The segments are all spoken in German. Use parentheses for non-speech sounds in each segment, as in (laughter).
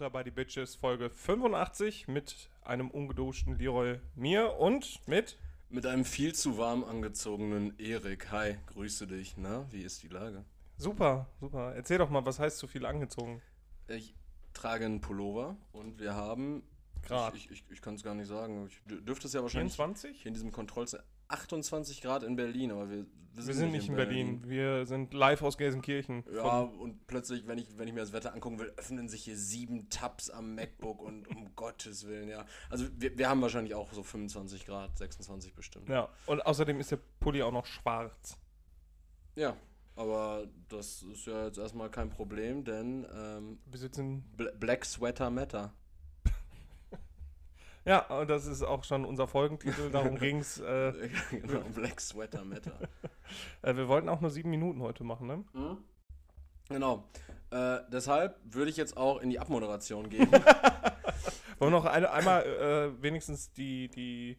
Futter by the Bitches Folge 85 mit einem ungeduschten Leroy mir und mit Mit einem viel zu warm angezogenen Erik. Hi, grüße dich. Na, wie ist die Lage? Super, super. Erzähl doch mal, was heißt zu viel angezogen? Ich trage einen Pullover und wir haben. Grad. Ich, ich, ich kann es gar nicht sagen. Ich dür- dürfte es ja wahrscheinlich 24? hier in diesem Kontrollzentrum. 28 Grad in Berlin, aber wir, Wir sind nicht in Berlin. Wir sind live aus Gelsenkirchen. Ja, und plötzlich, wenn ich, wenn ich mir das Wetter angucken will, öffnen sich hier sieben Tabs am MacBook und um (laughs) Gottes Willen, ja. Also wir, wir haben wahrscheinlich auch so 25 Grad, 26 bestimmt. ja, und außerdem ist der Pulli auch noch schwarz. Ja, aber das ist ja jetzt erstmal kein Problem, denn ähm, Wir sitzen. Bla- Black Sweater Matter. Ja, und das ist auch schon unser Folgentitel. Darum (laughs) ging's. Äh, (laughs) genau, Black Sweater Matter. (laughs) äh, wir wollten auch nur sieben Minuten heute machen, ne? Genau. Äh, deshalb würde ich jetzt auch in die Abmoderation gehen. Wollen wir noch eine, einmal äh, wenigstens die, die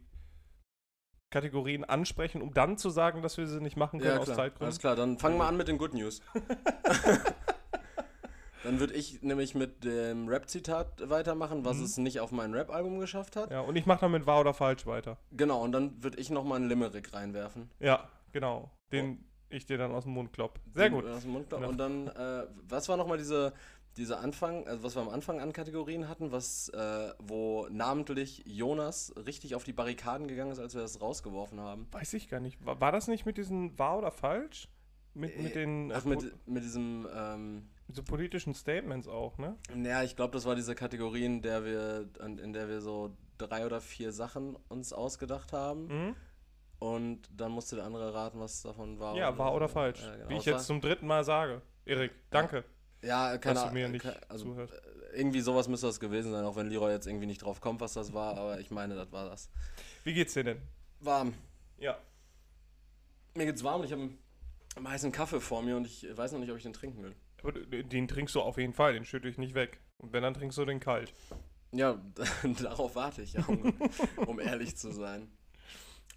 Kategorien ansprechen, um dann zu sagen, dass wir sie nicht machen können ja, aus. Zeitgründen? Alles klar, dann fangen wir an mit den Good News. Dann würde ich nämlich mit dem Rap-Zitat weitermachen, was Mhm. es nicht auf mein Rap-Album geschafft hat. Ja, und ich mache damit wahr oder falsch weiter. Genau, und dann würde ich nochmal einen Limerick reinwerfen. Ja, genau. Den ich dir dann aus dem Mund klopp. Sehr Den gut. Aus dem Mund Genau. Und dann, äh, was war nochmal diese, diese Anfang, also was wir am Anfang an Kategorien hatten, was, äh, wo namentlich Jonas richtig auf die Barrikaden gegangen ist, als wir das rausgeworfen haben? Weiß ich gar nicht. War, war das nicht mit diesen wahr oder falsch? Mit, mit den Ach, äh, mit, po- mit diesem, ähm, mit so politischen Statements auch, ne? naja, ich glaube, das war diese Kategorie, in der wir, in, der wir so drei oder vier Sachen uns ausgedacht haben. Mhm. Und dann musste der andere raten, was davon war. Ja, wahr oder falsch. Ja, genau. Wie ich war- jetzt zum dritten Mal sage. Erik, danke, Ja, keine du mir Ahnung, nicht also, zuhörst. äh, irgendwie sowas müsste das gewesen sein, auch wenn Leroy jetzt irgendwie nicht drauf kommt, was das war, aber ich meine, das war das. Wie geht's dir denn? Warm. Ja. Mir geht's warm und ich habe einen heißen Kaffee vor mir und ich weiß noch nicht, ob ich den trinken will. Den trinkst du auf jeden Fall, den schütte ich nicht weg. Und wenn, dann trinkst du den kalt. Ja, (laughs) darauf warte ich, ja, um, (laughs) um ehrlich zu sein.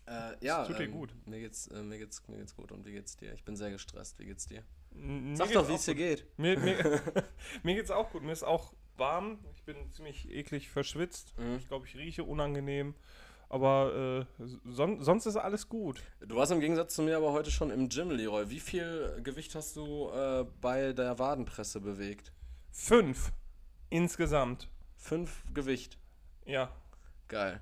Äh, ja, Das tut dir ähm, gut. Mir geht's, äh, mir, geht's, mir geht's gut und wie geht's dir? Ich bin sehr gestresst. Wie geht's dir? Mir Sag doch, wie es dir geht. Mir, mir, (laughs) mir geht's auch gut. Mir ist auch warm. Ich bin ziemlich eklig verschwitzt. Mhm. Ich glaube, ich rieche unangenehm. Aber äh, son sonst ist alles gut. Du warst im Gegensatz zu mir aber heute schon im Gym, Leroy. Wie viel Gewicht hast du äh, bei der Wadenpresse bewegt? Fünf insgesamt. Fünf Gewicht. Ja. Geil.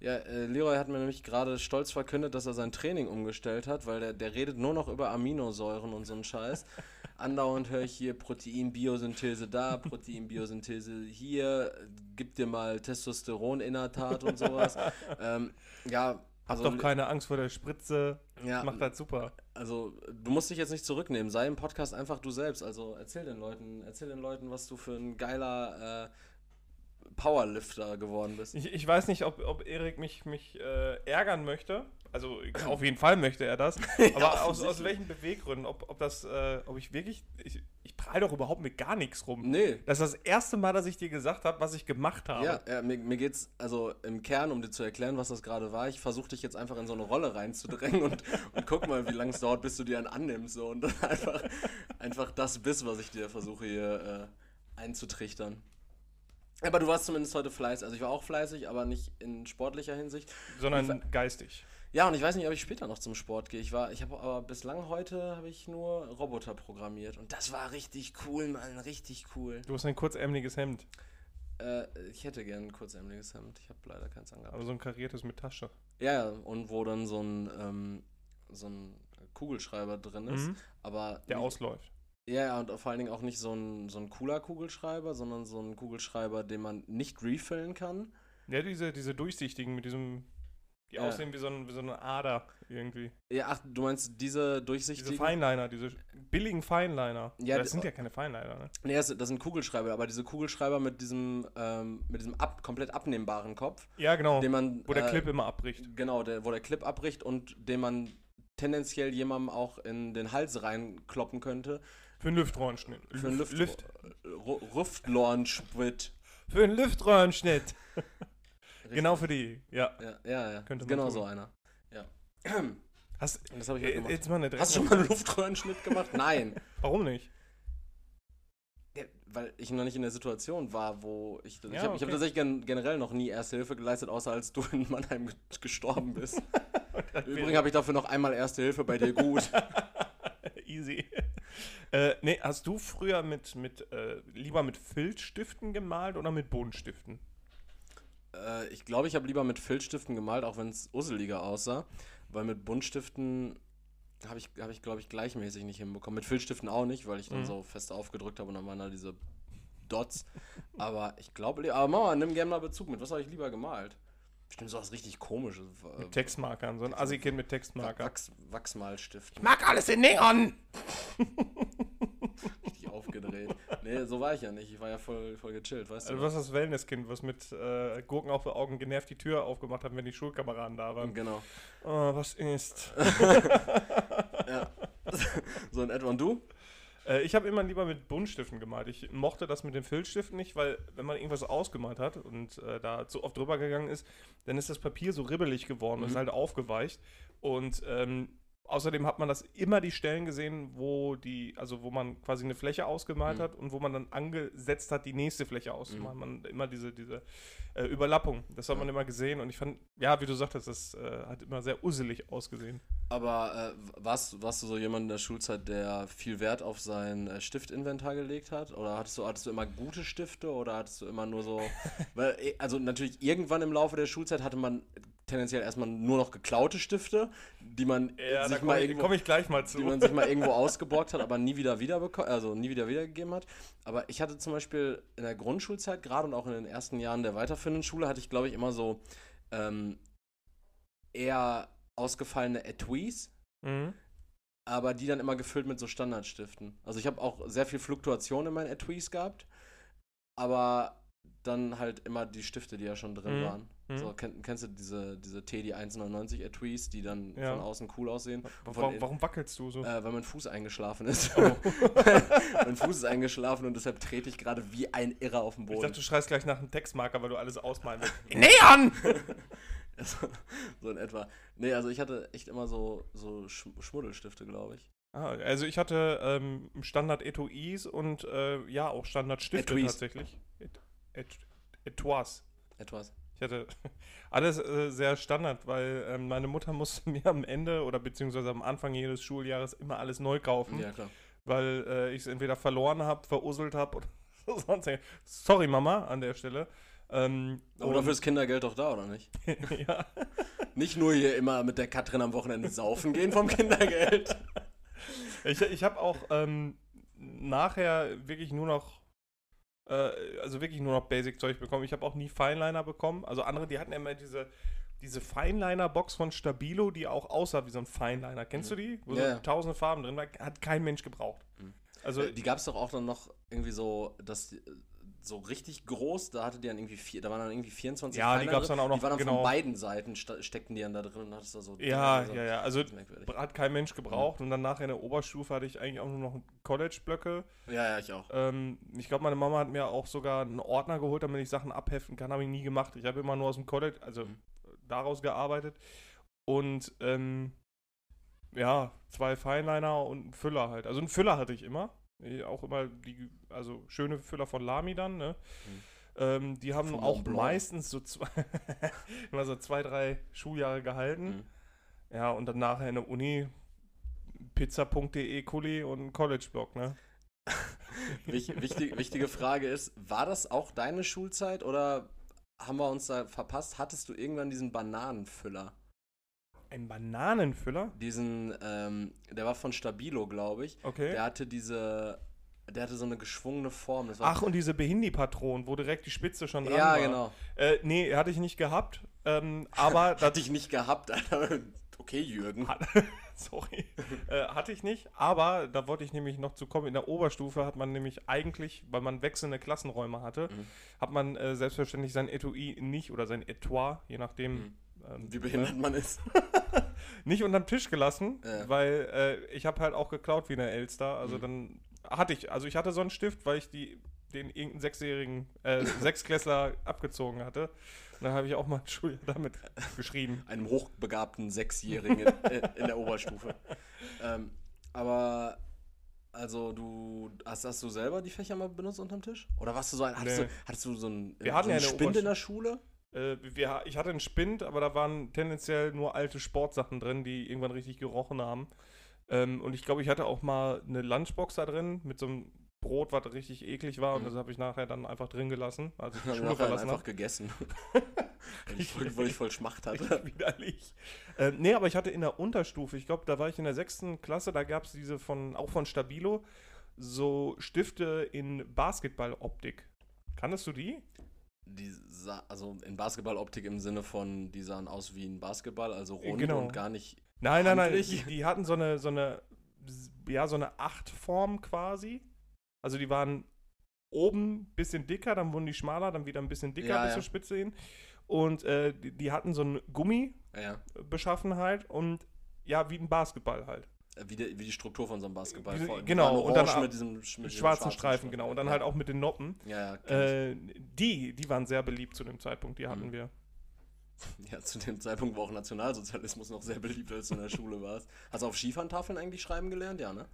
Ja, äh, Leroy hat mir nämlich gerade stolz verkündet, dass er sein Training umgestellt hat, weil der, der redet nur noch über Aminosäuren und so einen Scheiß. (laughs) Andauernd höre ich hier Proteinbiosynthese da, Proteinbiosynthese hier, gib dir mal Testosteroninnertat und sowas. (laughs) ähm, ja, Hab also, doch keine Angst vor der Spritze. ja, Macht das super. also du musst dich jetzt nicht zurücknehmen, sei im Podcast einfach du selbst. Also erzähl den Leuten, erzähl den Leuten, was du für ein geiler äh, Powerlifter geworden bist. Ich, ich weiß nicht, ob, ob Erik mich, mich äh, ärgern möchte. Also auf jeden Fall möchte er das. (laughs) Aber aus, aus offensichtlich. welchen Beweggründen? Ob, ob das, äh, ob ich wirklich. Ich, ich prall doch überhaupt mit gar nichts rum. Nee, Das ist das erste Mal, dass ich dir gesagt habe, was ich gemacht habe. Ja, ja mir, mir geht's also im Kern, um dir zu erklären, was das gerade war. Ich versuche dich jetzt einfach in so eine Rolle reinzudrängen und, (laughs) und guck mal, wie lange es dauert, bis du dir einen annimmst so, und dann (laughs) einfach, einfach das bist, was ich dir versuche hier äh, einzutrichtern. Aber du warst zumindest heute fleißig. Also ich war auch fleißig, aber nicht in sportlicher Hinsicht. Sondern geistig. Ja, und ich weiß nicht, ob ich später noch zum Sport gehe. Ich war, ich habe aber bislang heute habe ich nur Roboter programmiert und das war richtig cool, Mann, richtig cool. Du hast ein kurzärmeliges Hemd, Äh, ich hätte gern ein kurzärmeliges Hemd. Ich habe leider keins angehabt. aber so ein kariertes mit Tasche. Ja, ja, und wo dann so ein, ähm, so ein Kugelschreiber drin ist. Mhm. Aber Der nicht- ausläuft. Ja, und vor allen Dingen auch nicht so ein, so ein cooler Kugelschreiber, sondern so ein Kugelschreiber, den man nicht refillen kann. Ja, diese, diese durchsichtigen mit diesem. Die Ja. aussehen wie so, ein, wie so eine Ader irgendwie. Ja, ach, du meinst diese durchsichtigen? Diese Feinliner, diese billigen Feinliner. Ja, das sind ja keine Feinliner, ne? Nee, das, das sind Kugelschreiber, aber diese Kugelschreiber mit diesem, ähm, mit diesem ab, komplett abnehmbaren Kopf, Ja, genau. den man. wo der äh, Clip immer abbricht. Genau, der, wo der Clip abbricht und den man tendenziell jemandem auch in den Hals reinkloppen könnte. Für einen Lüftrohrenschnitt. Für einen Luft, Lüft. Luftlornsprit. Für einen Lüftrohrenschnitt. (laughs) Richtig. genau für die. Ja. Ja, ja, ja. Könnte genau tun. so einer. Ja. (clears throat) Hast, das habe ich äh, jetzt mal eine Hast du schon mal einen Luftröhrenschnitt gemacht? Nein. (laughs) Warum nicht? Ja, weil ich noch nicht in der Situation war, wo ich. ich Ja, habe ich hab okay. tatsächlich gen generell noch nie Erste Hilfe geleistet, außer als du in Mannheim ge- gestorben bist. (laughs) Übrigens habe ich dafür noch einmal Erste Hilfe bei dir gut. Easy. Äh, nee, hast du früher mit, mit äh, lieber mit Filzstiften gemalt oder mit Buntstiften? äh, ich glaube, ich habe lieber mit Filzstiften gemalt, auch wenn es usseliger aussah. Weil mit Buntstiften habe ich, hab ich glaube ich, gleichmäßig nicht hinbekommen. Mit Filzstiften auch nicht, weil ich dann Mhm. so fest aufgedrückt habe und dann waren da diese Dots. aber ich glaube, aber Mama, nimm gerne mal Bezug mit. Was habe ich lieber gemalt? Bestimmt sowas richtig komisches. Mit Textmarkern, so ein Assi-Kind mit Textmarker. Wachs, Wachsmalstift. Mag alles in Neon! (laughs) Richtig aufgedreht. Nee, so war ich ja nicht. Ich war ja voll, voll gechillt, weißt Also, du? du warst das Wellnesskind, was mit äh, Gurken auf den Augen genervt die Tür aufgemacht hat, wenn die Schulkameraden da waren. Genau. Oh, was ist? (laughs) Ja. (laughs) so in etwa. Und du? Äh, ich habe immer lieber mit Buntstiften gemalt. Ich mochte das mit den Filzstiften nicht, weil wenn man irgendwas ausgemalt hat und äh, da zu oft drüber gegangen ist, dann ist das Papier so ribbelig geworden und ist Mhm. halt aufgeweicht. Und ähm, außerdem hat man das immer die Stellen gesehen, wo die, also wo man quasi eine Fläche ausgemalt Mhm. hat und wo man dann angesetzt hat, die nächste Fläche auszumalen. Man immer diese, diese äh, Überlappung. Das hat man Ja. immer gesehen und ich fand, ja, wie du sagtest, das äh, hat immer sehr usselig ausgesehen. Aber äh, warst, warst du so jemand in der Schulzeit, der viel Wert auf sein äh, Stiftinventar gelegt hat? Oder hattest du, hattest du immer gute Stifte oder hattest du immer nur so. (laughs) weil, eh, also natürlich irgendwann im Laufe der Schulzeit hatte man tendenziell erstmal nur noch geklaute Stifte, die man Ja, sich mal irgendwo. ich gleich mal zu. die man sich mal irgendwo (laughs) ausgeborgt hat, aber nie wieder wieder also nie wieder wiedergegeben hat. Aber ich hatte zum Beispiel in der Grundschulzeit gerade und auch in den ersten Jahren der weiterführenden Schule hatte ich, glaube ich, immer so ähm, eher ausgefallene Etuis, mhm. aber die dann immer gefüllt mit so Standardstiften. Also ich habe auch sehr viel Fluktuation in meinen Etuis gehabt, aber dann halt immer die Stifte, die ja schon drin Mhm. waren. Mhm. So, kenn, kennst du diese, diese Teddy 199 Etuis, die dann Ja. von außen cool aussehen? Warum, warum wackelst du so? Äh, weil mein Fuß eingeschlafen ist. Oh. mein Fuß ist eingeschlafen und deshalb trete ich gerade wie ein Irrer auf den Ich Boden. dachte, du schreist gleich nach einem Textmarker, weil du alles ausmalen willst. Neon! so, so in etwa. Nee, also ich hatte echt immer so, so Sch Schmuddelstifte, glaube ich. Ah, also ich hatte ähm, Standard-Etuis und äh, ja, auch Standard-Stifte Etuis. tatsächlich. Et, et, Etuis. Etwas. Ich hatte (laughs) alles äh, sehr Standard, weil ähm, meine Mutter musste (laughs) mir am Ende oder beziehungsweise am Anfang jedes Schuljahres immer alles neu kaufen, Ja, klar. weil äh, ich es entweder verloren habe, verusselt habe oder (laughs) sonst. Sorry, Mama, an der Stelle. Ähm, Aber dafür ist Kindergeld doch da, oder nicht? ja. Nicht nur hier immer mit der Katrin am Wochenende saufen gehen vom Kindergeld. Ich, ich habe auch ähm, nachher wirklich nur noch, äh, also wirklich nur noch Basic-Zeug bekommen. Ich habe auch nie Fineliner bekommen. Also andere, die hatten ja immer diese, diese Fineliner-Box von Stabilo, die auch aussah wie so ein Fineliner. Kennst du die? Wo Ja, so ja. tausende Farben drin waren. Hat kein Mensch gebraucht. Mhm. Also, Äh, die gab es doch auch dann noch irgendwie so, dass so richtig groß, da hatte die dann irgendwie vier, da waren dann irgendwie 24 Ja, die Feiner gab's drin. dann auch noch, Die waren dann genau. von beiden Seiten, steckten die dann da drin und hattest da so. ja, also, ja, ja. Also hat kein Mensch gebraucht. Und dann nachher in der Oberstufe hatte ich eigentlich auch nur noch College-Blöcke. Ja, ja, ich auch. Ähm, ich glaube, meine Mama hat mir auch sogar einen Ordner geholt, damit ich Sachen abheften kann. Habe ich nie gemacht. Ich habe immer nur aus dem College, also Mhm. daraus gearbeitet. Und ähm, ja, zwei Feinliner und einen Füller halt. Also einen Füller hatte ich immer. Ich auch immer die, also schöne Füller von Lamy dann, ne? Mhm. Ähm, die haben Von auch meistens so zwei, (laughs) immer so zwei, drei Schuljahre gehalten. Mhm. Ja, und dann nachher in der Uni pizza.de Kuli und ein College-Blog, ne? (laughs) Wich, wichtig, wichtige Frage ist, war das auch deine Schulzeit oder haben wir uns da verpasst? Hattest du irgendwann diesen Bananenfüller? Ein Bananenfüller? Diesen, ähm, der war von Stabilo, glaube ich. Okay. Der hatte diese, der hatte so eine geschwungene Form. Ach, und diese Behindi-Patronen, wo direkt die Spitze schon dran ja, war. genau. Äh, nee, hatte ich nicht gehabt. Ähm, aber, (laughs) Hatte ich nicht gehabt, Alter. (laughs) Okay, Jürgen. (laughs) Sorry, äh, hatte ich nicht. Aber da wollte ich nämlich noch zu kommen. In der Oberstufe hat man nämlich eigentlich, weil man wechselnde Klassenräume hatte, Mhm. hat man äh, selbstverständlich sein Etui nicht oder sein Etui, je nachdem. Mhm. Ähm, Wie behindert man ist. (laughs) nicht unterm Tisch gelassen, Ja. weil äh, ich habe halt auch geklaut wie eine Elster. Also Mhm. dann hatte ich, also ich hatte so einen Stift, weil ich die, den irgendeinen sechsjährigen, äh, (laughs) Sechsklässler abgezogen hatte. Und dann habe ich auch mal ein (laughs) Schuljahr damit geschrieben. Einem hochbegabten Sechsjährigen in, in der Oberstufe. Ähm, aber Also du hast, hast du selber die Fächer mal benutzt unterm Tisch? Oder warst du so ein, hattest, Nee. du, hattest du so ein, Wir so hatten ja einen eine Spind in der Schule? Äh, wir, ich hatte einen Spind, aber da waren tendenziell nur alte Sportsachen drin, die irgendwann richtig gerochen haben. Ähm, und ich glaube, ich hatte auch mal eine Lunchbox da drin mit so einem Brot, was richtig eklig war. Und Mhm. das habe ich nachher dann einfach drin gelassen, als ich die Dann Schule nachher verlassen einfach habe. gegessen. (laughs) weil, ich voll, weil ich voll Schmacht hatte. (laughs) Widerlich. Äh, nee, aber ich hatte in der Unterstufe, ich glaube, da war ich in der sechsten Klasse, da gab es diese von, auch von Stabilo, so Stifte in Basketballoptik. Kanntest du die? Die sah, also in Basketballoptik im Sinne von, die sahen aus wie ein Basketball, also rund Genau. und gar nicht. Nein, nein, nein. Handlich? Die, die hatten so eine, so eine, ja, so eine Achtform quasi. Also die waren oben ein bisschen dicker, dann wurden die schmaler, dann wieder ein bisschen dicker Ja, bis ja. zur Spitze hin. Und äh, die, die hatten so eine Gummibeschaffenheit Ja, und ja, wie ein Basketball halt. Wie, die, wie die Struktur von so einem Basketball. Voll- genau, und dann mit diesem, mit diesem schwarzen Streifen, genau. Und dann ja. halt auch mit den Noppen. Ja, ja, Äh, die, die waren sehr beliebt zu dem Zeitpunkt, die hatten Mhm. wir. (laughs) ja, zu dem Zeitpunkt war auch Nationalsozialismus noch sehr beliebt, als du in der Schule warst. Hast du auf Skifahrentafeln eigentlich schreiben gelernt? Ja, ne?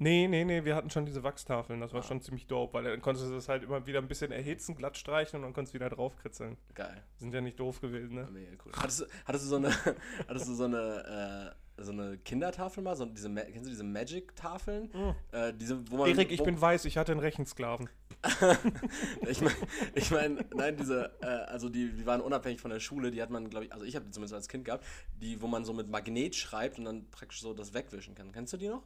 Nee, nee, nee, wir hatten schon diese Wachstafeln. Das war Ah. schon ziemlich dope, weil dann konntest du das halt immer wieder ein bisschen erhitzen, glatt streichen und dann konntest du wieder draufkritzeln. Geil. Sind ja nicht doof gewesen, ne? Mega cool. Hattest du, hattest du so eine, (laughs) hattest du so eine, äh, so eine Kindertafel mal? So diese, kennst du diese Magic-Tafeln? Äh, diese, wo man, Erik, ich wo, bin weiß, ich hatte einen Rechensklaven. (laughs) ich meine, ich mein, nein, diese, äh, also die, die waren unabhängig von der Schule, die hat man, glaube ich, also ich habe die zumindest als Kind gehabt, die, wo man so mit Magnet schreibt und dann praktisch so das wegwischen kann. Kennst du die noch?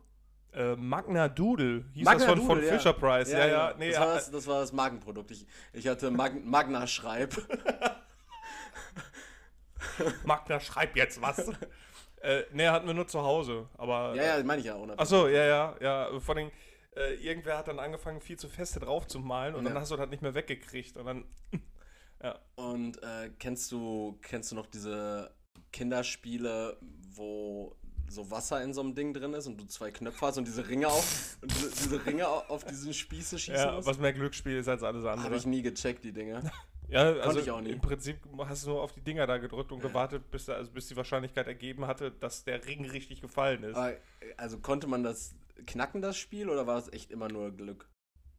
Äh, Magna Doodle hieß Magna das von, von Doodle, ja. Fisher Price. Ja, ja. genau. Nee, das, war ja, das, das war das Magenprodukt. Ich, ich hatte Mag Magna Schreib. (laughs) Magna, schreib jetzt was. (laughs) äh, nee, hatten wir nur zu Hause. Aber. ja, ja, meine ich ja. Unabhängig. Achso, ja, ja, ja. Vor allem, äh, irgendwer hat dann angefangen, viel zu feste drauf zu malen und Ja. dann hast du das nicht mehr weggekriegt. Und dann. (laughs) Und äh, kennst du kennst du noch diese Kinderspiele, wo so Wasser in so einem Ding drin ist und du zwei Knöpfe hast und diese Ringe auf und (laughs) diese, diese Ringe au- auf diesen Spieße schießen Ja, musst? was mehr Glücksspiel ist als alles Habe andere. ich nie gecheckt, die Dinge. (laughs) Ja, also ich auch nie. im Prinzip hast du nur auf die Dinger da gedrückt und gewartet, bis, da, also bis die Wahrscheinlichkeit ergeben hatte, dass der Ring richtig gefallen ist. Aber, äh, also konnte man das knacken, das Spiel, oder war es echt immer nur Glück?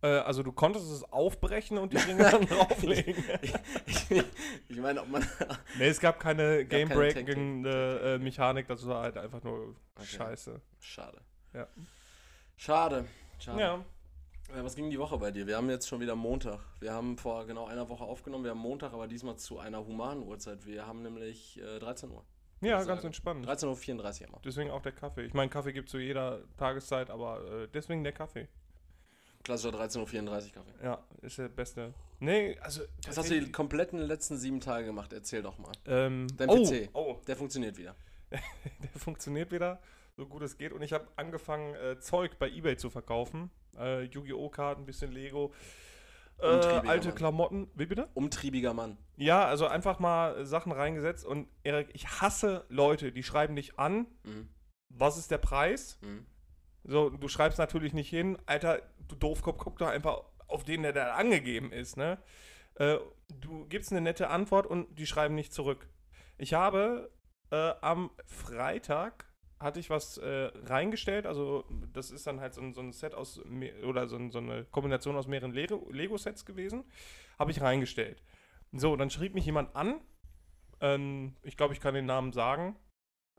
Äh, also du konntest es aufbrechen und die (laughs) Ringe dann drauflegen. ich (laughs) ich, ich meine, ob man. (laughs) nee, es gab keine gab keine game-breaking äh, Mechanik, das war halt einfach nur Okay. scheiße. Schade. Ja. Schade. Schade. Ja. Äh, Was ging die Woche bei dir? Wir haben jetzt schon wieder Montag. Wir haben vor genau einer Woche aufgenommen. Wir haben Montag, aber diesmal zu einer humanen Uhrzeit. Wir haben nämlich äh, 13 Uhr. Ja, ganz sagen. entspannt. 13.34 Uhr immer. Deswegen auch der Kaffee. Ich meine, Kaffee gibt es zu jeder Tageszeit, aber äh, deswegen der Kaffee. Klassischer 13.34 Uhr Kaffee. Ja, ist der beste. Nee, also. Was hast du die kompletten letzten sieben Tage gemacht? Erzähl doch mal. ähm, Dein oh, PC. Oh, Der funktioniert wieder. (laughs) der funktioniert wieder, so gut es geht. Und ich habe angefangen, äh, Zeug bei Ebay zu verkaufen. Äh, Yu-Gi-Oh! Karten, bisschen Lego. Äh, alte Mann. Klamotten. Wie bitte? Umtriebiger Mann. Ja, also einfach mal Sachen reingesetzt. Und Erik, ich hasse Leute, die schreiben dich an. Mhm. Was ist der Preis? Mhm. So, du schreibst natürlich nicht hin, Alter, du Doofkopf, guck doch einfach auf den, der da angegeben ist, ne? Äh, du gibst eine nette Antwort und die schreiben nicht zurück. Ich habe äh, am Freitag hatte ich was äh, reingestellt, also das ist dann halt so ein, so ein Set aus, oder so, so eine Kombination aus mehreren Lego- Lego-Sets gewesen, habe ich reingestellt. So, dann schrieb mich jemand an, ähm, ich glaube, ich kann den Namen sagen,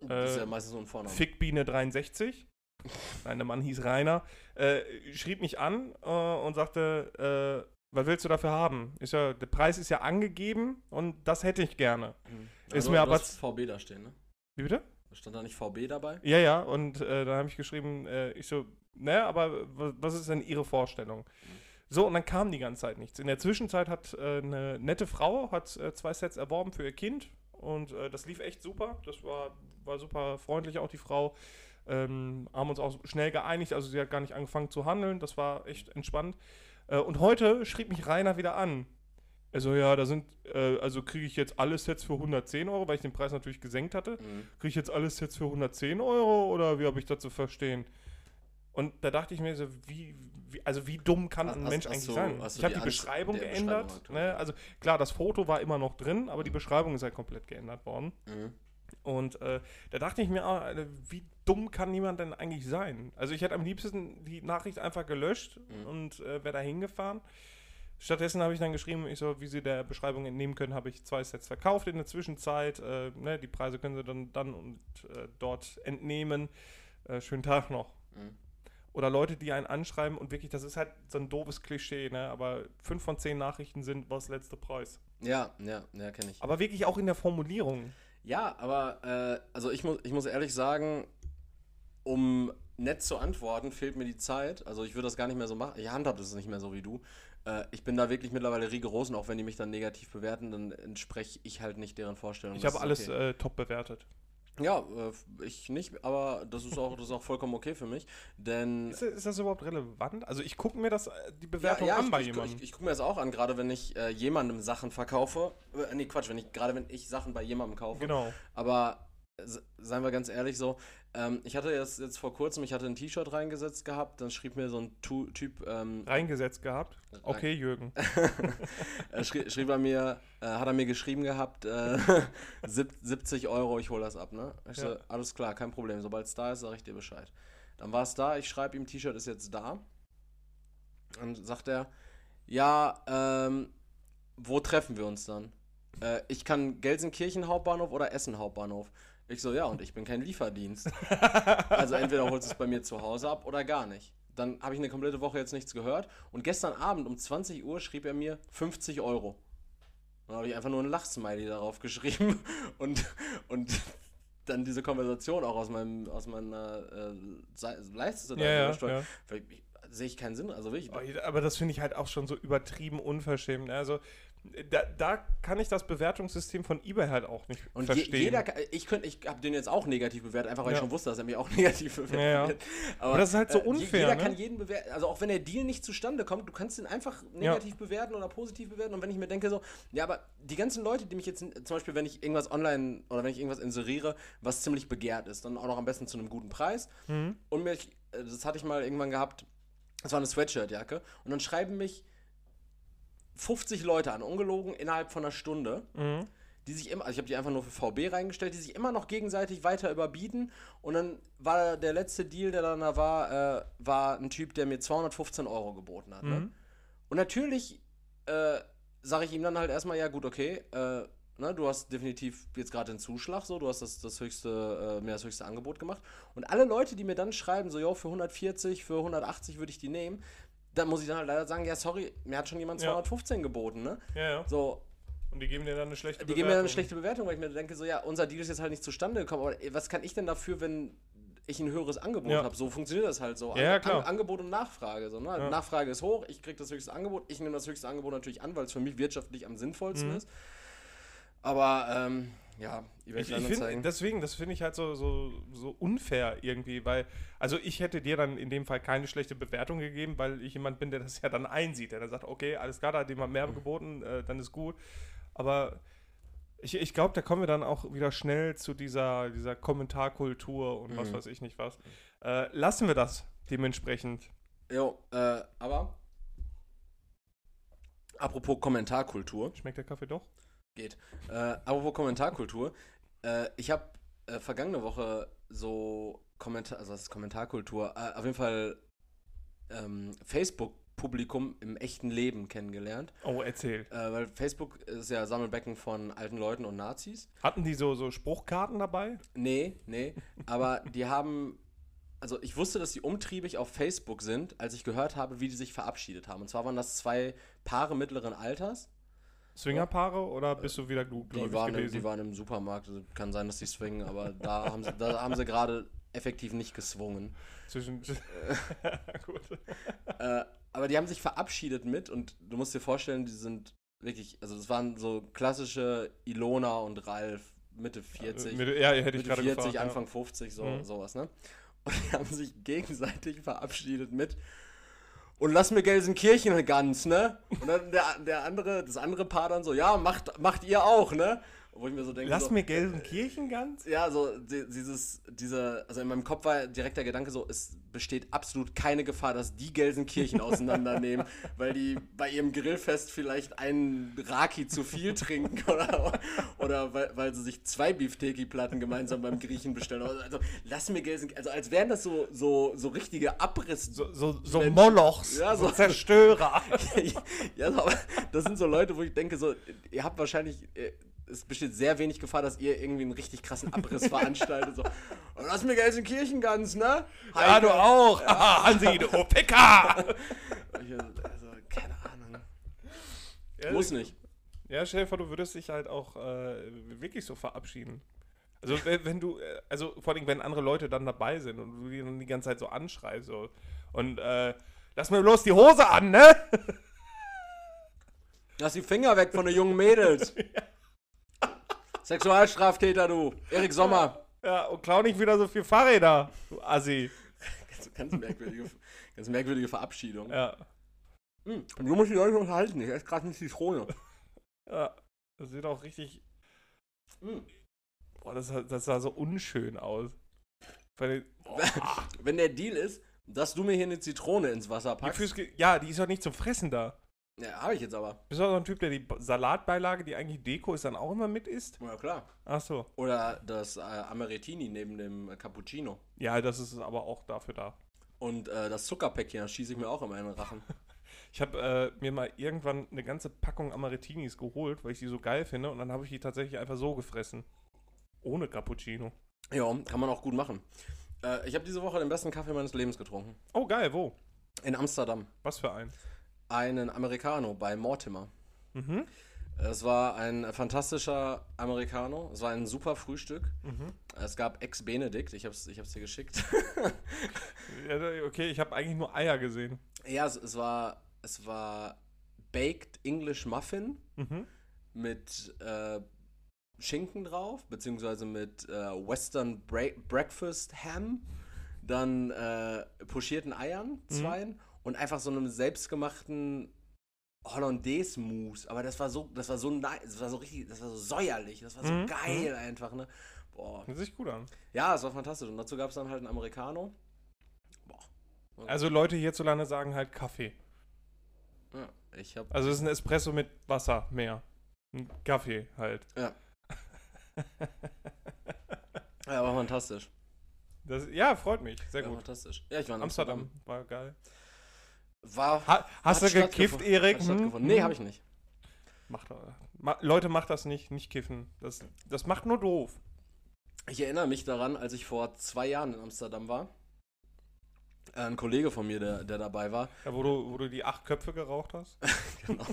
Das ist Äh, ja meistens so ein Vorname. Fickbiene63. Nein, der Mann hieß Rainer. Äh, schrieb mich an äh, und sagte, äh, was willst du dafür haben? Ist ja, der Preis ist ja angegeben und das hätte ich gerne. Mhm. ist du, mir aber VB da stehen, ne? Wie bitte? Stand da nicht VB dabei? Ja, ja, und äh, dann habe ich geschrieben, äh, ich so, naja, aber wa- was ist denn Ihre Vorstellung? So, und dann kam die ganze Zeit nichts. In der Zwischenzeit hat äh, eine nette Frau hat äh, zwei Sets erworben für ihr Kind und äh, das lief echt super. Das war, war super freundlich auch die Frau. Ähm, haben uns auch schnell geeinigt, also sie hat gar nicht angefangen zu handeln, das war echt entspannt. Äh, und heute schrieb mich Rainer wieder an. Also ja, da sind, äh, also kriege ich jetzt alle Sets für 110 Euro, weil ich den Preis natürlich gesenkt hatte. Mhm. Kriege ich jetzt alles jetzt für 110 Euro oder wie habe ich das zu verstehen? Und da dachte ich mir so, wie, wie also wie dumm kann ein hast- Mensch hast eigentlich du- sein? Ich habe die Beschreibung der geändert. Beschreibung ne? Also klar, das Foto war immer noch drin, aber die Beschreibung ist halt komplett geändert worden. Mhm. Und äh, da dachte ich mir, auch, wie dumm kann niemand denn eigentlich sein? Also ich hätte am liebsten die Nachricht einfach gelöscht Mhm. und äh, wäre da hingefahren. Stattdessen habe ich dann geschrieben, ich so, wie Sie der Beschreibung entnehmen können, habe ich zwei Sets verkauft in der Zwischenzeit. Äh, ne, die Preise können Sie dann, dann und äh, dort entnehmen. Äh, schönen Tag noch. Mhm. Oder Leute, die einen anschreiben und wirklich, das ist halt so ein doofes Klischee, ne? aber fünf von zehn Nachrichten sind, was letzte Preis. Ja, ja, ja, kenne ich. Aber wirklich auch in der Formulierung. Ja, aber äh, also ich muss, ich muss ehrlich sagen, um nett zu antworten, fehlt mir die Zeit. Also ich würde das gar nicht mehr so machen. Ich handhab das nicht mehr so wie du. Äh, ich bin da wirklich mittlerweile rigoros und auch wenn die mich dann negativ bewerten, dann entspreche ich halt nicht deren Vorstellung. Ich habe alles okay. äh, top bewertet. Ja, äh, ich nicht, aber das ist auch, das ist auch vollkommen okay für mich. Denn Ist, ist das überhaupt relevant? Also ich gucke mir das, äh, die Ja, Bewertung ja, an ich, bei ich, jemandem. Ich, ich gucke mir das auch an, gerade wenn ich äh, jemandem Sachen verkaufe. Äh, nee, Quatsch, wenn ich, gerade wenn ich Sachen bei jemandem kaufe. genau. Aber seien wir ganz ehrlich so, ähm, ich hatte jetzt, jetzt vor kurzem, ich hatte ein T-Shirt reingesetzt gehabt, dann schrieb mir so ein tu Typ, ähm, Reingesetzt gehabt. Okay, Jürgen. (laughs) er schrieb, er mir, äh, hat er mir geschrieben gehabt, äh, (laughs) sieb- 70 Euro, ich hole das ab, ne? Ich so, Ja. alles klar, kein Problem, sobald es da ist, sage ich dir Bescheid. Dann war es da, ich schreibe ihm, T-Shirt ist jetzt da. Dann sagt er, ja, ähm, wo treffen wir uns dann? Äh, ich kann Gelsenkirchen Hauptbahnhof oder Essen Hauptbahnhof. Ich so, ja, und ich bin kein Lieferdienst. (laughs) also entweder holst du es bei mir zu Hause ab oder gar nicht. Dann habe ich eine komplette Woche jetzt nichts gehört. Und gestern Abend um 20 Uhr schrieb er mir 50 Euro. Dann habe ich einfach nur ein Lachsmiley darauf geschrieben (laughs) und, und dann diese Konversation auch aus meinem aus meiner äh, Leiste Ja, ja, ja. Sehe ich keinen Sinn. Also wirklich. Oh, Aber das finde ich halt auch schon so übertrieben unverschämt. ne? Also da, da kann ich das Bewertungssystem von eBay halt auch nicht Und je, verstehen. jeder, kann- ich könnte, ich habe den jetzt auch negativ bewertet, einfach weil ich Ja. schon wusste, dass er mich auch (laughs) negativ bewertet. Ja, ja. Aber das ist halt so je- unfair, Jeder ne? kann jeden bewerten, also auch wenn der Deal nicht zustande kommt, du kannst ihn einfach negativ bewerten oder positiv bewerten. Und wenn ich mir denke so, ja, aber die ganzen Leute, die mich jetzt, zum Beispiel, wenn ich irgendwas online oder wenn ich irgendwas inseriere, was ziemlich begehrt ist, dann auch noch am besten zu einem guten Preis. Mhm. Und mich, äh, das hatte ich mal irgendwann gehabt, das war eine Sweatshirt-Jacke. Und dann schreiben mich 50 Leute an, ungelogen innerhalb von einer Stunde Mhm. die sich immer, also ich habe die einfach nur für VB reingestellt, die sich immer noch gegenseitig weiter überbieten. Und dann war der letzte Deal, der dann da war, äh, war ein Typ, der mir 215 Euro geboten hat. Ne? Mhm. Und natürlich äh, sage ich ihm dann halt erstmal, ja gut, okay, äh, ne, du hast definitiv jetzt gerade den Zuschlag, so, du hast das, das höchste, äh, mir das höchste Angebot gemacht. Und alle Leute, die mir dann schreiben, so, jo, für 140, für 180 würde ich die nehmen, dann muss ich dann halt leider sagen, ja, sorry, mir hat schon jemand Ja. 215 geboten, ne? Ja, ja. So, Und die geben dir dann eine schlechte die geben mir dann eine schlechte Bewertung, weil ich mir denke, so, ja, unser Deal ist jetzt halt nicht zustande gekommen, aber was kann ich denn dafür, wenn ich ein höheres Angebot Ja. habe? So funktioniert das halt so. Ja, ja, klar. Angebot und Nachfrage. So, ne? Ja. Nachfrage ist hoch, ich kriege das höchste Angebot, ich nehme das höchste Angebot natürlich an, weil es für mich wirtschaftlich am sinnvollsten Mhm. ist. Aber, ähm, ja, eBay Ich, ich finde, Kleinanzeigen. deswegen, das finde ich halt so, so, so unfair irgendwie, weil, also ich hätte dir dann in dem Fall keine schlechte Bewertung gegeben, weil ich jemand bin, der das ja dann einsieht, der dann sagt, okay, alles klar, da hat jemand mehr geboten, äh, dann ist gut. Aber ich, ich glaube, da kommen wir dann auch wieder schnell zu dieser, dieser Kommentarkultur und was Mhm. weiß ich nicht was. Äh, lassen wir das dementsprechend. Jo, äh, aber apropos Kommentarkultur. Schmeckt der Kaffee doch? Geht. Äh, apropos Kommentarkultur. Äh, ich habe äh, vergangene Woche so Kommentar, also das ist Kommentarkultur, äh, auf jeden Fall ähm, Facebook-Publikum im echten Leben kennengelernt. Oh, erzähl. Äh, weil Facebook ist ja Sammelbecken von alten Leuten und Nazis. Hatten die so, so Spruchkarten dabei? Nee, nee. aber die haben. Also ich wusste, dass die umtriebig auf Facebook sind, als ich gehört habe, wie die sich verabschiedet haben. Und zwar waren das zwei Paare mittleren Alters. Swingerpaare oder bist du wieder du Die waren, im, die waren im Supermarkt. Also Kann sein, dass die swingen, aber da haben sie, da haben sie gerade effektiv nicht geswungen. Zwischen. (laughs) Gut. Äh, aber die haben sich verabschiedet mit und du musst dir vorstellen, die sind wirklich, also das waren so klassische Ilona und Ralf, Mitte 40. Mit, ja, hätte ich Mitte gerade 40, gefragt. ja. Anfang 50, so, Mhm. sowas, ne? Und die haben sich gegenseitig verabschiedet mit und lass mir Gelsenkirchen ganz, ne? Und dann der, der andere, das andere Paar dann so, ja, macht, macht ihr auch, ne? Wo ich mir so denke, Lass so, mir Gelsenkirchen ganz? Ja, so di- dieses, diese, also in meinem Kopf war direkt der Gedanke so, es besteht absolut keine Gefahr, dass die Gelsenkirchen (laughs) auseinandernehmen, weil die bei ihrem Grillfest vielleicht einen Raki zu viel trinken (laughs) oder, oder weil, weil sie sich zwei Beefteki-Platten gemeinsam beim Griechen bestellen. Also lass mir Gelsenkirchen, also als wären das so, so, so richtige Abriss... So, so, so. Molochs, Ja, so so- Zerstörer. (laughs) ja, so, aber das sind so Leute, wo ich denke, so, ihr habt wahrscheinlich, äh, es besteht sehr wenig Gefahr, dass ihr irgendwie einen richtig krassen Abriss veranstaltet. So, "Oh, (laughs) lass mir Gelsenkirchen ganz, ne? ja, du auch. Ah, Hansi, du (laughs) Picker. Ich, Also, keine Ahnung. Muss nicht. Ja, vor, du würdest dich halt auch äh, wirklich so verabschieden. Also wenn, wenn du, äh, also vor allem, wenn andere Leute dann dabei sind und du die dann die ganze Zeit so anschreist so und äh, lass mir bloß die Hose an, ne? Lass die Finger weg von den jungen Mädels. (laughs) Sexualstraftäter, du. Erik Sommer. Ja, und klau nicht wieder so viel Fahrräder, du Assi. Ganz, ganz, merkwürdige, ganz merkwürdige Verabschiedung. Ja, Hm, du musst die Leute unterhalten. Ich esse gerade eine Zitrone. ja. Das sieht auch richtig, Hm. boah, das, das sah so unschön aus. Weil, (laughs) Wenn der Deal ist, dass du mir hier eine Zitrone ins Wasser packst. ja, die ist doch nicht zum Fressen da. Ja, habe ich jetzt aber. Bist du auch so ein Typ, der die Salatbeilage, die eigentlich Deko ist, dann auch immer mit isst? Ja, klar. Ach so. Oder das äh, Amarettini neben dem äh, Cappuccino. Ja, das ist aber auch dafür da. Und äh, das Zuckerpäckchen, das schieße ich mir auch immer in den Rachen. (laughs) Ich habe äh, mir mal irgendwann eine ganze Packung Amaretinis geholt, weil ich die so geil finde. Und dann habe ich die tatsächlich einfach so gefressen. Ohne Cappuccino. ja, kann man auch gut machen. Äh, ich habe diese Woche den besten Kaffee meines Lebens getrunken. Oh, geil, wo? In Amsterdam. Was für ein? Einen Americano bei Mortimer. Mhm. Es war ein fantastischer Americano. Es war ein super Frühstück. Mhm. Es gab Ex-Benedict. Ich habe es ich hab's dir geschickt. (laughs) Okay, ich habe eigentlich nur Eier gesehen. ja, es, es, war, es war Baked English Muffin. Mhm. mit äh, Schinken drauf, beziehungsweise mit äh, Western Bra Breakfast Ham, dann äh, pochierten Eiern, zweien und einfach so einem selbstgemachten Hollandaise Mousse. Aber das war so, das war so das war so richtig, das war so säuerlich, das war so Mhm, geil einfach, ne? Boah. Hört sich gut an. Ja, es war fantastisch. Und dazu gab es dann halt einen Americano. Boah. Also Leute hierzulande sagen halt Kaffee. Ja, ich hab. Also es ist ein Espresso mit Wasser mehr. Ein Kaffee halt. Ja, (laughs) war fantastisch. Das, ja, freut mich. Sehr Ja, gut. fantastisch. Ja, ich war in Amsterdam war geil. War. Ha, hast du gekifft, Erik? Hm? Nee, habe ich nicht. Macht, ma, Leute, macht das nicht, nicht kiffen. Das, das macht nur doof. Ich erinnere mich daran, als ich vor zwei Jahren in Amsterdam war. Äh, Ein Kollege von mir, der, der dabei war, Ja, wo, du, wo du die acht Köpfe geraucht hast. (laughs) genau,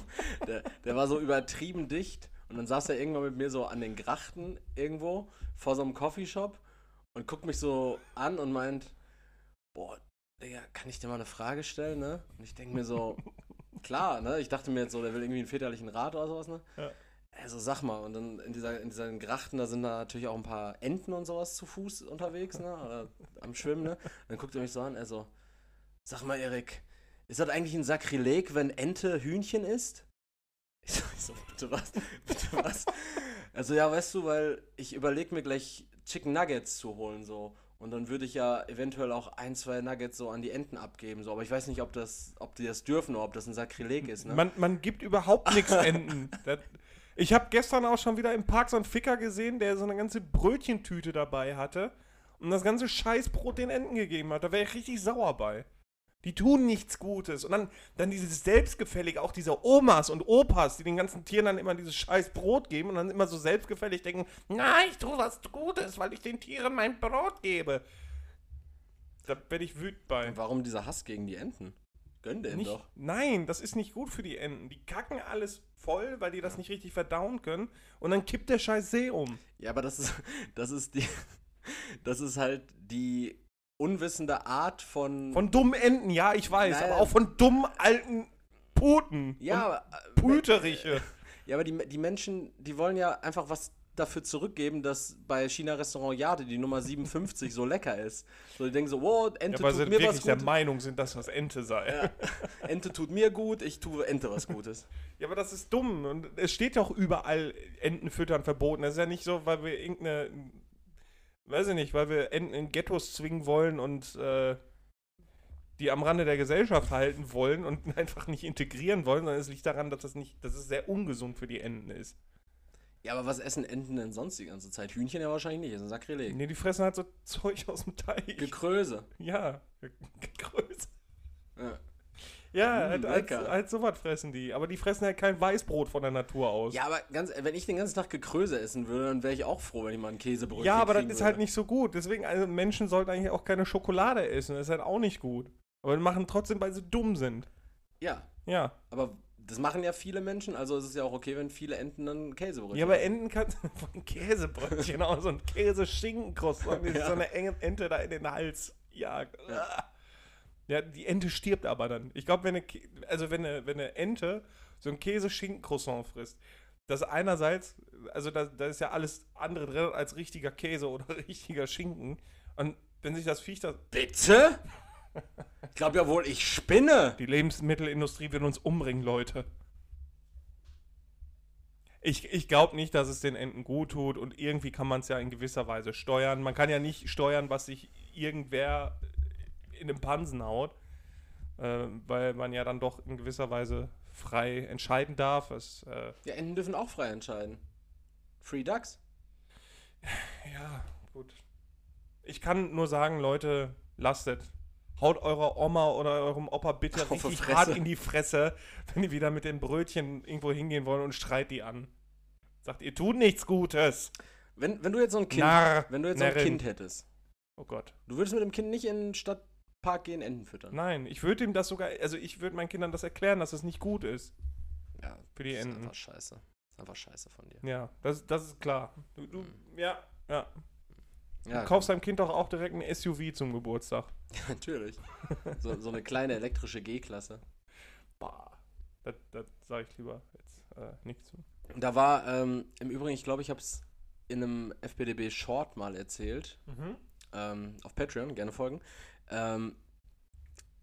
der, der war so übertrieben dicht und dann saß er irgendwann mit mir so an den Grachten irgendwo vor so einem Coffeeshop und guckt mich so an und meint, boah, Digga, kann ich dir mal eine Frage stellen, ne? Und ich denke mir so, (laughs) klar, ne? Ich dachte mir jetzt so, der will irgendwie einen väterlichen Rat oder sowas, ne? Ja. Also sag mal, und dann in, dieser, in diesen Grachten, da sind da natürlich auch ein paar Enten und sowas zu Fuß unterwegs, ne? Oder am Schwimmen, ne? Dann guckt er mich so an, er so, sag mal, Erik, ist das eigentlich ein Sakrileg, wenn Ente Hühnchen isst? (laughs) Ich so, ich so bitte was? (laughs) Bitte was? Also ja, weißt du, weil ich überlege mir gleich Chicken Nuggets zu holen, so. Und dann würde ich ja eventuell auch ein, zwei Nuggets so an die Enten abgeben, so. Aber ich weiß nicht, ob das, ob die das dürfen oder ob das ein Sakrileg ist, ne? Man, man gibt überhaupt nichts Enten. (laughs) Das, ich habe gestern auch schon wieder im Park so einen Ficker gesehen, der so eine ganze Brötchentüte dabei hatte und das ganze Scheißbrot den Enten gegeben hat. Da wäre ich richtig sauer bei. Die tun nichts Gutes. Und dann, dann dieses Selbstgefällige, auch dieser Omas und Opas, die den ganzen Tieren dann immer dieses scheiß Brot geben und dann immer so selbstgefällig denken, na, ich tue was Gutes, weil ich den Tieren mein Brot gebe. Da werde ich wütend bei. Und warum dieser Hass gegen die Enten? Gönn denen Nicht, doch. Nein, das ist nicht gut für die Enten. Die kacken alles voll, weil die das nicht richtig verdauen können. Und dann kippt der scheiß See um. Ja, aber das ist, (laughs) das ist die, das ist halt die unwissende Art von. Von dummen Enten, ja, ich weiß. Nein. Aber auch von dummen alten Puten. ja, äh, Püteriche. (laughs) ja, aber die, die Menschen, die wollen ja einfach was dafür zurückgeben, dass bei China Restaurant Jade die Nummer 57 so lecker ist. So, die denken so, wow, Ente Ja, tut mir was der Gutes. Meinung sind, dass das Ente sei. Ja. (laughs) Ente tut mir gut, ich tue Ente was Gutes. Ja, aber das ist dumm. Und es steht ja auch überall Enten füttern verboten. Das ist ja nicht so, weil wir irgendeine, weiß ich nicht, weil wir Enten in Ghettos zwingen wollen und äh, die am Rande der Gesellschaft halten wollen und (laughs) einfach nicht integrieren wollen, sondern es liegt daran, dass das nicht, dass es sehr ungesund für die Enten ist. Ja, aber was essen Enten denn sonst die ganze Zeit? Hühnchen ja wahrscheinlich nicht, das ist ein Sakrileg. Nee, die fressen halt so (laughs) Zeug aus dem Teich. Gekröse. ja, (laughs) Größe. Ja. Ja, Mm, halt, halt, halt sowas fressen die. Aber die fressen halt kein Weißbrot von der Natur aus. ja, aber ganz, wenn ich den ganzen Tag Gekröse essen würde, dann wäre ich auch froh, wenn ich mal ein Käsebrötchen Ja, aber das ist würde. halt nicht so gut. Deswegen, also Menschen sollten eigentlich auch keine Schokolade essen. Das ist halt auch nicht gut. Aber die machen trotzdem, weil sie dumm sind. Ja, Ja. aber das machen ja viele Menschen, also ist es ja auch okay, wenn viele Enten dann Käsebrötchen Ja, aber. Enten kannst (laughs) von Käsebrötchen, auch so ein Käse-Schinkenkroissant, die (laughs) Ja. so eine enge Ente da in den Hals jagt. Ja, die Ente stirbt aber dann. Ich glaube, wenn eine, also wenn eine, wenn eine Ente so ein Käse-Schinken-Croissant frisst, das einerseits, also da, da ist ja alles andere drin als richtiger Käse oder (laughs) richtiger Schinken. Und wenn sich das Viech das Bitte? Ich glaube ja wohl, ich spinne. Die Lebensmittelindustrie wird uns umbringen, Leute. Ich, ich glaube nicht, dass es den Enten gut tut und irgendwie kann man es ja in gewisser Weise steuern. Man kann ja nicht steuern, was sich irgendwer in den Pansen haut, äh, weil man ja dann doch in gewisser Weise frei entscheiden darf. Es, äh, Ja, Enten dürfen auch frei entscheiden. Free Ducks? (sighs) ja, gut. Ich kann nur sagen, Leute, lasst es. Haut eurer Oma oder eurem Opa bitte Auf richtig hart in die Fresse, wenn die wieder mit den Brötchen irgendwo hingehen wollen und schreit die an. Sagt, ihr tut nichts Gutes. Wenn, wenn du jetzt so ein Kind, Narr, wenn du jetzt so ein. Kind hättest, Oh Gott. du würdest mit dem Kind nicht in den Stadtpark gehen, Enten füttern. Nein, ich würde ihm das sogar, also ich würde meinen Kindern das erklären, dass es nicht gut ist Ja, für die das ist Enten. einfach scheiße. Das ist einfach scheiße von dir. Ja, das, das ist klar. Du, du, ja, ja. Ja, Du kaufst deinem Kind doch auch direkt ein SUV zum Geburtstag. (laughs) natürlich. So, so eine kleine elektrische G-Klasse. Bah. Das, das sage ich lieber jetzt äh, nicht zu. Da war, ähm, im Übrigen, ich glaube, ich habe es in einem FPDB Short mal erzählt. ähm, auf Patreon, gerne folgen. Ähm,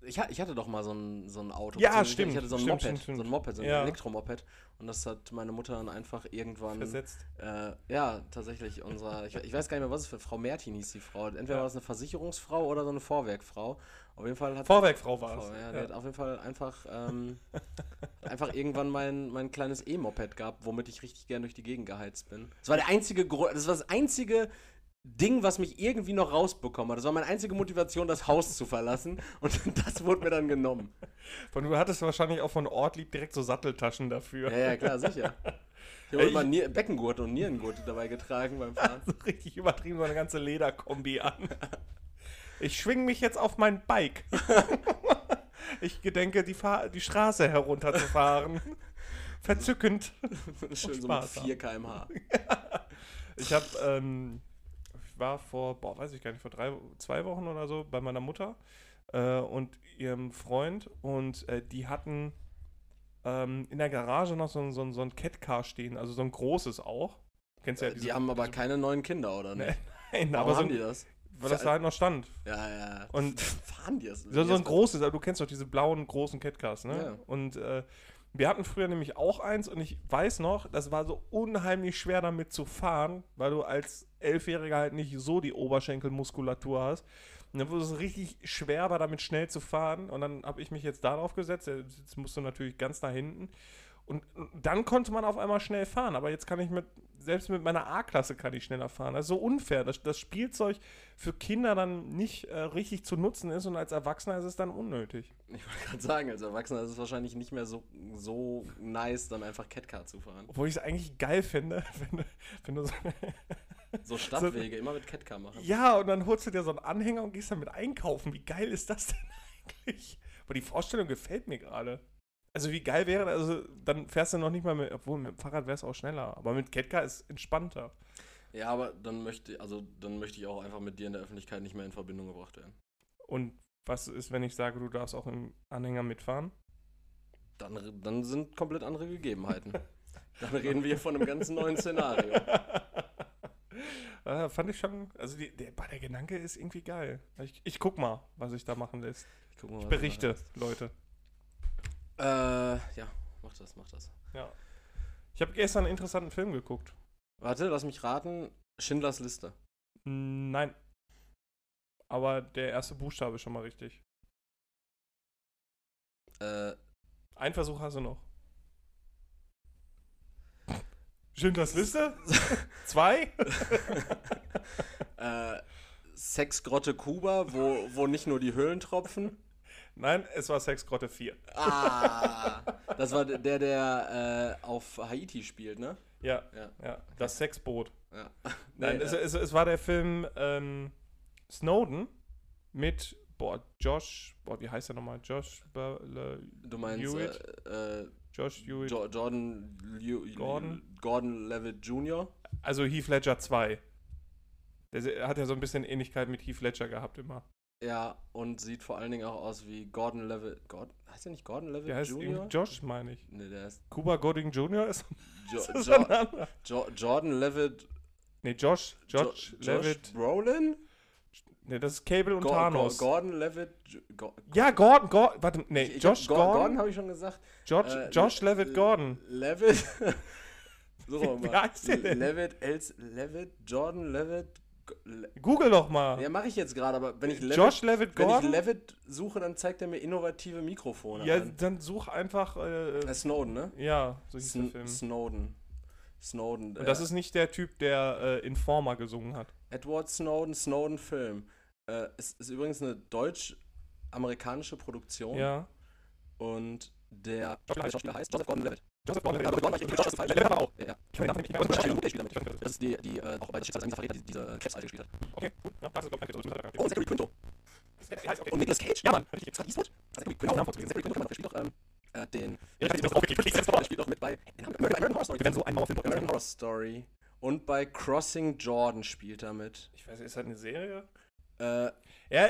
ich, ich hatte doch mal so ein, so ein Auto. Ja, stimmt, Ich hatte so ein stimmt, Moped, stimmt, stimmt. so ein Moped, so ein Ja. Elektromoped. Und das hat meine Mutter dann einfach irgendwann. Versetzt. Äh, ja, tatsächlich unserer, ich, ich weiß gar nicht mehr, was es für Frau Mertin hieß, die Frau. Entweder Ja. war das eine Versicherungsfrau oder so eine Vorwerkfrau. Auf jeden Fall hat Vorwerkfrau war es. Frau, ja, Ja. der hat auf jeden Fall einfach, ähm, einfach irgendwann mein, mein kleines E-Moped gehabt, womit ich richtig gern durch die Gegend geheizt bin. Das war der einzige Grund, das war das einzige Ding, was mich irgendwie noch rausbekommen hat. Das war meine einzige Motivation, das Haus zu verlassen. Und (laughs) das wurde mir dann genommen. Von du hattest wahrscheinlich auch von Ortlieb direkt so Satteltaschen dafür. Ja, ja, klar, sicher. (laughs) Ich habe immer Nier Beckengurt und Nierengurt dabei getragen beim (laughs) Fahren. So richtig übertrieben, so eine ganze Lederkombi an. Ich schwing mich jetzt auf mein Bike. Ich gedenke, die, Fahr die Straße herunterzufahren. Verzückend. Schön so mit Spaß haben. 4 km/h. Ich habe, ähm, ich war vor, boah, weiß ich gar nicht, vor drei, zwei Wochen oder so bei meiner Mutter äh, und ihrem Freund und äh, die hatten ähm, in der Garage noch so, ein- so, ein- so ein Catcar stehen, also so ein großes auch. Kennst ja Äh, Die haben aber keine neuen Kinder, oder nicht? (laughs) Nein, Warum aber so haben die das? weil das da halt noch stand. Ja, ja. (laughs) Und- (laughs) fahren die das? So, so ein großes, also du kennst doch diese blauen großen Catcars, ne? Ja. Und äh, wir hatten früher nämlich auch eins und ich weiß noch, das war so unheimlich schwer damit zu fahren, weil du als Elfjähriger halt nicht so die Oberschenkelmuskulatur hast. Und dann wurde es richtig schwer, war damit schnell zu fahren. Und dann habe ich mich jetzt darauf gesetzt. Jetzt musst du natürlich ganz nach hinten. Und dann konnte man auf einmal schnell fahren. Aber jetzt kann ich mit, selbst mit meiner A-Klasse kann ich schneller fahren. Das ist so unfair, dass das Spielzeug für Kinder dann nicht äh, richtig zu nutzen ist und als Erwachsener ist es dann unnötig. Ich wollte gerade sagen, als Erwachsener ist es wahrscheinlich nicht mehr so, so nice, dann einfach Catcar zu fahren. Obwohl ich es eigentlich geil finde, (laughs) wenn du, wenn du so, (laughs) (laughs) So Stadtwege, immer mit Catcar machen. Ja, und dann holst du dir so einen Anhänger und gehst damit einkaufen. Wie geil ist das denn (laughs) eigentlich? Aber die Vorstellung gefällt mir gerade. Also wie geil wäre das, also dann fährst du noch nicht mal mit, obwohl mit dem Fahrrad wäre es auch schneller, aber mit Catcar ist entspannter. Ja, aber dann möchte, also, dann möchte ich auch einfach mit dir in der Öffentlichkeit nicht mehr in Verbindung gebracht werden. Und was ist, wenn ich sage, du darfst auch im Anhänger mitfahren? Dann, dann sind komplett andere Gegebenheiten. Dann reden wir von einem ganz neuen Szenario. (laughs) äh, fand ich schon, also die, der, der Gedanke ist irgendwie geil. Ich, ich guck mal, was sich da machen lässt. Ich, mal, Ich berichte, Leute. Äh, ja, mach das, mach das. Ja. Ich habe gestern einen interessanten Film geguckt. Warte, lass mich raten. Schindlers Liste. Nein. Aber der erste Buchstabe ist schon mal richtig. Äh, Ein Versuch hast du noch. Schindlers Liste? Zwei? (laughs) äh, Sexgrotte Kuba, wo, wo nicht nur die Höhlen tropfen. Nein, es war Sexgrotte 4. Ah, das war der, der äh, auf Haiti spielt, ne? Ja, Ja. ja. Das Sexboot. ja. Nein, Nee, es, es, es war der Film ähm, Snowden mit, boah, Josh, boah, wie heißt der nochmal? Josh, du meinst Hewitt? äh, äh, Josh Hewitt. Jo Jordan Lew Gordon? Gordon Levitt Jr. Also Heath Ledger 2. Der hat ja so ein bisschen Ähnlichkeit mit Heath Ledger gehabt immer. Ja, und sieht vor allen Dingen auch aus wie Gordon Levitt. Gordon, heißt der nicht Gordon Levitt Der heißt Jr.? Josh, meine ich. Nee, der ist Cuba Gooding Jr. ist, jo (laughs) ist jo jo Jordan Levitt. Nee, Josh, Josh jo Levitt. Brolin? Nee, das ist Cable und Go Thanos. Go Gordon Levitt. Go ja, Gordon, Gordon, warte, nee, Ich- ich Josh Go Gordon. Gordon habe ich schon gesagt. Josh, Äh, Josh Le- Levitt Le- Gordon. Levitt. (laughs) so Wie mal. heißt der denn? Levitt, Els, Levitt, Jordan Levitt. Le Google doch mal. ja, mache ich jetzt gerade, aber wenn ich Levitt, Josh Levitt wenn ich. Levitt suche, dann zeigt er mir innovative Mikrofone ja, an. dann such einfach, äh, Äh, Snowden, ne? ja, so hieß der Sn Film. Snowden. Snowden. Und das äh, ist nicht der Typ, der äh, Informer gesungen hat. Edward Snowden, Snowden Film. Äh, es ist übrigens eine deutsch-amerikanische Produktion. Ja. Und der Schauspieler heißt Joseph Gordon-Levitt. Joseph Gordon Aber Gordon war ich irgendwie falsch. Levitt aber auch. Ja. Ich meine, nicht mehr. Und LaBeouf spielt damit. Das ist die, die äh, auch bei Schicksal eines Verräter die, diese Krebsalte gespielt hat. Okay, gut. Ja, das ist, glaub ich, okay. Und Zachary Quinto. Der heißt, okay. Und Nicolas Cage. Ja, Mann. Scott Eastwood. Zachary Quinto. Zachary Quinto, der spielt doch ähm, äh, den... Ja, das ist auch wirklich Der spielt doch mit bei American Horror Story. Wir werden so einen Mauerfilm American Horror Story. Und bei Crossing Jordan spielt er mit. Ich weiß, ist das eine Serie? Äh, Ja,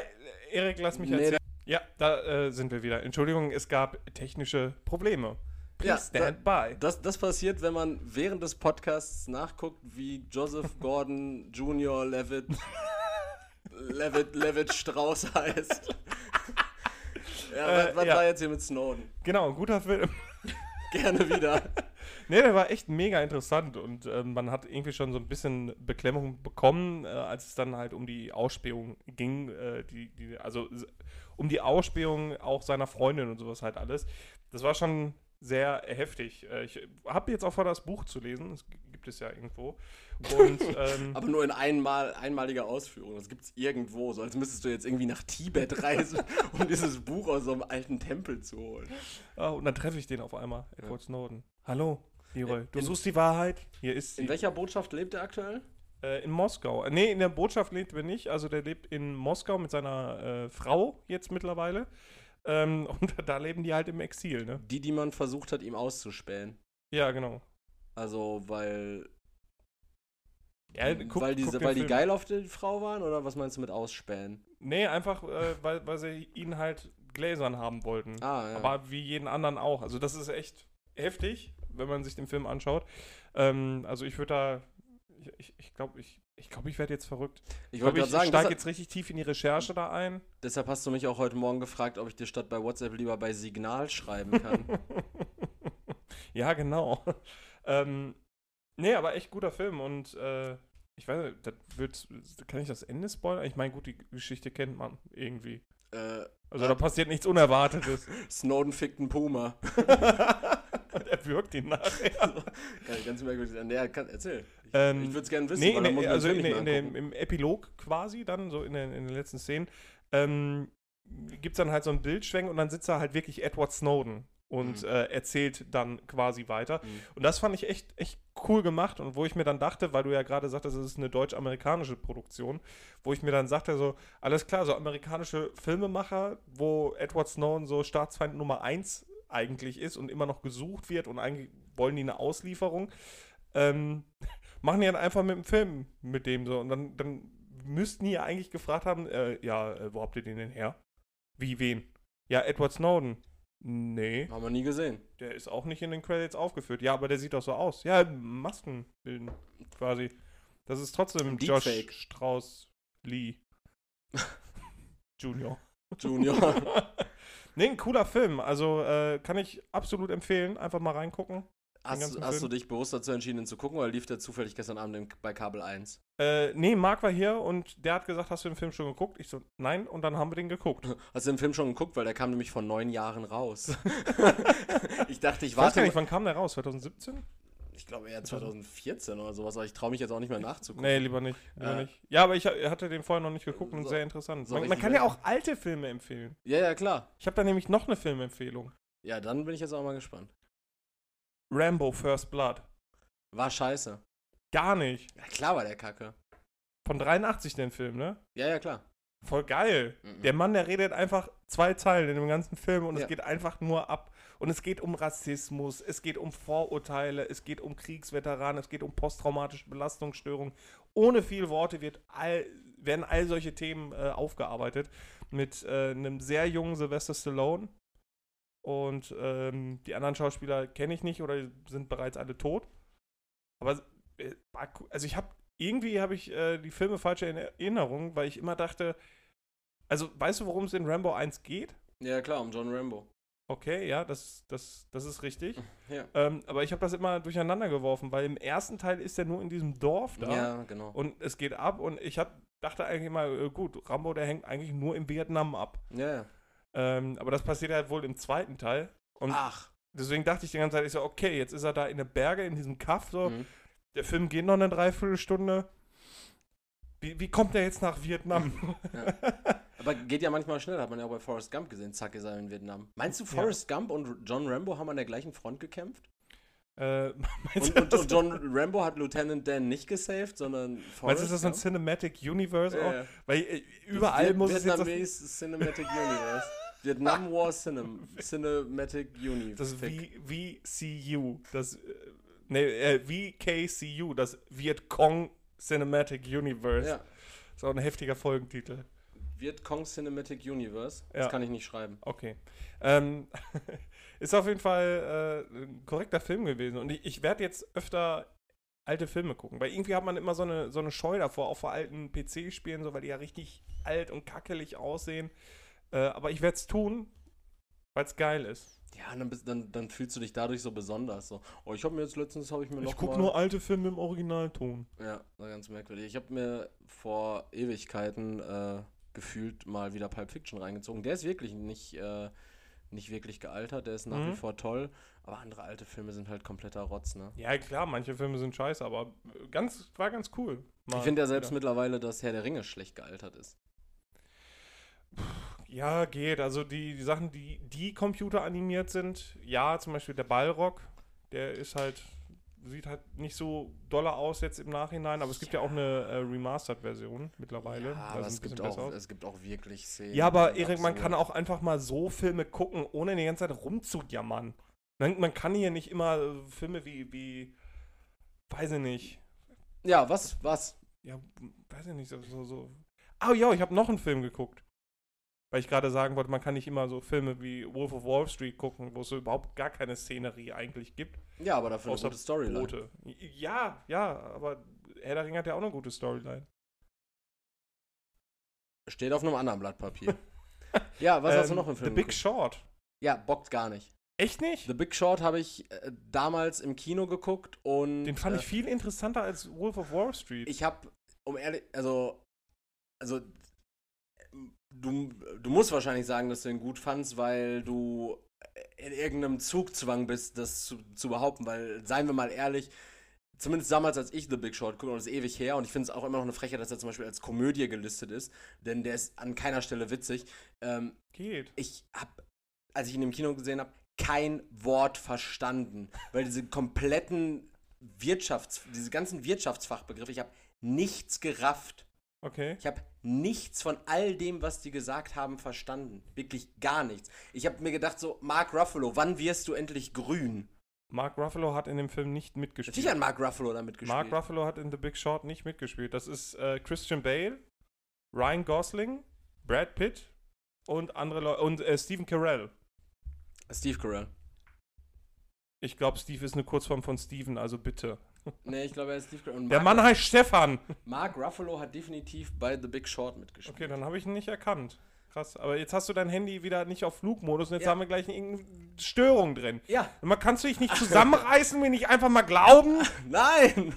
Erik, lass mich Nee, erzählen. Ja, da äh, sind wir wieder. Entschuldigung, es gab technische Probleme. Please Ja, stand by. Das, das passiert, wenn man während des Podcasts nachguckt, wie Joseph (laughs) Gordon Jr. Levitt Levitt, Levitt Strauß heißt. (laughs) ja, Äh, was, was ja. war jetzt hier mit Snowden? Genau, guter Film. (laughs) Gerne wieder. (laughs) Nee, der war echt mega interessant und ähm, man hat irgendwie schon so ein bisschen Beklemmung bekommen, äh, als es dann halt um die Ausspähung ging, äh, die, die, also um die Ausspähung auch seiner Freundin und sowas halt alles. Das war schon sehr heftig. Äh, ich habe jetzt auch vor, das Buch zu lesen, das gibt es ja irgendwo. Und (laughs) ähm, Aber nur in einmal, einmaliger Ausführung. Das gibt es irgendwo, so als müsstest du jetzt irgendwie nach Tibet (laughs) reisen, um dieses Buch aus so einem alten Tempel zu holen. ah, und dann treffe ich den auf einmal, Edward Snowden. Hallo, Leroy, du In- suchst die Wahrheit? Hier ist sie. In welcher Botschaft lebt er aktuell? Äh, in Moskau. Äh, Nee, in der Botschaft lebt er nicht. Also der lebt in Moskau mit seiner äh, Frau jetzt mittlerweile. Ähm, (laughs) und da leben die halt im Exil, ne? Die, die man versucht hat, ihm auszuspähen. Ja, genau. Also, weil. Ja, guck- weil den weil die Film. geil auf die Frau waren oder was meinst du mit ausspähen? Nee, einfach, äh, weil, weil sie ihn halt gläsern haben wollten. Ah, ja. Aber wie jeden anderen auch. Also das ist echt heftig, wenn man sich den Film anschaut. Ähm, also ich würde da, ich ich, glaube, ich, ich, glaub, ich werde jetzt verrückt. ich Ich wollte glaube, gerade ich sagen, steige deshalb, jetzt richtig tief in die Recherche da ein. deshalb hast du mich auch heute Morgen gefragt, ob ich dir statt bei WhatsApp lieber bei Signal schreiben kann. (laughs) ja, genau. ähm, nee, aber echt guter Film und äh, ich weiß das wird, kann ich das Ende spoilern? Ich meine, gut, die Geschichte kennt man irgendwie. äh, Also da passiert nichts Unerwartetes. (laughs) Snowden fickt einen Puma. (laughs) (laughs) und er wirkt ihn nachher. (laughs) Ganz merkwürdig. Nee, kann, erzähl. Ich, Ähm, ich würde es gerne wissen, Nee, man also in, in angucken. im Epilog quasi dann, so in, den- in den letzten Szenen, ähm, gibt es dann halt so einen Bildschwenk und dann sitzt da halt wirklich Edward Snowden und Mhm. äh, erzählt dann quasi weiter. Mhm. Und das fand ich echt, echt cool gemacht und wo ich mir dann dachte, weil du ja gerade sagtest, es ist eine deutsch-amerikanische Produktion, wo ich mir dann sagte, so, alles klar, so amerikanische Filmemacher, wo Edward Snowden so Staatsfeind Nummer 1 eigentlich ist und immer noch gesucht wird und eigentlich wollen die eine Auslieferung, ähm, (laughs) machen die dann einfach mit dem Film mit dem so und dann, dann müssten die ja eigentlich gefragt haben, äh, ja, äh, wo habt ihr den denn her? Wie, wen? Ja, Edward Snowden. Nee, Haben wir nie gesehen. der ist auch nicht in den Credits aufgeführt. Ja, aber der sieht doch so aus. Ja, Masken bilden quasi. Das ist trotzdem Josh. Strauss Lee. (laughs) Junior. Junior. (laughs) nee, ein cooler Film. Also äh, kann ich absolut empfehlen. Einfach mal reingucken. hast ganzen hast du dich bewusst dazu entschieden, ihn zu gucken, oder lief der zufällig gestern Abend bei Kabel 1? Äh, nee, Marc war hier und der hat gesagt, hast du den Film schon geguckt? Ich so, nein, und dann haben wir den geguckt. (laughs) Hast du den Film schon geguckt? Weil der kam nämlich vor neun Jahren raus. (laughs) (laughs) ich dachte, ich Ich weiß warte. gar nicht, wann kam der raus? 2017? Ich glaube eher 2014 oder sowas, aber ich traue mich jetzt auch nicht mehr nachzugucken. Nee, lieber nicht. Lieber Ja. nicht. Ja, aber ich ha- hatte den vorher noch nicht geguckt und So- sehr interessant. Man, man kann ja auch alte Filme empfehlen. Ja, ja, klar. Ich habe da nämlich noch eine Filmempfehlung. Ja, dann bin ich jetzt auch mal gespannt. Rambo First Blood. War scheiße. Gar nicht. Ja, klar war der Kacke. Von 83 den Film, ne? Ja, ja, klar. Voll geil. Mhm. Der Mann, der redet einfach zwei Zeilen in dem ganzen Film und Ja. es geht einfach nur ab. Und es geht um Rassismus, es geht um Vorurteile, es geht um Kriegsveteranen, es geht um posttraumatische Belastungsstörungen. Ohne viel Worte wird all, werden all solche Themen äh, aufgearbeitet. Mit äh, einem sehr jungen Sylvester Stallone. Und ähm, die anderen Schauspieler kenne ich nicht oder sind bereits alle tot. Aber äh, also ich habe irgendwie habe ich äh, die Filme falsch in Erinnerung, weil ich immer dachte, also weißt du, worum es in Rambo 1 geht? Ja, klar, um John Rambo. Okay, ja, das, das, das ist richtig. (laughs) Ja. Ähm, aber ich habe das immer durcheinander geworfen, weil im ersten Teil ist er nur in diesem Dorf da Ja, genau. und es geht ab und ich hab, dachte eigentlich immer, äh, gut, Rambo, der hängt eigentlich nur in Vietnam ab. Ja, ja. Ähm, aber das passiert halt wohl im zweiten Teil. Und Ach. deswegen dachte ich die ganze Zeit, ich so, okay, jetzt ist er da in den Berge, in diesem Kaff, so, Mhm. der Film geht noch eine Dreiviertelstunde. Wie, wie kommt der jetzt nach Vietnam? (laughs) Aber geht ja manchmal schnell, hat man ja auch bei Forrest Gump gesehen. Zack, ist er in Vietnam. Meinst du, Ja. Forrest Gump und John Rambo haben an der gleichen Front gekämpft? äh, (laughs) meinst Und, du, und, das- und John Rambo hat Lieutenant Dan nicht gesaved, sondern Forrest Meinst du, ist das ein? Cinematic Universe auch? Ja, ja. Weil äh, überall muss es jetzt das, Vietnamese Cinematic Universe. Vietnam War Cinem Cinematic Universe. das VCU, das äh, nee, äh, VKCU, das Vietcong Cinematic Universe. Ja. Ist auch ein heftiger Folgentitel. Vietcong Cinematic Universe. Das Ja. kann ich nicht schreiben. Okay. Ähm, (laughs) ist auf jeden Fall äh, ein korrekter Film gewesen. Und ich, ich werde jetzt öfter alte Filme gucken. Weil irgendwie hat man immer so eine, so eine Scheu davor, auch vor alten PC-Spielen, so, weil die ja richtig alt und kackelig aussehen. Äh, aber ich werde es tun, weil es geil ist. Ja, dann, bist- dann, dann fühlst du dich dadurch so besonders. So, oh, ich habe mir jetzt letztens, habe ich mir noch Ich gucke nur alte Filme im Originalton. Ja, war ganz merkwürdig. Ich habe mir vor Ewigkeiten äh, gefühlt mal wieder Pulp Fiction reingezogen. Der ist wirklich nicht, äh, nicht wirklich gealtert, der ist nach Mhm. wie vor toll. Aber andere alte Filme sind halt kompletter Rotz, ne? Ja, klar, manche Filme sind scheiße, aber ganz, war ganz cool. Mal ich finde ja selbst wieder. mittlerweile, dass Herr der Ringe schlecht gealtert ist. Ja, geht. Also die, die Sachen, die, die computeranimiert sind, ja, zum Beispiel der Ballrock, der ist halt, sieht halt nicht so doller aus jetzt im Nachhinein, aber es gibt ja, auch eine äh, Remastered-Version mittlerweile. Ja, aber es gibt, auch, aus. es gibt auch wirklich Szenen. Ja, aber Erik, man kann auch einfach mal so Filme gucken, ohne die ganze Zeit rumzujammern. Man, man kann hier nicht immer äh, Filme wie, wie, weiß ich nicht, Ja, was, was? ja, weiß ich nicht, so, so. Ah, ja, ich habe noch einen Film geguckt. Weil ich gerade sagen wollte, man kann nicht immer so Filme wie Wolf of Wall Street gucken, wo es so überhaupt gar keine Szenerie eigentlich gibt. Ja, aber dafür eine gute Storyline. Boote. Ja, ja, aber Herr der Ringe hat ja auch eine gute Storyline. Steht auf einem anderen Blatt Papier. (laughs) ja, was hast du Ähm, noch im Film The Big geguckt? Short. Ja, bockt gar nicht. Echt nicht? The Big Short habe ich äh, damals im Kino geguckt und Den fand äh, ich viel interessanter als Wolf of Wall Street. ich habe, um ehrlich, also, also du, du musst wahrscheinlich sagen, dass du ihn gut fandst, weil du in irgendeinem Zugzwang bist, das zu, zu behaupten, weil, seien wir mal ehrlich, zumindest damals, als ich The Big Short gucke, und das ist ewig her, und ich finde es auch immer noch eine Frechheit, dass er zum Beispiel als Komödie gelistet ist, denn der ist an keiner Stelle witzig. Ähm, Geht. ich habe, als ich ihn im Kino gesehen habe, kein Wort verstanden, weil diese kompletten Wirtschafts-, diese ganzen Wirtschaftsfachbegriffe, ich habe nichts gerafft. Okay. Ich habe nichts von all dem, was die gesagt haben, verstanden. Wirklich gar nichts. Ich habe mir gedacht, so, Mark Ruffalo, wann wirst du endlich grün? Mark Ruffalo hat in dem Film nicht mitgespielt. Natürlich hat Mark Ruffalo damit gespielt. Mark Ruffalo hat in The Big Short nicht mitgespielt. Das ist äh, Christian Bale, Ryan Gosling, Brad Pitt und andere Leute und äh, Stephen Carell. Steve Carell. Ich glaube, Steve ist eine Kurzform von Steven, also bitte. Nee, ich glaube, er ist Steve Carell. Der Mark, Mann heißt Stefan. Mark Ruffalo hat definitiv bei The Big Short mitgespielt. Okay, dann habe ich ihn nicht erkannt. Krass, aber jetzt hast du dein Handy wieder nicht auf Flugmodus und jetzt Ja. haben wir gleich irgendeine Störung drin. Ja, Und man kannst du dich nicht zusammenreißen, mir nicht einfach mal glauben? (laughs) nein!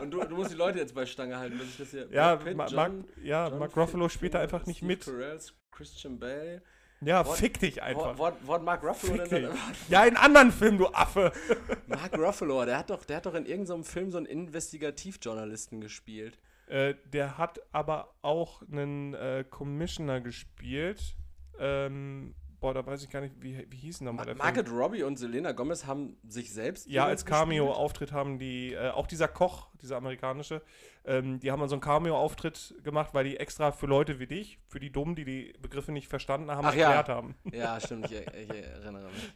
Und du, du musst die Leute jetzt bei Stange halten, dass ich das hier. Ja, Brad Pitt, Ma John- Mark, ja John Mark Ruffalo spielt da einfach nicht Steve mit. Carell, Christian Bale. Ja, What- fick dich einfach. wo, wo hat Mark Ruffalo Fick denn dich. dann, (laughs) Ja, in anderen Filmen, du Affe. (laughs) Mark Ruffalo, der hat doch, der hat doch in irgendeinem Film so einen Investigativjournalisten gespielt. Äh, der hat aber auch einen äh, Commissioner gespielt. Ähm, boah, da weiß ich gar nicht, wie, wie hieß denn nochmal der Film? Margaret Robbie und Selena Gomez haben sich selbst Ja, als. Cameo-Auftritt haben die, äh, auch dieser Koch, dieser amerikanische, ähm, die haben dann so einen Cameo-Auftritt gemacht, weil die extra für Leute wie dich, für die Dummen, die die Begriffe nicht verstanden haben, Ach ja. erklärt haben. (laughs) Ja, stimmt, ich, ich erinnere mich.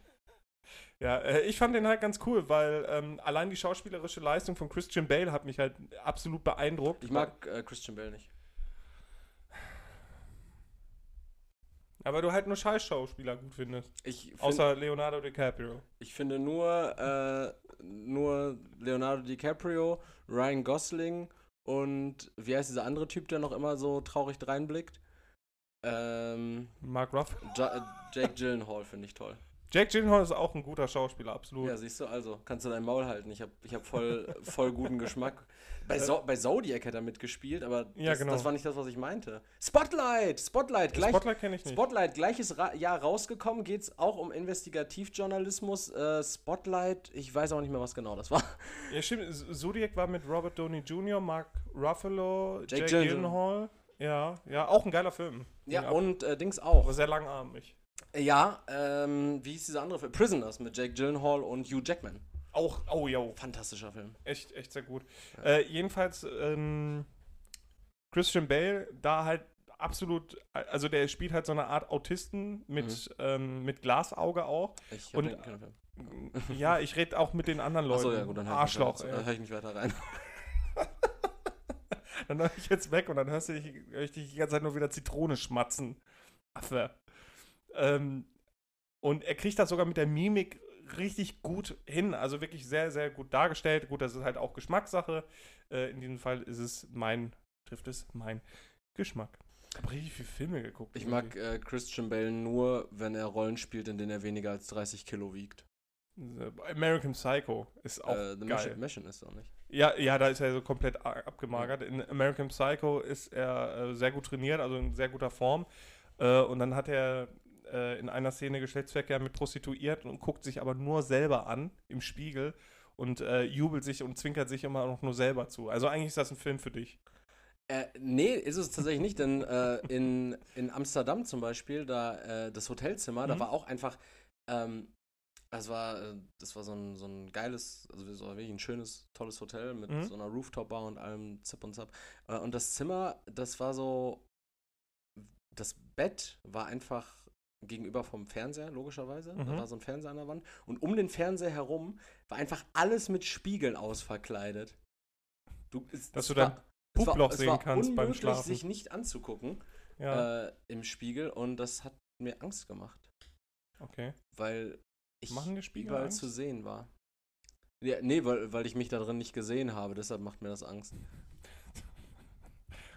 Ja, äh, ich fand den halt ganz cool, weil ähm, allein die schauspielerische Leistung von Christian Bale hat mich halt absolut beeindruckt. Ich mag äh, Christian Bale nicht. Aber du halt nur Scheiß-Schauspieler gut findest. Find, Außer Leonardo DiCaprio. ich finde nur, äh, nur Leonardo DiCaprio, Ryan Gosling und wie heißt dieser andere Typ, der noch immer so traurig dreinblickt? Ähm, Mark Ruff. ja Jake Gyllenhaal finde ich toll. Jake Gyllenhaal ist auch ein guter Schauspieler, absolut. Ja, siehst du, also kannst du dein Maul halten. Ich habe ich hab voll, voll guten Geschmack. Bei, so bei Zodiac hat er mitgespielt, aber Ja, das, genau. das war nicht das, was ich meinte. Spotlight! Spotlight! Gleich, Spotlight kenne ich nicht. Spotlight, gleiches Ra Jahr rausgekommen, geht es auch um Investigativjournalismus. Äh, Spotlight, ich weiß auch nicht mehr, was genau das war. Ja, stimmt. Zodiac war mit Robert Downey Jr., Mark Ruffalo, Jake Jake, Gyllenhaal. Ja, ja, auch ein geiler Film. Ja, Ja, und äh, Dings Aber auch. sehr langatmig. Ja, ähm, wie hieß dieser andere Film? Prisoners mit Jake Gyllenhaal und Hugh Jackman. Auch, oh ja, Fantastischer Film. echt, echt sehr gut. Äh, jedenfalls, ähm, Christian Bale, da halt absolut, also der spielt halt so eine Art Autisten mit, Mhm. ähm, mit Glasauge auch. Ich Und- den. (laughs) Ja, ich rede auch mit den anderen Leuten. Achso, ja, gut, dann höre ich, nicht Arschloch, weiter- ey. äh, hör ich nicht weiter rein. (laughs) Dann höre ich jetzt weg und dann hörst du dich, hör ich dich die ganze Zeit nur wieder Zitrone schmatzen. Affe. Ähm, und er kriegt das sogar mit der Mimik richtig gut hin. Also wirklich sehr, sehr gut dargestellt. Gut, das ist halt auch Geschmackssache. Äh, in diesem Fall ist es mein, trifft es mein Geschmack. Ich habe richtig viele Filme geguckt. Ich mag äh, Christian Bale nur, wenn er Rollen spielt, in denen er weniger als 30 Kilo wiegt. irgendwie. American Psycho ist auch äh, The geil. Mission, Mission ist doch nicht. Ja, ja, da ist er so komplett abgemagert. In American Psycho ist er äh, sehr gut trainiert, also in sehr guter Form. Äh, und dann hat er äh, in einer Szene Geschlechtsverkehr mit Prostituierten und guckt sich aber nur selber an im Spiegel und äh, jubelt sich und zwinkert sich immer noch nur selber zu. Also eigentlich ist das ein Film für dich. Äh, nee, ist es tatsächlich nicht, denn äh, in, in Amsterdam zum Beispiel, da äh, das Hotelzimmer, da Mhm. war auch einfach, ähm, das war, äh, das war so ein, so ein geiles, also so wirklich ein schönes, tolles Hotel mit Mhm. so einer Rooftop-Bar und allem Zip und Zap. Äh, und das Zimmer, das war so, das Bett war einfach gegenüber vom Fernseher, logischerweise. Da Mhm. war so ein Fernseher an der Wand. Und um den Fernseher herum war einfach alles mit Spiegeln ausverkleidet. Du, es, Dass es du dein war- war- Puploch sehen war kannst beim Schlafen. sich nicht anzugucken Ja, äh, im Spiegel und das hat mir Angst gemacht, okay. weil ich Machen dir Spiegel überall Angst? zu sehen war. Ja, nee, weil, weil ich mich da drin nicht gesehen habe, deshalb macht mir das Angst.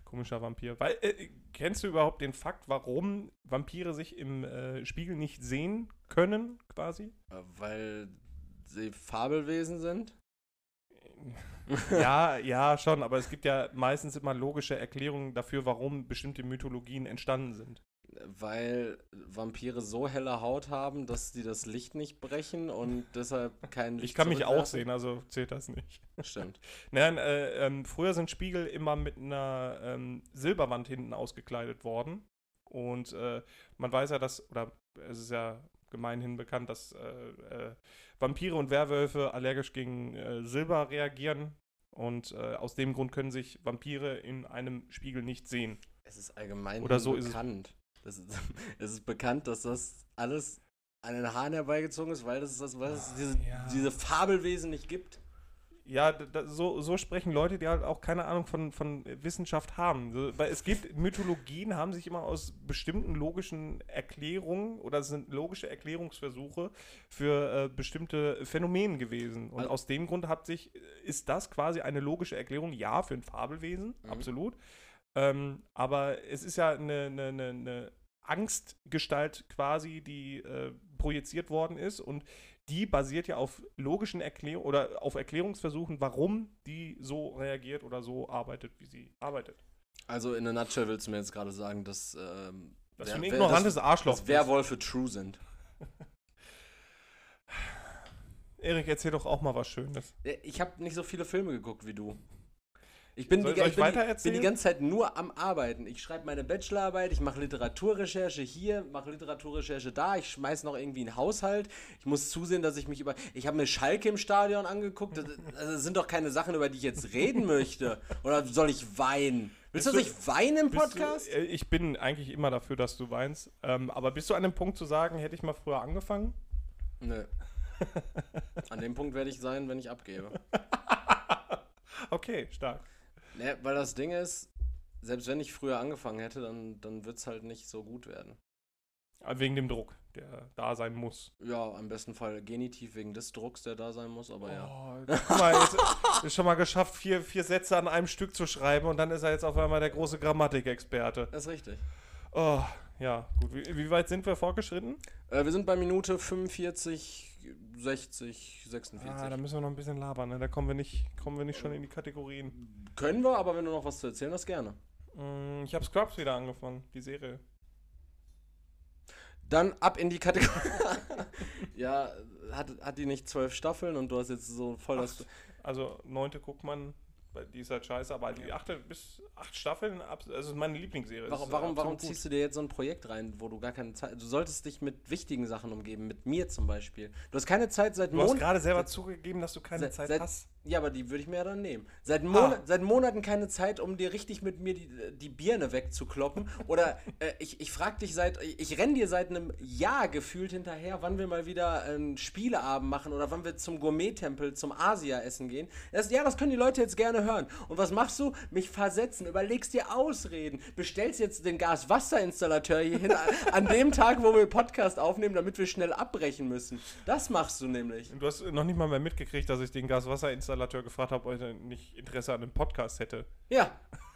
Komischer Vampir. Weil, äh, kennst du überhaupt den Fakt, warum Vampire sich im äh, Spiegel nicht sehen können, quasi? Äh, Weil sie Fabelwesen sind. (laughs) ja, ja, schon, aber es gibt ja meistens immer logische Erklärungen dafür, warum bestimmte Mythologien entstanden sind. Weil Vampire so helle Haut haben, dass sie das Licht nicht brechen und (laughs) deshalb kein Licht Ich kann mich auch sehen, also zählt das nicht. Stimmt. (laughs) Nein, äh, ähm, früher sind Spiegel immer mit einer ähm, Silberwand hinten ausgekleidet worden. Und äh, man weiß ja, dass, oder es ist ja gemeinhin bekannt, dass äh, äh, Vampire und Werwölfe allergisch gegen äh, Silber reagieren. Und äh, aus dem Grund können sich Vampire in einem Spiegel nicht sehen. Es ist allgemein Oder so ist es. bekannt. Das ist, (laughs) es ist bekannt, dass das alles an den Haaren herbeigezogen ist, weil, das ist das, weil es diese, Ja. diese Fabelwesen nicht gibt. Ja, da, so, so sprechen Leute, die halt auch keine Ahnung von, von Wissenschaft haben. So, weil es gibt, Mythologien haben sich immer aus bestimmten logischen Erklärungen oder sind logische Erklärungsversuche für äh, bestimmte Phänomene gewesen. Und Also- aus dem Grund hat sich, ist das quasi eine logische Erklärung, ja, für ein Fabelwesen, Mhm. absolut. Ähm, aber es ist ja eine, eine, eine, eine Angstgestalt quasi, die äh, projiziert worden ist und die basiert ja auf logischen Erklärungen oder auf Erklärungsversuchen, warum die so reagiert oder so arbeitet, wie sie arbeitet. Also in a nutshell willst du mir jetzt gerade sagen, dass, ähm, Dass wer- du ein wer- ignorantes dass, Arschloch dass Werwölfe true sind. Erik, erzähl doch auch mal was Schönes. Ja, Ich habe nicht so viele Filme geguckt wie du. Ich bin, Soll- die, ich bin, bin die ganze Zeit nur am Arbeiten. Ich schreibe meine Bachelorarbeit, ich mache Literaturrecherche hier, mache Literaturrecherche da, ich schmeiß noch irgendwie einen Haushalt. Ich muss zusehen, dass ich mich über. Ich habe mir Schalke im Stadion angeguckt. Das, das sind doch keine Sachen, über die ich jetzt reden möchte. Oder soll ich weinen? Willst du, dass ich weine im Podcast? Du, äh, ich bin eigentlich immer dafür, dass du weinst. Ähm, aber bist du an dem Punkt zu sagen, hätte ich mal früher angefangen? Nö. (laughs) An dem Punkt werde ich sein, wenn ich abgebe. Okay, stark. Ne, weil das Ding ist, selbst wenn ich früher angefangen hätte, dann, dann wird es halt nicht so gut werden. Aber Wegen dem Druck, der da sein muss. Ja, am besten Fall Genitiv wegen des Drucks, der da sein muss, aber ja. Oh, guck mal, jetzt (laughs) ist schon mal geschafft, vier, vier Sätze an einem Stück zu schreiben und dann ist er jetzt auf einmal der große Grammatikexperte. Das ist richtig. Oh, ja, gut. Wie, wie weit sind wir fortgeschritten? Äh, wir sind bei Minute 45, 60, 46. Ah, da müssen wir noch ein bisschen labern, ne? Da kommen wir nicht, kommen wir nicht schon in die Kategorien. Können wir, aber wenn du noch was zu erzählen hast, gerne. Mm, Ich habe Scrubs wieder angefangen, die Serie. Dann ab in die Kategorie. (laughs) ja, hat, hat die nicht zwölf Staffeln und du hast jetzt so voll das. Also neunte guckt man, weil die ist halt scheiße, aber die achte bis acht Staffeln, also ist meine Lieblingsserie. Warum, warum, warum ziehst du dir jetzt so ein Projekt rein, wo du gar keine Zeit. Du solltest dich mit wichtigen Sachen umgeben, mit mir zum Beispiel. Du hast keine Zeit seit Du hast Monaten. gerade selber zugegeben, dass du keine Seit- Zeit seit- hast. Ja, aber die würde ich mir ja dann nehmen. Seit, Ah. Monat, seit Monaten keine Zeit, um dir richtig mit mir die, die Birne wegzukloppen. Oder äh, ich, ich frage dich seit, ich, ich renn dir seit einem Jahr gefühlt hinterher, wann wir mal wieder einen Spieleabend machen oder wann wir zum Gourmet-Tempel, zum Asia-Essen gehen. Das, ja, das können die Leute jetzt gerne hören. Und was machst du? Mich versetzen, überlegst dir Ausreden, bestellst jetzt den Gaswasserinstallateur hier hin an, (laughs) an dem Tag, wo wir Podcast aufnehmen, damit wir schnell abbrechen müssen. Das machst du nämlich. Du hast noch nicht mal mehr mitgekriegt, dass ich den Gaswasserinstallateur gefragt habe, ob er nicht Interesse an einem Podcast hätte. Ja, (laughs)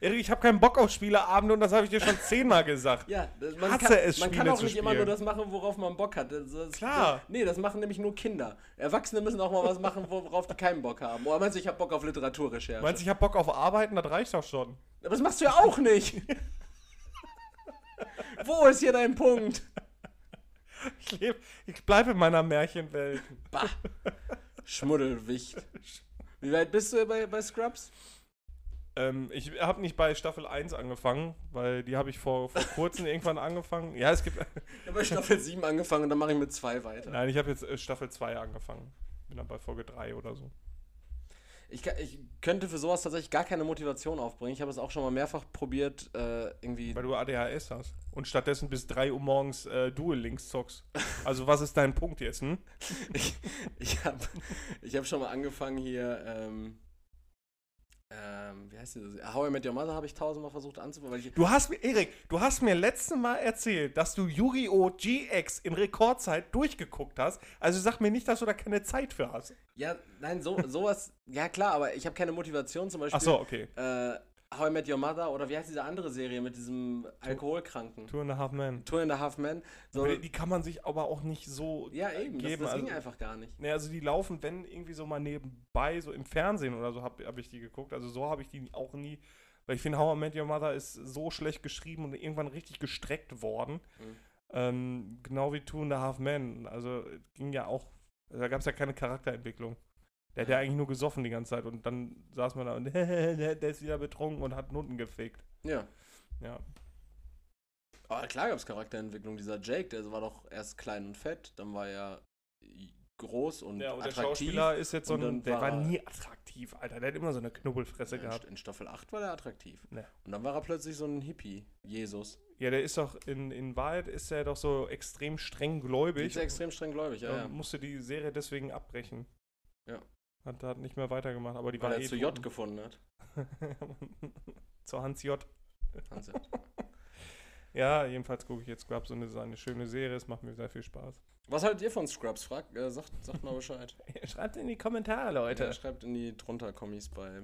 Erik, ich habe keinen Bock auf Spieleabende und das habe ich dir schon zehnmal gesagt. Ja, das- man, Hasse kann, es, man kann auch nicht immer nur das machen, worauf man Bock hat. Das, das, Klar. Das, nee, das machen nämlich nur Kinder. Erwachsene müssen auch mal was machen, worauf die keinen Bock haben. Oder meinst du, ich habe Bock auf Literaturrecherche? Meinst du, ich habe Bock auf Arbeiten? Das reicht doch schon. Aber das machst du ja auch nicht. (laughs) Wo ist hier dein Punkt? Ich, ich bleibe in meiner Märchenwelt. Bah. (laughs) Schmuddelwicht. (laughs) Wie weit bist du bei, bei Scrubs? Ähm, ich habe nicht bei Staffel 1 angefangen, weil die habe ich vor, vor kurzem (laughs) irgendwann angefangen. Ja, es gibt. Ich habe bei Staffel 7 angefangen und dann mache ich mit 2 weiter. Nein, ich habe jetzt äh, Staffel 2 angefangen. Bin dann bei Folge 3 oder so. Ich, ich könnte für sowas tatsächlich gar keine Motivation aufbringen. Ich habe es auch schon mal mehrfach probiert, äh, irgendwie Weil du ADHS hast. Und stattdessen bis 3 Uhr morgens äh, Duel Links zockst. Also, was ist dein Punkt jetzt, hm? (laughs) ich ich habe ich hab schon mal angefangen hier, ähm, ähm, wie heißt das? How I Met Your Mother habe ich tausendmal versucht anzufangen, Du hast mir, Erik, du hast mir letztes Mal erzählt, dass du Yu-Gi-Oh! GX in Rekordzeit durchgeguckt hast. Also sag mir nicht, dass du da keine Zeit für hast. ja, nein, so, (laughs) sowas, ja klar, aber ich habe keine Motivation zum Beispiel. Ach so, okay. Äh, How I Met Your Mother oder wie heißt diese andere Serie mit diesem Alkoholkranken? Two and a Half Men. Two and a Half Men. So, Aber Die kann man sich aber auch nicht so ja, eben, das, geben. das ging also, einfach gar nicht. ne, also die laufen, wenn irgendwie so mal nebenbei, so im Fernsehen oder so, habe hab ich die geguckt. Also so habe ich die auch nie. Weil ich finde, How I Met Your Mother ist so schlecht geschrieben und irgendwann richtig gestreckt worden. Mhm. Ähm, genau wie Two and a Half Men. Also ging ja auch, da gab es ja keine Charakterentwicklung. Der hat ja eigentlich nur gesoffen die ganze Zeit und dann saß man da und (laughs) der, der ist wieder betrunken und hat Nutten gefickt. Ja. Ja. Aber klar gab es Charakterentwicklung. Dieser Jake, der war doch erst klein und fett, dann war er groß und, Ja, und der attraktiv. Schauspieler ist jetzt so ein, der war war- nie attraktiv, Alter. Der hat immer so eine Knubbelfresse in, gehabt. in Staffel 8 war er attraktiv. Ne. Und dann war er plötzlich so ein Hippie, Jesus. Ja, der ist doch, in, in Wahrheit ist er doch so extrem streng gläubig. Ist ja extrem streng gläubig, ja, und ja. musste die Serie deswegen abbrechen. Ja. Hat, hat nicht mehr weitergemacht, aber die Weil war er eh zu J tot. gefunden hat. (laughs) zu Hans J. Hans, ja. (laughs) Ja, jedenfalls gucke ich jetzt Scrubs und es ist eine schöne Serie, es macht mir sehr viel Spaß. Was haltet ihr von Scrubs? Frag, äh, sagt, sagt mal Bescheid. (laughs) Schreibt in die Kommentare, Leute. Ja, schreibt in die drunter Kommis bei,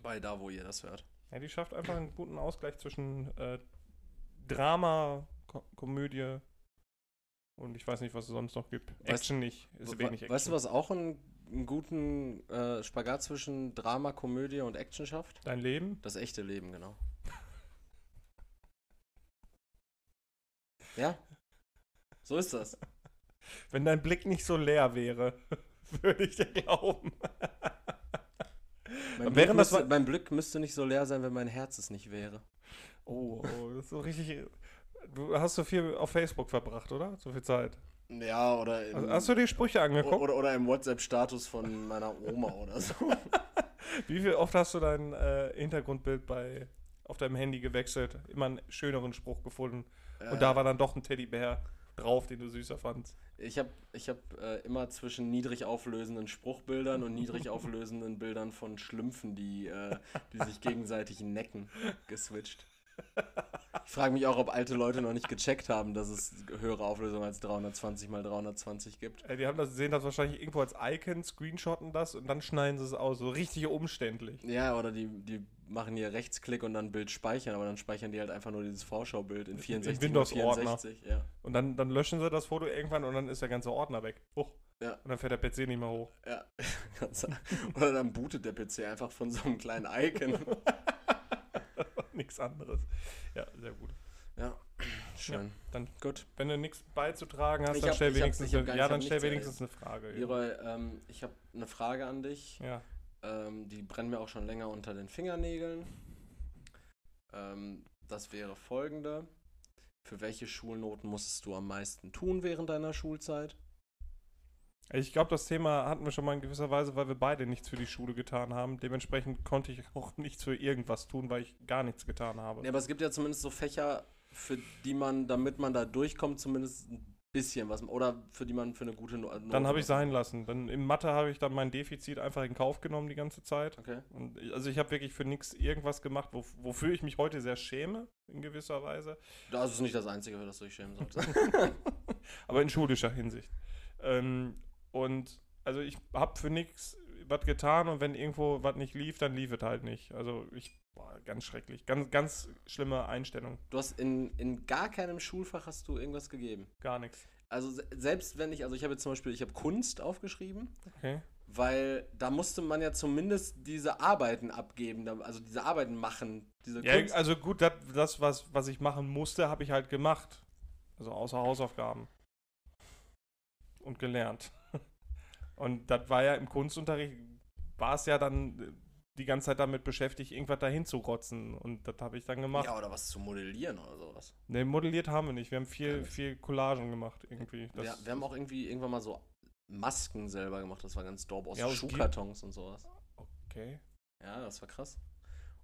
bei da, wo ihr das hört. Ja, die schafft einfach einen guten Ausgleich zwischen äh, Drama, Ko Komödie und ich weiß nicht, was es sonst noch gibt. Weißt- Action nicht, ist We- wenig Action. Weißt du, was auch einen, einen guten äh, Spagat zwischen Drama, Komödie und Action schafft? Dein Leben? Das echte Leben, genau. (laughs) Ja, so ist das. Wenn dein Blick nicht so leer wäre, (laughs) würde ich dir glauben. Mein Blick, während das müsste, mein Blick müsste nicht so leer sein, wenn mein Herz es nicht wäre. Oh, oh, das ist so richtig. Du hast so viel auf Facebook verbracht, oder? So viel Zeit. Ja, oder im, Also, hast du die Sprüche angeguckt? oder, oder im WhatsApp-Status von meiner Oma oder so. (laughs) Wie viel oft hast du dein äh, Hintergrundbild bei auf deinem Handy gewechselt? Immer einen schöneren Spruch gefunden. Und da war dann doch ein Teddybär drauf, den du süßer fandst. Ich habe ich hab, äh, immer zwischen niedrig auflösenden Spruchbildern und niedrig auflösenden Bildern von Schlümpfen, die, äh, die sich gegenseitig necken, geswitcht. Ich frage mich auch, ob alte Leute noch nicht gecheckt haben, dass es höhere Auflösung als 320 mal 320 gibt. Äh, die haben das, sehen das wahrscheinlich irgendwo als Icon, screenshotten das und dann schneiden sie es aus. So richtig umständlich. Ja, oder die, die machen hier Rechtsklick und dann Bild speichern, aber dann speichern die halt einfach nur dieses Vorschaubild in 64 mal Windows-Ordner. 64. Ja, Und dann, dann löschen sie das Foto irgendwann und dann ist der ganze Ordner weg. Hoch. Ja. Und dann fährt der PC nicht mehr hoch. ja. (laughs) Oder dann bootet der PC einfach von so einem kleinen Icon. (laughs) (laughs) Nichts anderes. Ja, sehr gut. Ja, schön. Dann, Gut. wenn du nichts beizutragen hast, Ich dann hab- stell wenigstens, eine, ja, dann stell wenigstens eine Frage. Leroy, ähm, ich habe eine Frage an dich. Ja. Ähm, die brennt mir auch schon länger unter den Fingernägeln. Ähm, das wäre folgende. Für welche Schulnoten musstest du am meisten tun während deiner Schulzeit? Ich glaube, das Thema hatten wir schon mal in gewisser Weise, weil wir beide nichts für die Schule getan haben. Dementsprechend konnte ich auch (laughs) nichts für irgendwas tun, weil ich gar nichts getan habe. Ja, aber es gibt ja zumindest so Fächer, für die man, damit man da durchkommt, zumindest ein bisschen was. Oder für die man für eine gute No- Note. Dann habe ich sein lassen. Dann in Mathe habe ich dann mein Defizit einfach in Kauf genommen die ganze Zeit. Okay. Und also ich habe wirklich für nichts irgendwas gemacht, wo, wofür ich mich heute sehr schäme, in gewisser Weise. Das ist nicht das Einzige, für das du dich schämen solltest. (laughs) Aber in schulischer Hinsicht. Ähm, und also ich habe für nichts was getan und wenn irgendwo was nicht lief, dann lief es halt nicht. Also ich, boah, ganz schrecklich. Ganz, ganz schlimme Einstellung. du hast in, in gar keinem Schulfach hast du irgendwas gegeben. Gar nichts. Also se- selbst wenn ich, also ich habe jetzt zum Beispiel, ich habe Kunst aufgeschrieben. Okay. Weil da musste man ja zumindest diese Arbeiten abgeben, also diese Arbeiten machen, diese Ja, Kunst. also gut, dat, das, was, was ich machen musste, habe ich halt gemacht. Also außer Hausaufgaben. Und gelernt. Und das war ja im Kunstunterricht, war es ja dann äh, die ganze Zeit damit beschäftigt, irgendwas dahin zu rotzen. Und das habe ich dann gemacht. ja, oder was zu modellieren oder sowas. Ne, modelliert haben wir nicht. Wir haben viel, Gar viel Collagen gemacht irgendwie. Das, Wir, wir haben auch irgendwie irgendwann mal so Masken selber gemacht, das war ganz dope, aus Ja, Schuhkartons und sowas. okay. Ja, das war krass.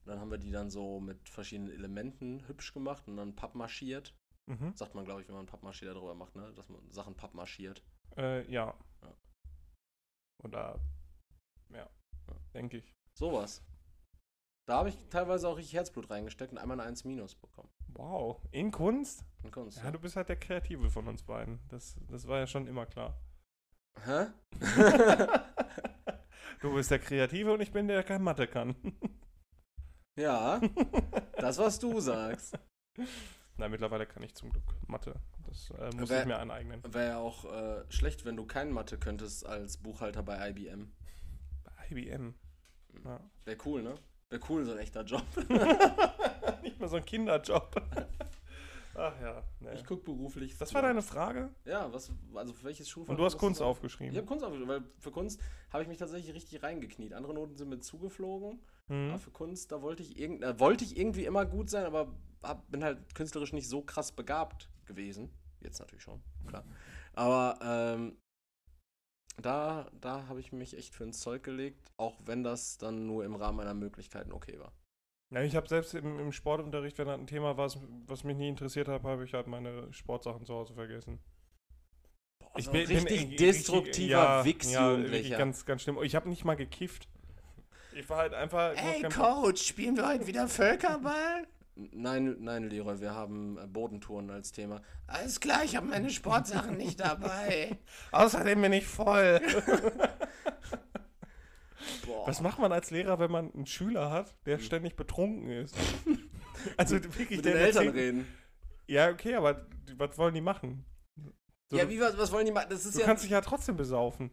Und dann haben wir die dann so mit verschiedenen Elementen hübsch gemacht und dann pappmarschiert. Mhm. Sagt man, glaube ich, wenn man Pappmaché darüber macht, ne? Dass man Sachen pappmarschiert. Äh, ja. Ja. Oder, ja, Ja. denke ich. Sowas. Da habe ich teilweise auch richtig Herzblut reingesteckt und einmal eine 1 minus bekommen. Wow. In Kunst? In Kunst. Ja, du bist halt der Kreative von uns beiden. Das, das war ja schon immer klar. Hä? (laughs) Du bist der Kreative und ich bin der, der kein Mathe kann. (laughs) ja, das, was du sagst. (laughs) Nein, mittlerweile kann ich zum Glück Mathe. Das äh, muss Wer- ich mir aneignen. Wäre ja auch äh, schlecht, wenn du kein Mathe könntest als Buchhalter bei IBM. Bei IBM. Ja. Wäre cool, ne? Wäre cool, so ein echter Job. (laughs) Nicht mal so ein Kinderjob. Ach ja. Ne. Ich gucke beruflich. Das war deine Frage? Ja, was, also für welches Schulfach? Und du hast Kunst da- aufgeschrieben. Ich habe Kunst aufgeschrieben, weil für Kunst habe ich mich tatsächlich richtig reingekniet. Andere Noten sind mir zugeflogen. Mhm. Aber für Kunst, da wollte ich, irgend, äh, wollte ich irgendwie immer gut sein, aber hab, bin halt künstlerisch nicht so krass begabt gewesen. Jetzt natürlich schon, klar. Aber ähm, da, da habe ich mich echt für ins Zeug gelegt, auch wenn das dann nur im Rahmen meiner Möglichkeiten okay war. Ja, ich habe selbst im, im Sportunterricht, wenn da ein Thema war, was mich nie interessiert hat, habe ich halt meine Sportsachen zu Hause vergessen. Also bin- richtig bin- destruktiver ja, Wichsjugendlicher. Ja, wirklich ganz, ganz schlimm. Ich habe nicht mal gekifft. Ich war halt einfach. ich Ey, Coach, spielen wir heute wieder Völkerball? Nein, nein, Leroy, wir haben äh, Bodentouren als Thema. Alles klar, ich habe meine Sportsachen nicht dabei. (laughs) Außerdem bin ich voll. (laughs) Was macht man als Lehrer, wenn man einen Schüler hat, der ständig betrunken ist? (laughs) Also wirklich, Mit den Eltern erzählt- reden. Ja, okay, aber was wollen die machen? So, Ja, wie, was, was wollen die machen? Das ist du ja. kannst dich ja trotzdem besaufen.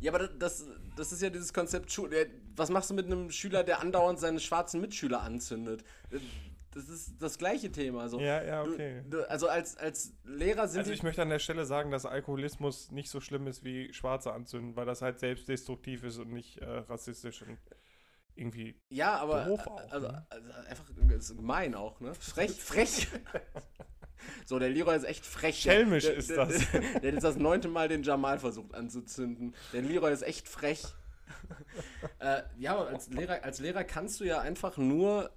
Ja, aber das, das ist ja dieses Konzept Schule. Was machst du mit einem Schüler, der andauernd seine schwarzen Mitschüler anzündet? Das ist das gleiche Thema. So. Ja, ja, Du- okay. Du, also als, als Lehrer sind Also ich möchte an der Stelle sagen, dass Alkoholismus nicht so schlimm ist wie Schwarze anzünden, weil das halt selbstdestruktiv ist und nicht äh, rassistisch und irgendwie. ja, aber. doof auch, also, ne? also einfach ist gemein auch, ne? Frech, (laughs) frech. so, der Leroy ist echt frech. Schelmisch der, ist der, das. Der, der hat jetzt das neunte Mal den Jamal versucht anzuzünden. Der Leroy ist echt frech. (laughs) äh, ja, aber als Lehrer, als Lehrer kannst du ja einfach nur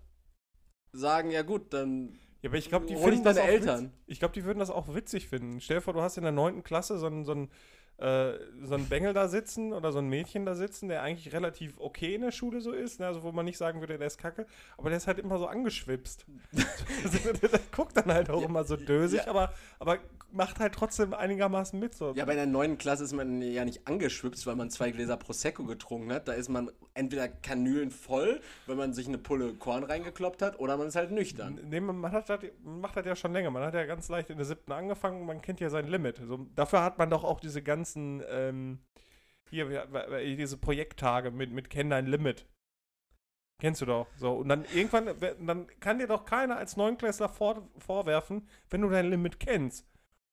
sagen, ja gut, dann Ja, aber ich glaube, die finden das Eltern. Witz, ich glaube, die würden das auch witzig finden. Stell dir vor, du hast in der neunten Klasse so einen, so einen, äh, so einen Bengel da sitzen oder so ein Mädchen da sitzen, der eigentlich relativ okay in der Schule so ist, ne? also wo man nicht sagen würde, der ist kacke, aber der ist halt immer so angeschwipst. (laughs) (laughs) Der, guckt dann halt auch immer so dösig, ja. aber, aber macht halt trotzdem einigermaßen mit. So. Ja, bei der neunten Klasse ist man ja nicht angeschwipst, weil man zwei Gläser Prosecco getrunken hat. Da ist man entweder Kanülen voll, weil man sich eine Pulle Korn reingekloppt hat, oder man ist halt nüchtern. Nee, man, hat man macht das ja schon länger. Man hat ja ganz leicht in der siebten angefangen, man kennt ja sein Limit. So, dafür hat man doch auch diese ganzen, ähm, hier, diese Projekttage mit, mit Kenn dein Limit. Kennst du doch. So, und dann irgendwann, dann kann dir doch keiner als Neunklässler vor, vorwerfen, wenn du dein Limit kennst.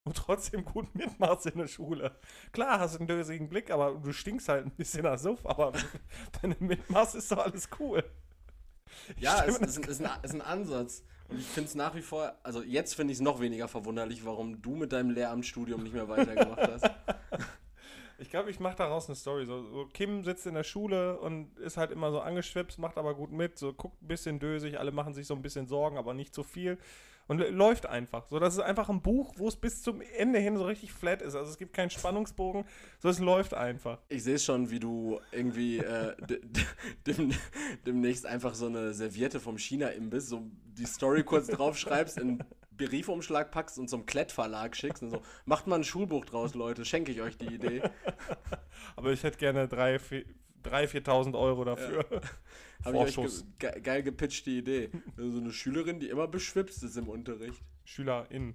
Und trotzdem gut mitmachst in der Schule. Klar, hast einen dösigen Blick, aber du stinkst halt ein bisschen nach Suff, aber (laughs) wenn du mitmachst, ist doch alles cool. Ich Ja, es ist, ist, ein, ist ein Ansatz. Und ich finde es nach wie vor, also jetzt finde ich es noch weniger verwunderlich, warum du mit deinem Lehramtsstudium nicht mehr weitergemacht hast. (laughs) (laughs) Ich glaube, ich mache daraus eine Story. So, so Kim sitzt in der Schule und ist halt immer so angeschwipst, macht aber gut mit, so guckt ein bisschen dösig, alle machen sich so ein bisschen Sorgen, aber nicht so viel. Und läuft einfach. So, das ist einfach ein Buch, wo es bis zum Ende hin so richtig flat ist. Also es gibt keinen Spannungsbogen, so es läuft einfach. Ich sehe schon, wie du irgendwie äh, dem, demnächst einfach so eine Serviette vom China-Imbiss, so die Story kurz (laughs) draufschreibst, in Briefumschlag packst und zum Klettverlag schickst und so. Macht mal ein Schulbuch draus, Leute, schenke ich euch die Idee. (laughs) Aber ich hätte gerne 3.000, 4.000 Euro dafür. (laughs) Habe ich euch ge ge geil gepitcht, die Idee. (laughs) Also so eine Schülerin, die immer beschwipst ist im Unterricht. SchülerInnen.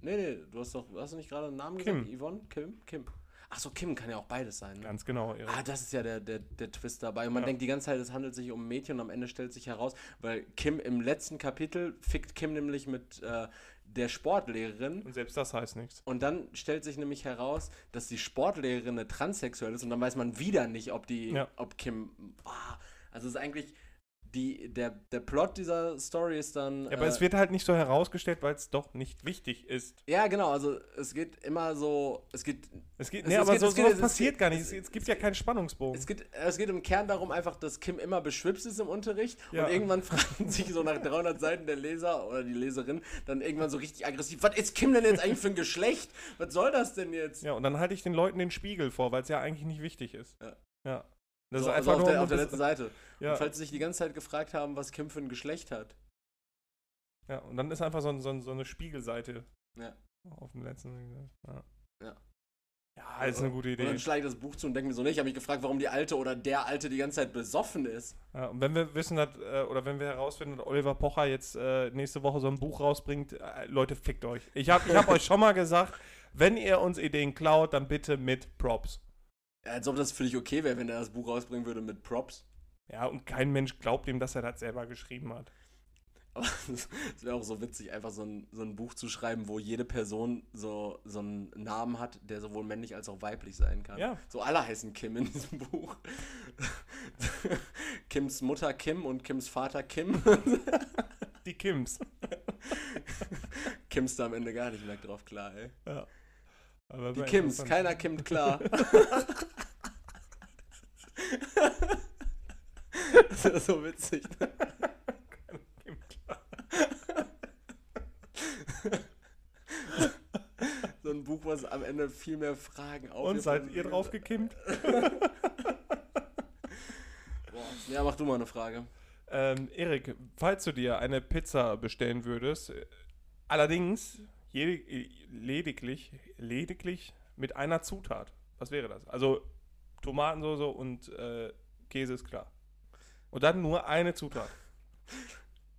Nee, nee, du hast doch, hast du nicht gerade einen Namen Kim. gesagt? Yvonne? Kim? Kim. Achso, Kim kann ja auch beides sein. Ne? Ganz genau. Ihre. Ah, das ist ja der, der, der Twist dabei. Und man Ja. denkt die ganze Zeit, es handelt sich um Mädchen und am Ende stellt sich heraus, weil Kim im letzten Kapitel fickt Kim nämlich mit äh, der Sportlehrerin. Und selbst das heißt nichts. Und dann stellt sich nämlich heraus, dass die Sportlehrerin eine transsexuell ist und dann weiß man wieder nicht, ob die, Ja. ob Kim. Ah, also es ist eigentlich die, der, der Plot dieser Story ist dann. Ja, aber äh, es wird halt nicht so herausgestellt, weil es doch nicht wichtig ist. ja, genau, also es geht immer so, es geht Es geht, nee, es aber geht- so, geht- sowas passiert geht- gar nicht. es- Es, gibt ja keinen Spannungsbogen. Es geht, es geht im Kern darum einfach, dass Kim immer beschwipst ist im Unterricht Ja. und irgendwann (laughs) fragen sich so nach 300 Seiten der Leser oder die Leserin dann irgendwann so richtig aggressiv, was ist Kim denn jetzt eigentlich für ein Geschlecht? Was soll das denn jetzt? Ja, und dann halte ich den Leuten den Spiegel vor, weil es ja eigentlich nicht wichtig ist. Ja. Ja. Das so, ist also einfach auf, nur. der, auf der letzten Seite. Ja, Und falls sie sich die ganze Zeit gefragt haben, was Kim für ein Geschlecht hat. ja, und dann ist einfach so, ein- so, ein- so eine Spiegelseite Ja. auf dem letzten. Ja. Ja. Ja, ist eine gute Und dann Idee. schlage ich das Buch zu und denke mir so nicht. Ich habe mich gefragt, warum die Alte oder der Alte die ganze Zeit besoffen ist. Ja, und wenn wir wissen, dass, äh, oder wenn wir herausfinden, dass Oliver Pocher jetzt äh, nächste Woche so ein Buch rausbringt, äh, Leute, fickt euch. Ich habe ich hab (laughs) euch schon mal gesagt, wenn ihr uns Ideen klaut, dann bitte mit Props. Ja, als ob das völlig okay wäre, wenn er das Buch rausbringen würde mit Props. Ja, und kein Mensch glaubt ihm, dass er das selber geschrieben hat. Aber (laughs) es wäre auch so witzig, einfach so ein, so ein Buch zu schreiben, wo jede Person so, so einen Namen hat, der sowohl männlich als auch weiblich sein kann. Ja. So alle heißen Kim in diesem Buch. (laughs) Kims Mutter Kim und Kims Vater Kim. (laughs) Die Kims. Kims da am Ende gar nicht mehr drauf klar, ey. Ja. Aber Die Kims, keiner kimmt klar. Das ist so witzig. Ne? (laughs) So ein Buch, wo es am Ende viel mehr Fragen auf. Und seid ihr drauf gekimmt? (laughs) Ja, mach du mal eine Frage. Ähm, Erik, falls du dir eine Pizza bestellen würdest, allerdings lediglich, lediglich mit einer Zutat. Was wäre das? Also Tomatensauce und äh, Käse ist klar. Und dann nur eine Zutat.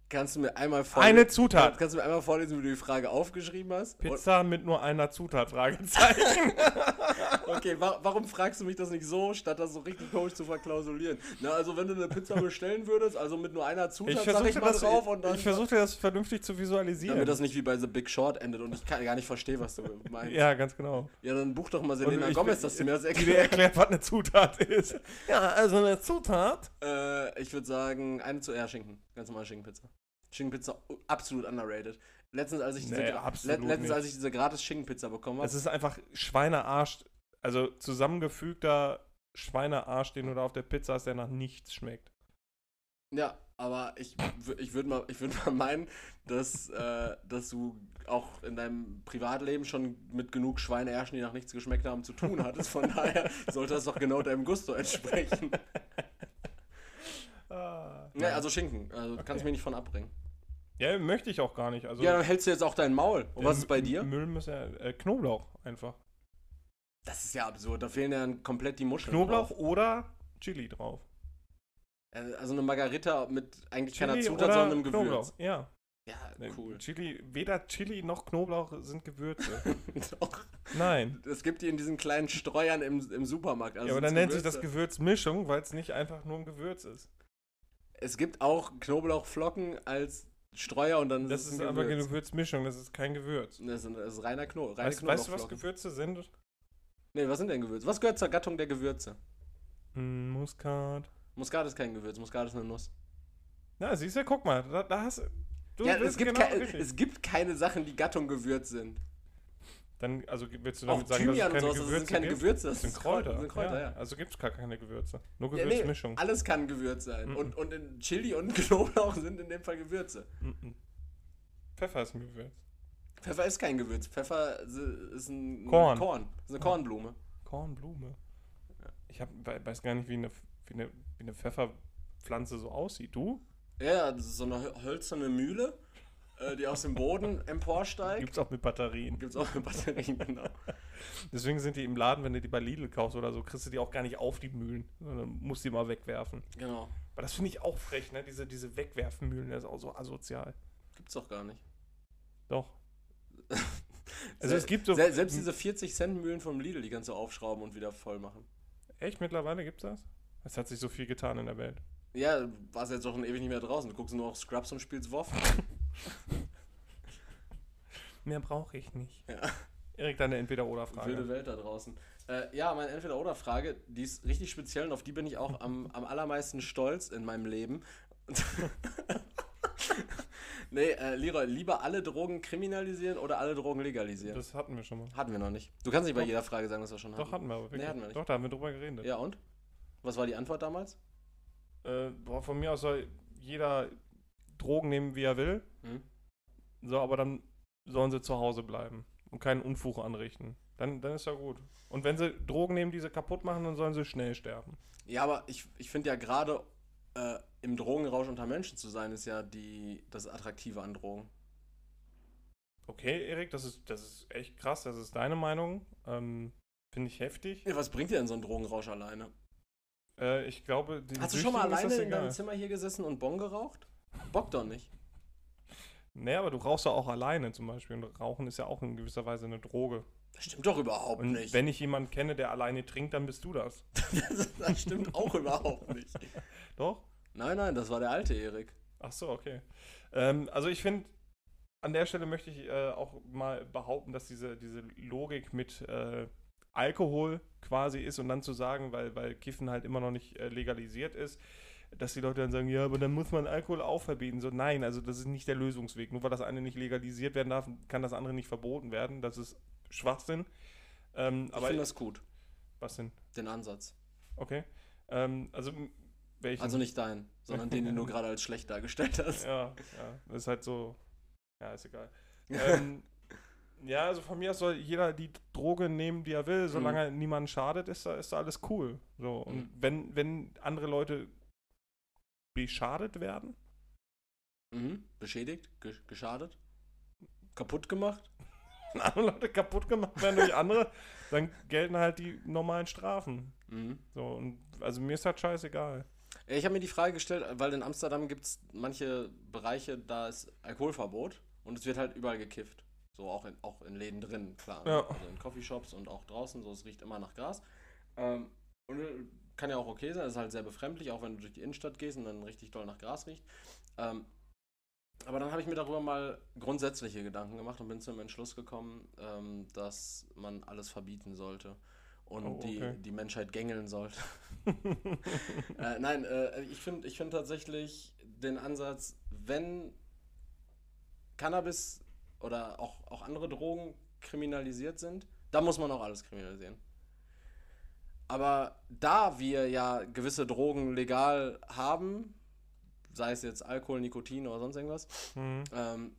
Kannst du mir einmal Eine Zutat. Kannst du mir einmal vorlesen, wie du die Frage aufgeschrieben hast? Pizza mit nur einer Zutat, Fragezeichen. (laughs) okay, wa warum fragst du mich das nicht so, statt das so richtig komisch zu verklausulieren? Na, also wenn du eine Pizza bestellen würdest, also mit nur einer Zutat, ich sag ich mal das, drauf und dann... Ich versuchte das vernünftig zu visualisieren. Damit das nicht wie bei The Big Short endet und ich kann gar nicht verstehen, was du meinst. Ja, ganz genau. Ja, dann buch doch mal Selena Gomez, dass sie mir das erklärt. Erklärt, was eine Zutat ist. Ja, also eine Zutat. Äh, ich würde sagen, eine zu... Ja, Schinken. Ganz normal Schinkenpizza. Schinkenpizza absolut underrated. Letztens, als ich diese, nee, le letztens, als ich diese gratis Schinkenpizza bekommen habe. Es ist einfach Schweinearsch, also zusammengefügter Schweinearsch, den du da auf der Pizza hast, der nach nichts schmeckt. Ja, aber ich, ich würde mal, würd mal meinen, dass, (laughs) äh, dass du auch in deinem Privatleben schon mit genug Schweineärschen, die nach nichts geschmeckt haben, zu tun hattest. Von (laughs) daher sollte das doch genau deinem Gusto entsprechen. (laughs) Ah, ja, also Schinken. Also okay. kannst mich nicht von abbringen. Ja, möchte ich auch gar nicht. Also, ja, dann hältst du jetzt auch dein Maul. Und was ist bei dir? Müll muss ja äh, Knoblauch einfach. Das ist ja absurd. Da fehlen ja komplett die Muscheln. Knoblauch drauf. oder Chili drauf. Äh, also eine Margarita mit eigentlich Chili keiner Zutat, sondern einem Gewürz. Knoblauch, ja. Ja, cool. Chili, weder Chili noch Knoblauch sind Gewürze. (laughs) Doch. Nein. Es gibt die in diesen kleinen Streuern im, im Supermarkt. Also ja, aber dann nennt sich das Gewürz Mischung, weil es nicht einfach nur ein Gewürz ist. Es gibt auch Knoblauchflocken als Streuer und dann das ist, ist aber eine Gewürzmischung, das ist kein Gewürz. Das ist, das ist reiner Kno reine weißt, weißt du, was Gewürze sind? Nee, was sind denn Gewürze? Was gehört zur Gattung der Gewürze? Mm, Muskat. Muskat ist kein Gewürz, Muskat ist eine Nuss. Na, siehst du, guck mal, da, da hast du. Ja, es gibt, genau es gibt keine Sachen, die Gattung Gewürz sind. Dann, also willst du damit auch sagen, Thymian dass es keine Gewürze sind keine gibt? Gewürze, das sind Kräuter. Das sind Kräuter, ja. ja. Also gibt es gar keine Gewürze. Nur Gewürzmischung. Ja, nee, alles kann Gewürz sein. Mm -mm. Und, und in Chili und (laughs) Knoblauch sind in dem Fall Gewürze. Mm Pfeffer ist ein Gewürz. Pfeffer ist kein Gewürz. Pfeffer ist ein Korn. Korn. Ist eine Kornblume. Kornblume. Ich hab, weiß gar nicht, wie eine, wie, eine, wie eine Pfefferpflanze so aussieht. Du? Ja, das ist so eine hölzerne Mühle die aus dem Boden emporsteigt. Gibt's auch mit Batterien. Gibt's auch mit Batterien, genau. (laughs) Deswegen sind die im Laden, wenn du die bei Lidl kaufst oder so, kriegst du die auch gar nicht auf die Mühlen, sondern musst die mal wegwerfen. Genau. Aber das finde ich auch frech, ne? Diese, diese Wegwerfmühlen, das ist auch so asozial. Gibt's doch gar nicht. Doch. (laughs) also es gibt so. Selbst diese 40 Cent Mühlen vom Lidl, die kannst du aufschrauben und wieder voll machen. Echt? Mittlerweile gibt's das? Es hat sich so viel getan in der Welt. Ja, du warst jetzt doch schon ewig nicht mehr draußen. Du guckst nur auf Scrubs und spielst WoW. (laughs) (laughs) Mehr brauche ich nicht. Ja. Erik, deine Entweder-Oder-Frage. Wilde Welt da draußen. Äh, ja, meine Entweder-Oder-Frage, die ist richtig speziell und auf die bin ich auch am, am allermeisten stolz in meinem Leben. (laughs) nee, äh, Leroy, lieber alle Drogen kriminalisieren oder alle Drogen legalisieren? Das hatten wir schon mal. Hatten wir noch nicht. Du kannst nicht bei jeder Frage sagen, dass wir schon hatten. Doch, hatten wir aber wirklich. Nee, hatten wir nicht. Doch, da haben wir drüber geredet. Ja, und? Was war die Antwort damals? Äh, boah, von mir aus soll jeder Drogen nehmen, wie er will. Hm? So, aber dann sollen sie zu Hause bleiben und keinen Unfug anrichten. Dann, dann ist ja gut. Und wenn sie Drogen nehmen, die sie kaputt machen, dann sollen sie schnell sterben. Ja, aber ich, ich finde ja gerade äh, im Drogenrausch unter Menschen zu sein, ist ja die, das Attraktive an Drogen. Okay, Erik, das ist, das ist echt krass. Das ist deine Meinung. Ähm, finde ich heftig. Ja, was bringt dir denn so ein Drogenrausch alleine? Äh, ich glaube, Hast du schon mal alleine in deinem Zimmer hier gesessen und Bon geraucht? Bock doch nicht. Nee, aber du rauchst ja auch alleine zum Beispiel. Und Rauchen ist ja auch in gewisser Weise eine Droge. Das stimmt doch überhaupt und nicht. Wenn ich jemanden kenne, der alleine trinkt, dann bist du das. das, (laughs) das stimmt auch überhaupt nicht. Doch? Nein, nein, das war der alte Erik. Ach so, okay. Ähm, also ich finde, an der Stelle möchte ich äh, auch mal behaupten, dass diese, diese Logik mit äh, Alkohol quasi ist und dann zu sagen, weil, weil Kiffen halt immer noch nicht äh, legalisiert ist, dass die Leute dann sagen, ja, aber dann muss man Alkohol auch verbieten. So, nein, also das ist nicht der Lösungsweg. Nur weil das eine nicht legalisiert werden darf, kann das andere nicht verboten werden. Das ist Schwachsinn. Ähm, ich finde das gut. Was denn? Den Ansatz. Okay. Ähm, also welchen? Also nicht dein, sondern den, den du (laughs) gerade als schlecht dargestellt hast. Ja, ja. Das ist halt so. Ja, ist egal. ähm, (laughs) Ja, also von mir aus soll jeder die Droge nehmen, die er will, solange mhm. niemand schadet, ist da, ist da alles cool. So, und mhm. wenn, wenn andere Leute beschadet werden. Mhm. Beschädigt, geschadet, kaputt gemacht. (laughs) andere Leute kaputt gemacht werden durch andere, dann gelten halt die normalen Strafen. Mhm. So, und also mir ist halt scheißegal. Ich habe mir die Frage gestellt, weil in Amsterdam gibt es manche Bereiche, da ist Alkoholverbot und es wird halt überall gekifft. So auch in, auch in Läden drin, klar. Ja. Also in Coffeeshops und auch draußen, so es riecht immer nach Gras. Ähm, und äh, kann ja auch okay sein, es ist halt sehr befremdlich, auch wenn du durch die Innenstadt gehst und dann richtig doll nach Gras riecht. Ähm, aber dann habe ich mir darüber mal grundsätzliche Gedanken gemacht und bin zum Entschluss gekommen, ähm, dass man alles verbieten sollte und oh, okay. die, die Menschheit gängeln sollte. (laughs) (laughs) äh, nein, äh, ich finde ich find tatsächlich den Ansatz, wenn Cannabis oder auch, auch andere Drogen kriminalisiert sind, dann muss man auch alles kriminalisieren. Aber da wir ja gewisse Drogen legal haben, sei es jetzt Alkohol, Nikotin oder sonst irgendwas, mhm. ähm,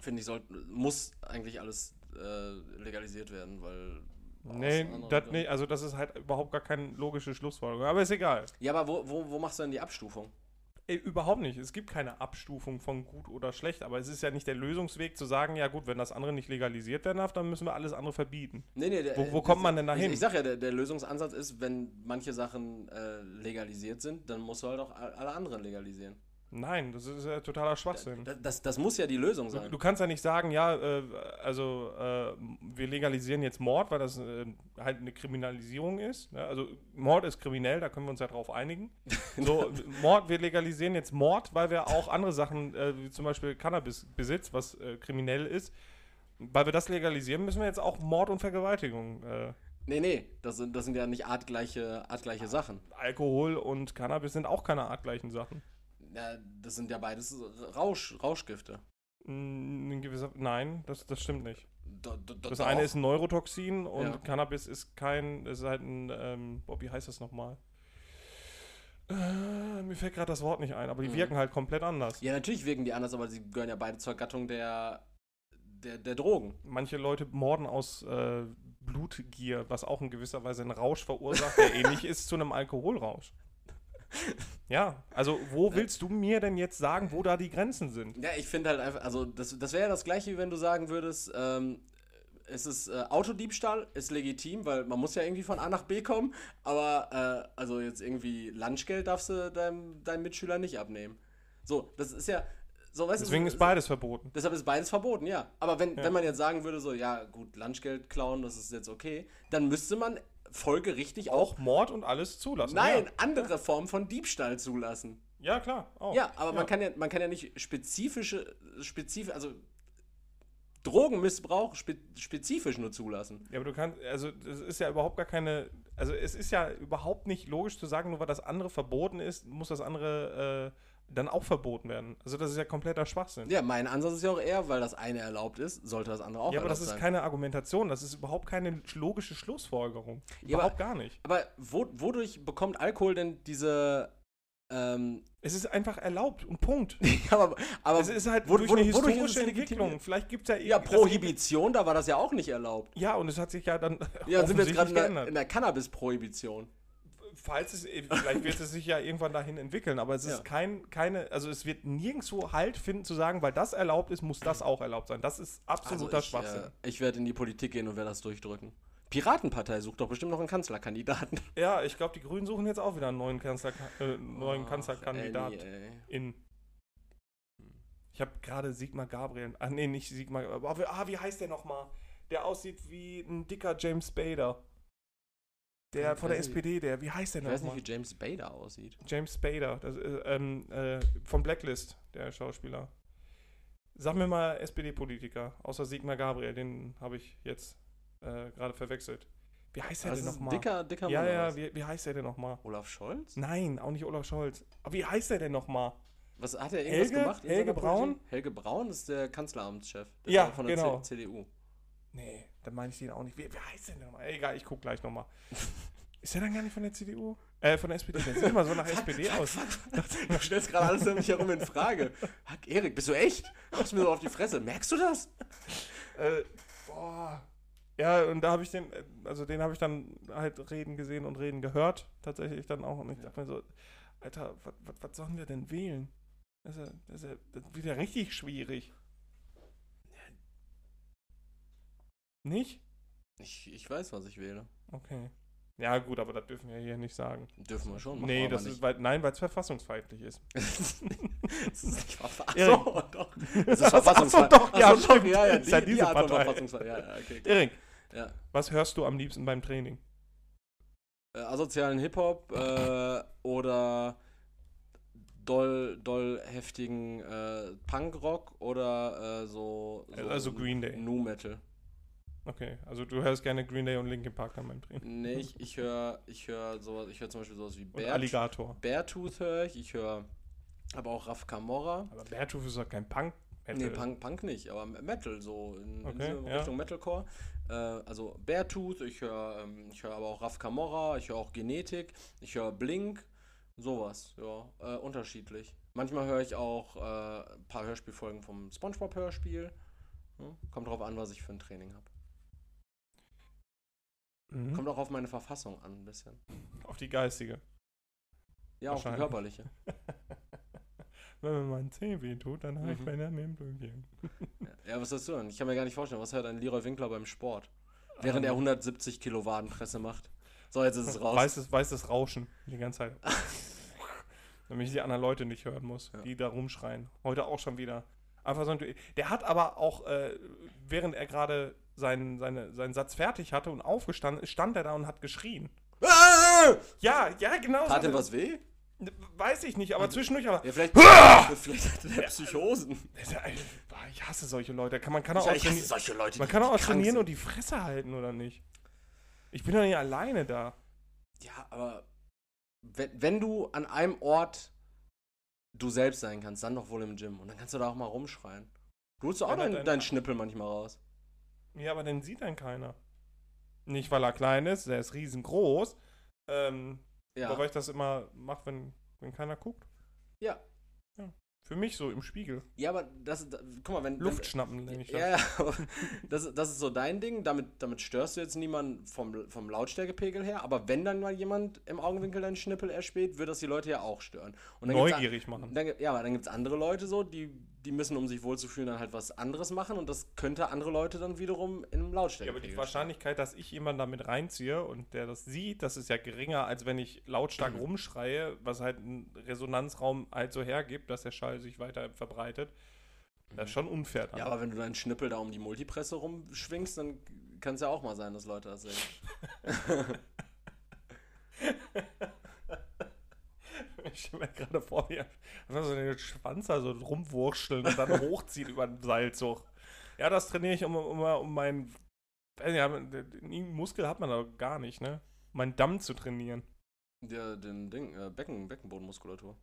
finde ich, soll, muss eigentlich alles äh, legalisiert werden, weil Nee, das nicht, also das ist halt überhaupt gar keine logische Schlussfolgerung. Aber ist egal. Ja, aber wo, wo, wo machst du denn die Abstufung? Ey, überhaupt nicht. Es gibt keine Abstufung von gut oder schlecht, aber es ist ja nicht der Lösungsweg zu sagen, ja gut, wenn das andere nicht legalisiert werden darf, dann müssen wir alles andere verbieten. Nee, nee, der, wo, wo kommt man denn dahin? Ich, ich sag ja, der, der, Lösungsansatz ist, wenn manche Sachen äh, legalisiert sind, dann musst du halt auch alle anderen legalisieren. Nein, das ist ja totaler Schwachsinn. Das, das, das muss ja die Lösung sein. Du, du kannst ja nicht sagen, ja, äh, also äh, wir legalisieren jetzt Mord, weil das äh, halt eine Kriminalisierung ist. Ne? Also Mord ist kriminell, da können wir uns ja drauf einigen. (laughs) So, Mord, wir legalisieren jetzt Mord, weil wir auch andere Sachen, äh, wie zum Beispiel Cannabisbesitz, was äh, kriminell ist, weil wir das legalisieren, müssen wir jetzt auch Mord und Vergewaltigung äh, Nee, nee, das sind, das sind ja nicht artgleiche, artgleiche Sachen. Alkohol und Cannabis sind auch keine artgleichen Sachen. Ja, das sind ja beides Rausch, Rauschgifte. Gewisser, nein, das, das stimmt nicht. Do, do, do, das eine ist ein Neurotoxin und ja. Cannabis ist kein, ist halt ein, ähm, wie heißt das nochmal? Äh, mir fällt gerade das Wort nicht ein, aber die mhm. wirken halt komplett anders. Ja, natürlich wirken die anders, aber sie gehören ja beide zur Gattung der, der, der Drogen. Manche Leute morden aus äh, Blutgier, was auch in gewisser Weise einen Rausch verursacht, der (laughs) ähnlich ist zu einem Alkoholrausch. Ja, also wo willst du mir denn jetzt sagen, wo da die Grenzen sind? Ja, ich finde halt einfach, also das, das wäre ja das gleiche, wie wenn du sagen würdest, ähm, es ist äh, Autodiebstahl, ist legitim, weil man muss ja irgendwie von A nach B kommen, aber äh, also jetzt irgendwie Lunchgeld darfst du deinem, deinem Mitschüler nicht abnehmen. So, das ist ja, so, weißt Deswegen du, ist beides verboten. Deshalb ist beides verboten, ja. Aber wenn, ja. wenn man jetzt sagen würde, so, ja, gut, Lunchgeld klauen, das ist jetzt okay, dann müsste man folgerichtig auch, auch Mord und alles zulassen. Nein, ja. andere Formen von Diebstahl zulassen. Ja, klar. Auch. Ja, aber ja. Man, kann ja, man kann ja nicht spezifische, spezifisch, also Drogenmissbrauch spe spezifisch nur zulassen. Ja, aber du kannst, also das ist ja überhaupt gar keine, also es ist ja überhaupt nicht logisch zu sagen, nur weil das andere verboten ist, muss das andere äh, dann auch verboten werden. Also das ist ja kompletter Schwachsinn. Ja, mein Ansatz ist ja auch eher, weil das eine erlaubt ist, sollte das andere auch Ja, aber das ist sein. keine Argumentation, das ist überhaupt keine logische Schlussfolgerung. Ja, überhaupt aber, gar nicht. Aber wo, wodurch bekommt Alkohol denn diese ähm, es ist einfach erlaubt und Punkt. (laughs) aber, aber es ist halt wo, durch wo, eine historische Entwicklung. Vielleicht gibt es ja Ja, Prohibition, da war das ja auch nicht erlaubt. Ja, und es hat sich ja dann. Ja, sind wir jetzt gerade in, in der Cannabis-Prohibition falls es, äh, vielleicht wird es sich ja irgendwann dahin entwickeln, aber es ist ja. kein, keine, also es wird nirgendwo Halt finden zu sagen, weil das erlaubt ist, muss das auch erlaubt sein. Das ist absoluter also ich, Schwachsinn. Äh, ich werde in die Politik gehen und werde das durchdrücken. Piratenpartei sucht doch bestimmt noch einen Kanzlerkandidaten. (laughs) Ja, ich glaube, die Grünen suchen jetzt auch wieder einen neuen, Kanzler, äh, neuen oh, Kanzlerkandidaten. In. Ich habe gerade Sigmar Gabriel. Ah, nee, nicht Sigmar. Ah, wie heißt der nochmal? Der aussieht wie ein dicker James Bader. Der von der SPD, der, wie heißt der noch? Ich weiß nicht, wie James Bader aussieht. James Spader, das, äh, ähm, äh, von Blacklist, der Schauspieler. Sag mir mal SPD-Politiker, außer Sigmar Gabriel, den habe ich jetzt äh, gerade verwechselt. Wie heißt der denn nochmal? Dicker, dicker Ja, ja, wie, wie heißt der denn nochmal? Olaf Scholz? Nein, auch nicht Olaf Scholz. Aber wie heißt der denn nochmal? Was hat er irgendwas Helge, gemacht? Helge Braun? Helge Braun ist der Kanzleramtschef. Der ja, von der genau. CDU. Nee, dann meine ich den auch nicht. Wie, wie heißt der denn nochmal? Egal, ich gucke gleich nochmal. (laughs) Ist der dann gar nicht von der CDU? Äh, von der SPD. Der sieht immer so nach (laughs) SPD aus. (laughs) Du stellst gerade alles um mich herum in Frage. Hack, Erik, bist du echt? Machst mir so auf die Fresse. Merkst du das? Äh, Boah. Ja, und da habe ich den, äh, also den habe ich dann halt reden gesehen und reden gehört, tatsächlich dann auch. Und ich dachte mir so, Alter, was sollen wir denn wählen? Das ist ja, das ist ja, das wird ja richtig schwierig. Nicht? Ich, ich weiß, was ich wähle. Okay. Ja, gut, aber das dürfen wir hier nicht sagen. Dürfen wir schon. Nee, das ist, weil, nein, weil es verfassungsfeindlich ist. (laughs) das ist nicht verfassungsfeindlich. Achso, doch. Das ist verfassungsfeindlich. Ach so, doch, (laughs) ja, Achso, doch, ja, ja, ja die, diese die Art Partei. verfassungsfeindlich. Ja, ja, okay. Erik, Ja. was hörst du am liebsten beim Training? Äh, asozialen Hip-Hop äh, oder doll, doll heftigen äh, Punkrock oder äh, so, so Also Green Day. Nu Metal. Okay, also du hörst gerne Green Day und Linkin Park dann beim Training. Nee, ich, ich höre ich hör sowas, ich höre zum Beispiel sowas wie Und Bear, Alligator. Beartooth höre ich, ich höre aber auch Raf Camorra. Aber Beartooth ist doch kein Punk. Nee, Punk, Punk nicht, aber Metal, so in, in Okay, ja. Richtung Metalcore. Äh, also Beartooth, ich höre ähm, ich höre aber auch Raf Camorra, ich höre auch Genetik, ich höre Blink, sowas, ja, äh, unterschiedlich. Manchmal höre ich auch äh, ein paar Hörspielfolgen vom Spongebob-Hörspiel. Ja, kommt drauf an, was ich für ein Training habe. Mhm. Kommt auch auf meine Verfassung an, ein bisschen. Auf die geistige. Ja, auch die körperliche. (laughs) Wenn mir mein Zeh weh tut, dann habe ich Mhm. Benjamin Blümchen. Ja, ja, was sagst du denn? Ich kann mir gar nicht vorstellen, was hört ein Leroy Winkler beim Sport? Während er 170 Kilo Wadenpresse macht. So, jetzt ist es raus. Weißes, weißes Rauschen die ganze Zeit. (laughs) Damit ich die anderen Leute nicht hören muss, Ja. die da rumschreien. Heute auch schon wieder. Einfach so ein, der hat aber auch, äh, während er gerade seinen, seine, seinen Satz fertig hatte und aufgestanden ist, stand er da und hat geschrien. Ah! Ja, ja, genau. Tat so. ihm was weh? Weiß ich nicht, aber zwischendurch aber. Ja, vielleicht, vielleicht hatte der Psychosen. Ich hasse solche Leute. Man kann auch, Ja, auch ich solche Leute, man kann auch trainieren sind. und die Fresse halten, oder nicht? Ich bin doch nicht alleine da. Ja, aber wenn, wenn du an einem Ort du selbst sein kannst, dann doch wohl im Gym. Und dann kannst du da auch mal rumschreien. Du holst doch auch Ja, deinen deinen Schnippel manchmal raus. Ja, aber den sieht dann keiner. Nicht, weil er klein ist, der ist riesengroß. Ähm, Ja. Aber weil ich das immer mache, wenn, wenn keiner guckt. Ja. ja. Für mich so im Spiegel. Ja, aber das, da, guck mal, wenn. Luft schnappen, nenne ich das. Ja, ja, (laughs) das, das ist so dein Ding. Damit, damit störst du jetzt niemanden vom, vom Lautstärkepegel her. Aber wenn dann mal jemand im Augenwinkel deinen Schnippel erspäht, wird das die Leute ja auch stören. Und dann gibt's Neugierig machen. Dann, ja, aber dann gibt es andere Leute so, die, die müssen, um sich wohlzufühlen, dann halt was anderes machen. Und das könnte andere Leute dann wiederum in einem Ja, aber die Wahrscheinlichkeit, dass ich jemanden damit reinziehe und der das sieht, das ist ja geringer, als wenn ich lautstark Mhm. rumschreie, was halt ein Resonanzraum halt so hergibt, dass der Schall sich weiter verbreitet. Das ist schon unfair. dann. Ja, aber wenn du deinen Schnippel da um die Multipresse rumschwingst, dann kann es ja auch mal sein, dass Leute das sehen. (laughs) (laughs) Ich stelle mir gerade vor, wie einfach so den Schwanz da so rumwurschteln und dann (laughs) hochziehen über den Seilzug. Ja, das trainiere ich, um, um, um meinen. Ja, einen Muskel hat man da gar nicht, ne? Meinen Damm zu trainieren. Der, den Ding, äh, Becken, Beckenbodenmuskulatur.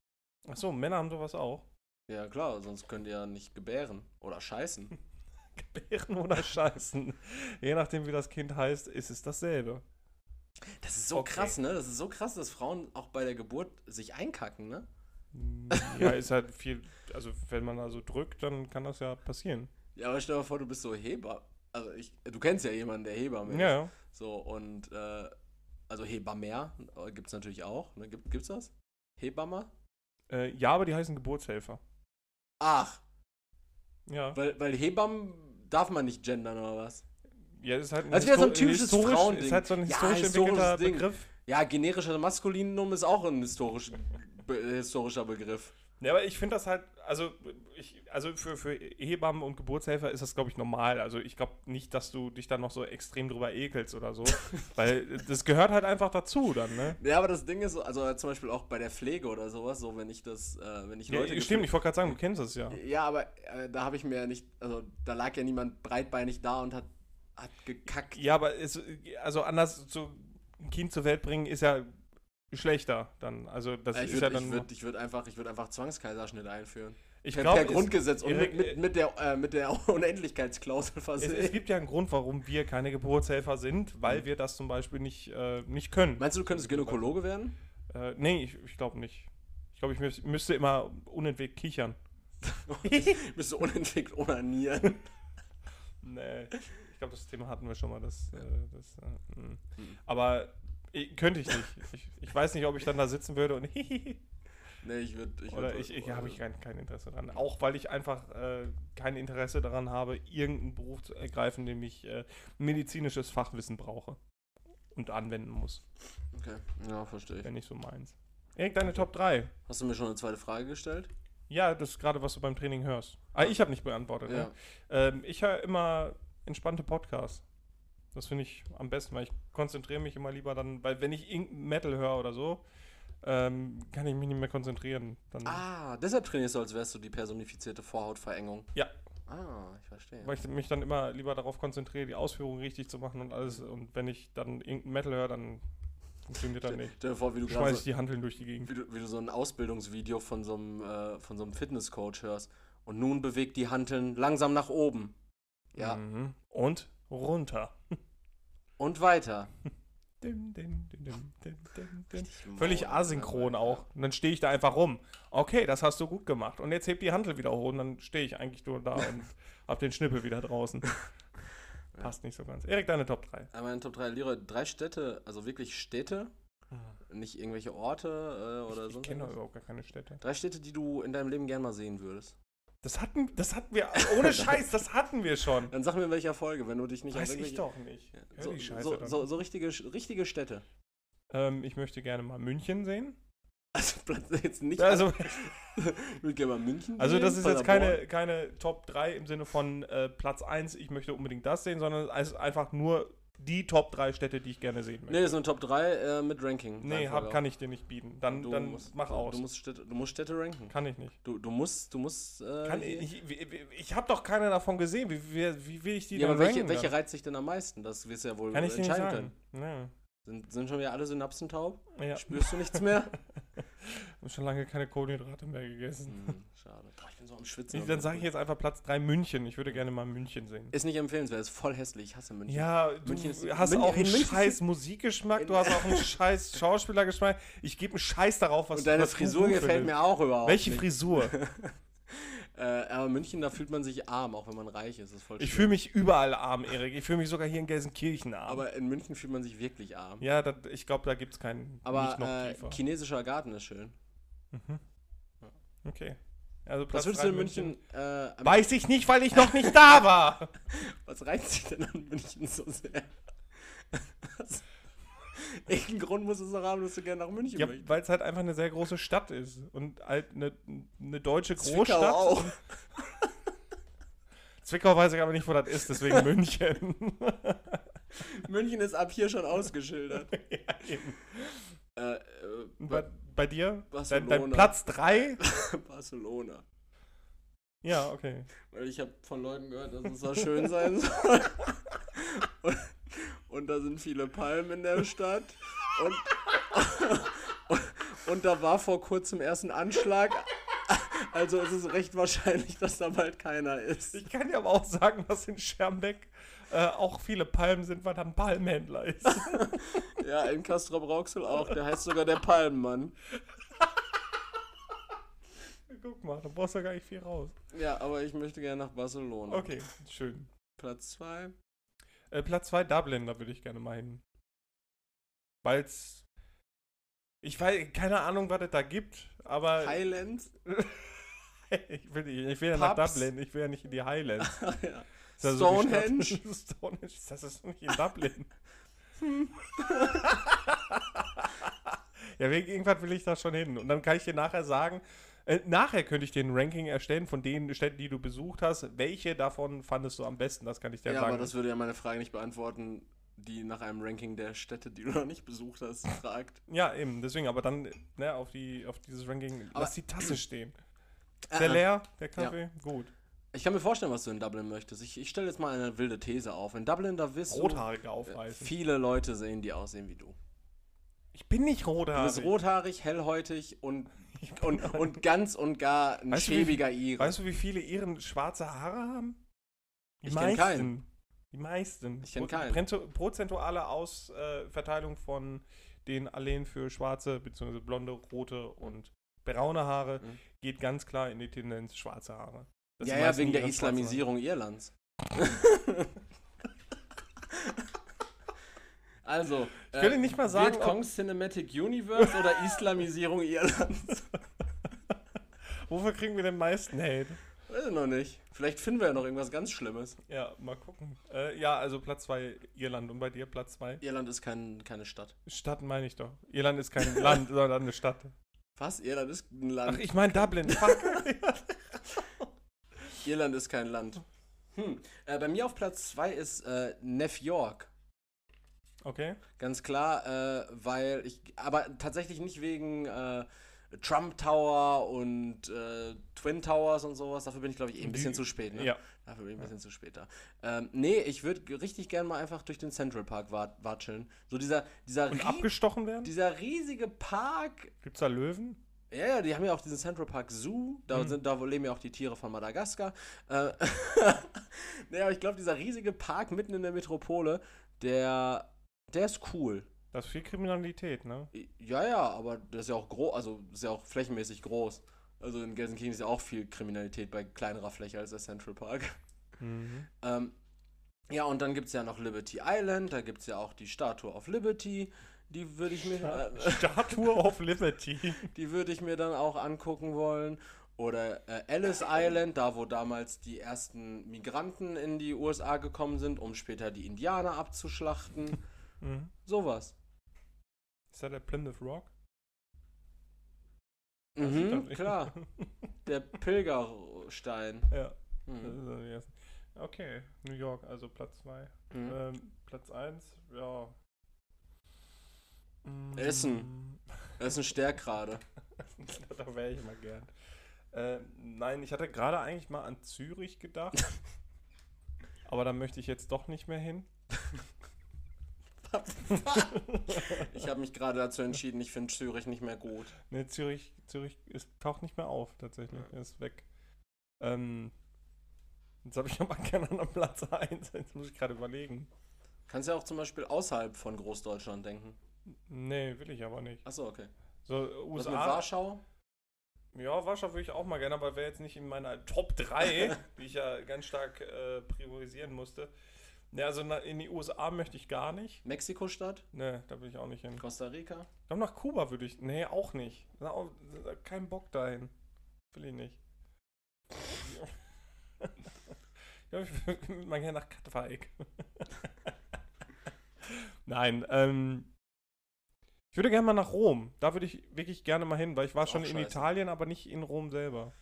Achso, Männer haben sowas auch. Ja, klar, sonst könnt ihr ja nicht gebären oder scheißen. (laughs) Gebären oder Scheißen. Je nachdem, wie das Kind heißt, ist es dasselbe. Das ist so Okay. krass, ne? Das ist so krass, dass Frauen auch bei der Geburt sich einkacken, ne? Mm, Ja, ist halt viel. Also, wenn man da so drückt, dann kann das ja passieren. Ja, aber stell dir mal vor, du bist so Heber. Also ich, du kennst ja jemanden, der Hebamme ist. Ja, ja. So, und äh, also Hebammer äh, gibt's natürlich auch. Ne? Gibt, gibt's das? Hebammer? Äh, ja, aber die heißen Geburtshelfer. Ach, Ja. weil, weil Hebammen darf man nicht gendern oder was? Ja, ist halt ein, Das wäre so ein typisches historisch- Frauending. Ist halt so ein Ja, historisch historisches entwickelter Ding. Begriff. Ja, generischer Maskulinum ist auch ein historisch, be, historischer Begriff. Ja, aber ich finde das halt, also, ich, also für, für Hebammen und Geburtshelfer ist das, glaube ich, normal. Also ich glaube nicht, dass du dich dann noch so extrem drüber ekelst oder so. (laughs) weil das gehört halt einfach dazu dann, ne? Ja, aber das Ding ist, so, also zum Beispiel auch bei der Pflege oder sowas, so wenn ich das, äh, wenn ich Ja, Leute. stimmt, ich wollte gerade sagen, du kennst es ja. Ja, aber äh, da habe ich mir ja nicht, also da lag ja niemand breitbeinig da und hat, hat gekackt. Ja, aber es, also anders so ein Kind zur Welt bringen ist ja schlechter dann. Also das Äh, ich ist ja würde dann. würd, ich würd einfach, ich würd einfach Zwangskaiserschnitt einführen. ich per, glaube, per Grundgesetz und mit, mit, mit, der, äh, mit der (laughs) Unendlichkeitsklausel es, versehen. es, es gibt ja einen Grund, warum wir keine Geburtshelfer sind, weil Mhm. wir das zum Beispiel nicht, äh, nicht können. Meinst du, du könntest Gynäkologe werden? Äh, nee, ich, ich glaube nicht. Ich glaube, ich müß, müsste immer unentwegt kichern. (laughs) Bist du unentwickelt onanieren? (laughs) Nee. Ich glaube, das Thema hatten wir schon mal. Das, Ja. äh, das, äh, mh. Mhm. Aber ich, könnte ich nicht. Ich, ich weiß nicht, ob ich dann da sitzen würde und (laughs) Nee, ich würde. Ich oder würd- ich, ich habe ich kein, kein Interesse daran. Auch weil ich einfach äh, kein Interesse daran habe, irgendeinen Beruf zu ergreifen, dem ich äh, medizinisches Fachwissen brauche und anwenden muss. Okay, ja, verstehe ich. Wäre nicht so meins. Erik, deine Top 3. Hast du mir schon eine zweite Frage gestellt? Ja, das ist gerade, was du beim Training hörst. Ah, ich habe nicht beantwortet. Ja. Ne? Ähm, ich höre immer entspannte Podcasts. Das finde ich am besten, weil ich konzentriere mich immer lieber dann, weil wenn ich Metal höre oder so, ähm, kann ich mich nicht mehr konzentrieren. Dann, Ah, deshalb trainierst du, als wärst du die personifizierte Vorhautverengung. Ja. Ah, ich verstehe. Weil ich mich dann immer lieber darauf konzentriere, die Ausführungen richtig zu machen und alles. Und wenn ich dann irgendein Metal höre, dann funktioniert das nicht. Stell dir vor, wie du Schmeiß ich so, die Handeln durch die Gegend. wie du, wie du so ein Ausbildungsvideo von so einem, äh, von so einem Fitnesscoach hörst. Und nun bewegt die Hanteln langsam nach oben. Ja. Mhm. Und runter. Und weiter. (laughs) Dim, dim, dim, dim, dim, dim, dim. Richtig Völlig Maul, asynchron ja. auch. Und dann stehe ich da einfach rum. Okay, das hast du gut gemacht. Und jetzt heb die Handel wieder hoch und dann stehe ich eigentlich nur da und (laughs) hab den Schnippel wieder draußen. Passt nicht so ganz. Erik, deine Top 3. Einmal in Top 3 Lehre, drei Städte, also wirklich Städte, nicht irgendwelche Orte äh, oder Ich sonst kenne irgendwas. überhaupt gar keine Städte. Drei Städte, die du in deinem Leben gern mal sehen würdest. Das hatten, das hatten wir, (laughs) ohne Scheiß, das hatten wir schon. Dann sag mir in welcher Folge, wenn du dich nicht Weiß an ich doch nicht. Ja, so, so, so, so richtige, richtige Städte. Ähm, ich möchte gerne mal München sehen. Also (laughs) Platz jetzt nicht. Also, (laughs) ich würde gerne mal München. also das ist jetzt keine, keine Top 3 im Sinne von äh, Platz 1, ich möchte unbedingt das sehen, sondern es ist einfach nur die Top 3 Städte, die ich gerne sehen möchte. Nee, ist eine Top 3 äh, mit Ranking. Nee, hab, kann ich dir nicht bieten. Dann, Du dann musst, mach aus. Du musst Städte, du musst Städte ranken. kann ich nicht. Du, du musst, du musst. Äh, Kann ich ich, ich, habe doch keine davon gesehen. Wie, wie, wie will ich die ja, denn aber welche, ranken welche dann? reizt sich denn am meisten? Das wirst du ja wohl Kann ich dir nicht entscheiden sagen. können. Sind, sind schon wieder alle Synapsen taub? Ja. Spürst du nichts mehr? (laughs) hab schon lange keine Kohlenhydrate mehr gegessen. hm, schade. Boah, ich bin so am Schwitzen. Ich, dann sage ich jetzt einfach Platz 3 München. Ich würde gerne mal München sehen. Ist nicht empfehlenswert, ist voll hässlich. Ich hasse München. Ja, du München ist- hast München- auch einen scheiß Musikgeschmack, du hast auch einen scheiß Schauspielergeschmack. Ich gebe einen Scheiß darauf, was Und deine was du Frisur gefällt mir auch überhaupt Welche nicht. Frisur? (laughs) Äh, aber München, da fühlt man sich arm, auch wenn man reich ist. Ist voll Ich fühle mich überall arm, Erik. Ich fühle mich sogar hier in Gelsenkirchen arm. Aber in München fühlt man sich wirklich arm. ja, das, ich glaube, da gibt es keinen. Aber äh, chinesischer Garten ist schön. Okay. Also Was Platz würdest drei du in München, äh, am- Weiß ich nicht, weil ich noch nicht da war. (laughs) was reizt sich denn an München so sehr? (laughs) Was? Irgendeinen Grund muss es doch haben, dass du gerne nach München Ja, möchtest. weil es halt einfach eine sehr große Stadt ist. Und halt eine, eine deutsche Zwickau Großstadt. auch. Zwickau weiß ich aber nicht, wo das ist, deswegen (laughs) München. München ist ab hier schon ausgeschildert. (laughs) ja, eben. äh, äh, bei, bei dir? Dein, dein Barcelona. Platz 3? (laughs) Barcelona. Ja, okay. Weil ich habe von Leuten gehört, dass es da schön sein soll. Und, und da sind viele Palmen in der Stadt. Und, und, und da war vor kurzem erst ein Anschlag. Also es ist recht wahrscheinlich, dass da bald keiner ist. Ich kann dir aber auch sagen, dass in Schermbeck äh, auch viele Palmen sind, weil da ein Palmenhändler ist. (laughs) Ja, in Castrop Rauxel auch. Der heißt sogar der Palmenmann. Guck mal, da brauchst du gar nicht viel raus. Ja, aber ich möchte gerne nach Barcelona. Okay, schön. Platz 2. Äh, Platz 2 Dublin, da würde ich gerne mal hin. Weil's. Ich weiß, keine Ahnung, was es da gibt, aber Highlands. (laughs) ich will, ich will ja nach. Dublin, ich will ja nicht in die Highlands. (laughs) ja. Ist ja so die Stonehenge. (laughs) Stonehenge, das ist nicht in Dublin. ja, wegen irgendwas will ich da schon hin. Und dann kann ich dir nachher sagen, äh, nachher könnte ich dir ein Ranking erstellen von den Städten, die du besucht hast. Welche davon fandest du am besten? Das kann ich dir Ja, sagen. aber das würde ja meine Frage nicht beantworten, die nach einem Ranking der Städte, die du noch nicht besucht hast, (laughs) fragt. ja, eben, deswegen, aber dann ne, auf, die, auf dieses Ranking, Aber- lass die Tasse stehen. Ist Äh, der äh. leer, der Kaffee? Gut. Ich kann mir vorstellen, was du in Dublin möchtest. Ich, ich stelle jetzt mal eine wilde These auf. In Dublin, da wirst Rothaarige du aufreißen. viele Leute sehen, die aussehen wie du. Ich bin nicht Du rothaarig. bist rothaarig, hellhäutig und, (laughs) und, und ganz und gar ein Weißt du, wie- schäbiger Ire. Weißt du, wie viele Iren schwarze Haare haben? Die Ich kenn keinen. Die meisten. Ich kenn Pro- keinen. Prozentuale Ausverteilung äh, von den Alleen für schwarze, bzw. blonde, rote und braune Haare Mhm. geht ganz klar in die Tendenz schwarze Haare. Das ja, ja, wegen der Islamisierung Irlands. (laughs) Haare. Also, Ich will Ihnen nicht mal sagen, Vietcong Cinematic Universe oder Islamisierung Irlands? (laughs) Wofür kriegen wir den meisten Hate? Weiß ich noch nicht. Vielleicht finden wir ja noch irgendwas ganz Schlimmes. Ja, mal gucken. Äh, ja, also Platz 2 Irland und bei dir Platz 2? Irland ist kein, keine Stadt. Stadt meine ich doch. Irland ist kein Land, (laughs) sondern eine Stadt. Was? Irland ist ein Land. Ach, ich meine Dublin. Fuck. (laughs) Irland ist kein Land. Hm. Äh, bei mir auf Platz 2 ist äh, New York. Okay. Ganz klar, äh, weil ich, aber tatsächlich nicht wegen äh, Trump Tower und äh, Twin Towers und sowas. Dafür bin ich, glaube ich, eh ein bisschen zu spät. Ne? Ja. Dafür bin ich ein bisschen zu spät da. Ähm, nee, ich würde richtig gern mal einfach durch den Central Park wat watscheln. So dieser, dieser, Und abgestochen werden? dieser riesige Park. Gibt's da Löwen? Ja, ja, die haben ja auch diesen Central Park Zoo. Da, Mhm. sind, da leben ja auch die Tiere von Madagaskar. Äh, (laughs) aber ich glaube, dieser riesige Park mitten in der Metropole, der, der ist cool. Das ist viel Kriminalität, ne? Ja, ja, aber das ist ja auch groß, also das ist ja auch flächenmäßig groß. Also in Gelsenkirchen ist ja auch viel Kriminalität bei kleinerer Fläche als der Central Park. Mhm. (laughs) Ähm, ja, und dann gibt es ja noch Liberty Island, da gibt es ja auch die Statue of Liberty. Die würde ich mir, äh, (laughs) Statue of Liberty. (laughs) die würde ich mir dann auch angucken wollen. Oder äh, Ellis Island, da wo damals die ersten Migranten in die USA gekommen sind, um später die Indianer abzuschlachten. Mhm. Sowas. Ist da der Plymouth Rock? Das Mhm, das- klar. (laughs) Der Pilgerstein. Ja. Das Mhm. Okay, New York, also Platz 2. Mhm. Ähm, Platz 1, ja. Mm, Essen. (laughs) Essen stärkt gerade. (laughs) da wäre ich mal gern. Äh, nein, ich hatte gerade eigentlich mal an Zürich gedacht. aber da möchte ich jetzt doch nicht mehr hin. Ich habe mich gerade dazu entschieden, ich finde Zürich nicht mehr gut. Ne, Zürich, Zürich ist, taucht nicht mehr auf, tatsächlich. Er ist weg. Ähm, jetzt habe ich aber (laughs) keinen an Platz 1. Jetzt muss ich gerade überlegen. Kannst ja auch zum Beispiel außerhalb von Großdeutschland denken. Nee, will ich aber nicht. Achso, okay. So, Was mit USA. Warschau? Ja, Warschau würde ich auch mal gerne, aber wäre jetzt nicht in meiner Top 3, (laughs) die ich ja ganz stark äh, priorisieren musste. Ne, also in die USA möchte ich gar nicht. Mexiko-Stadt? Ne, da will ich auch nicht hin. Costa Rica? Ich glaube, nach Kuba würde ich. Nee, auch nicht. Kein Bock dahin. Will ich nicht. ich glaube, ich würde (laughs) mal gerne nach Katwijk. (laughs) Nein, ähm. Ich würde gerne mal nach Rom. Da würde ich wirklich gerne mal hin, weil ich war schon in scheiße. Italien, aber nicht in Rom selber.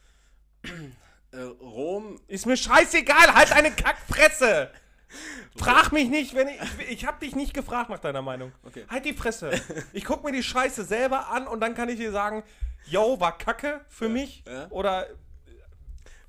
Äh, Rom? Ist mir scheißegal, halt eine Kackfresse! (laughs) Frag mich nicht, wenn ich. Ich, ich hab dich nicht gefragt nach deiner Meinung. Okay. Halt die Fresse. (laughs) Ich guck mir die Scheiße selber an und dann kann ich dir sagen, yo, war Kacke für mich. Ja. Oder äh,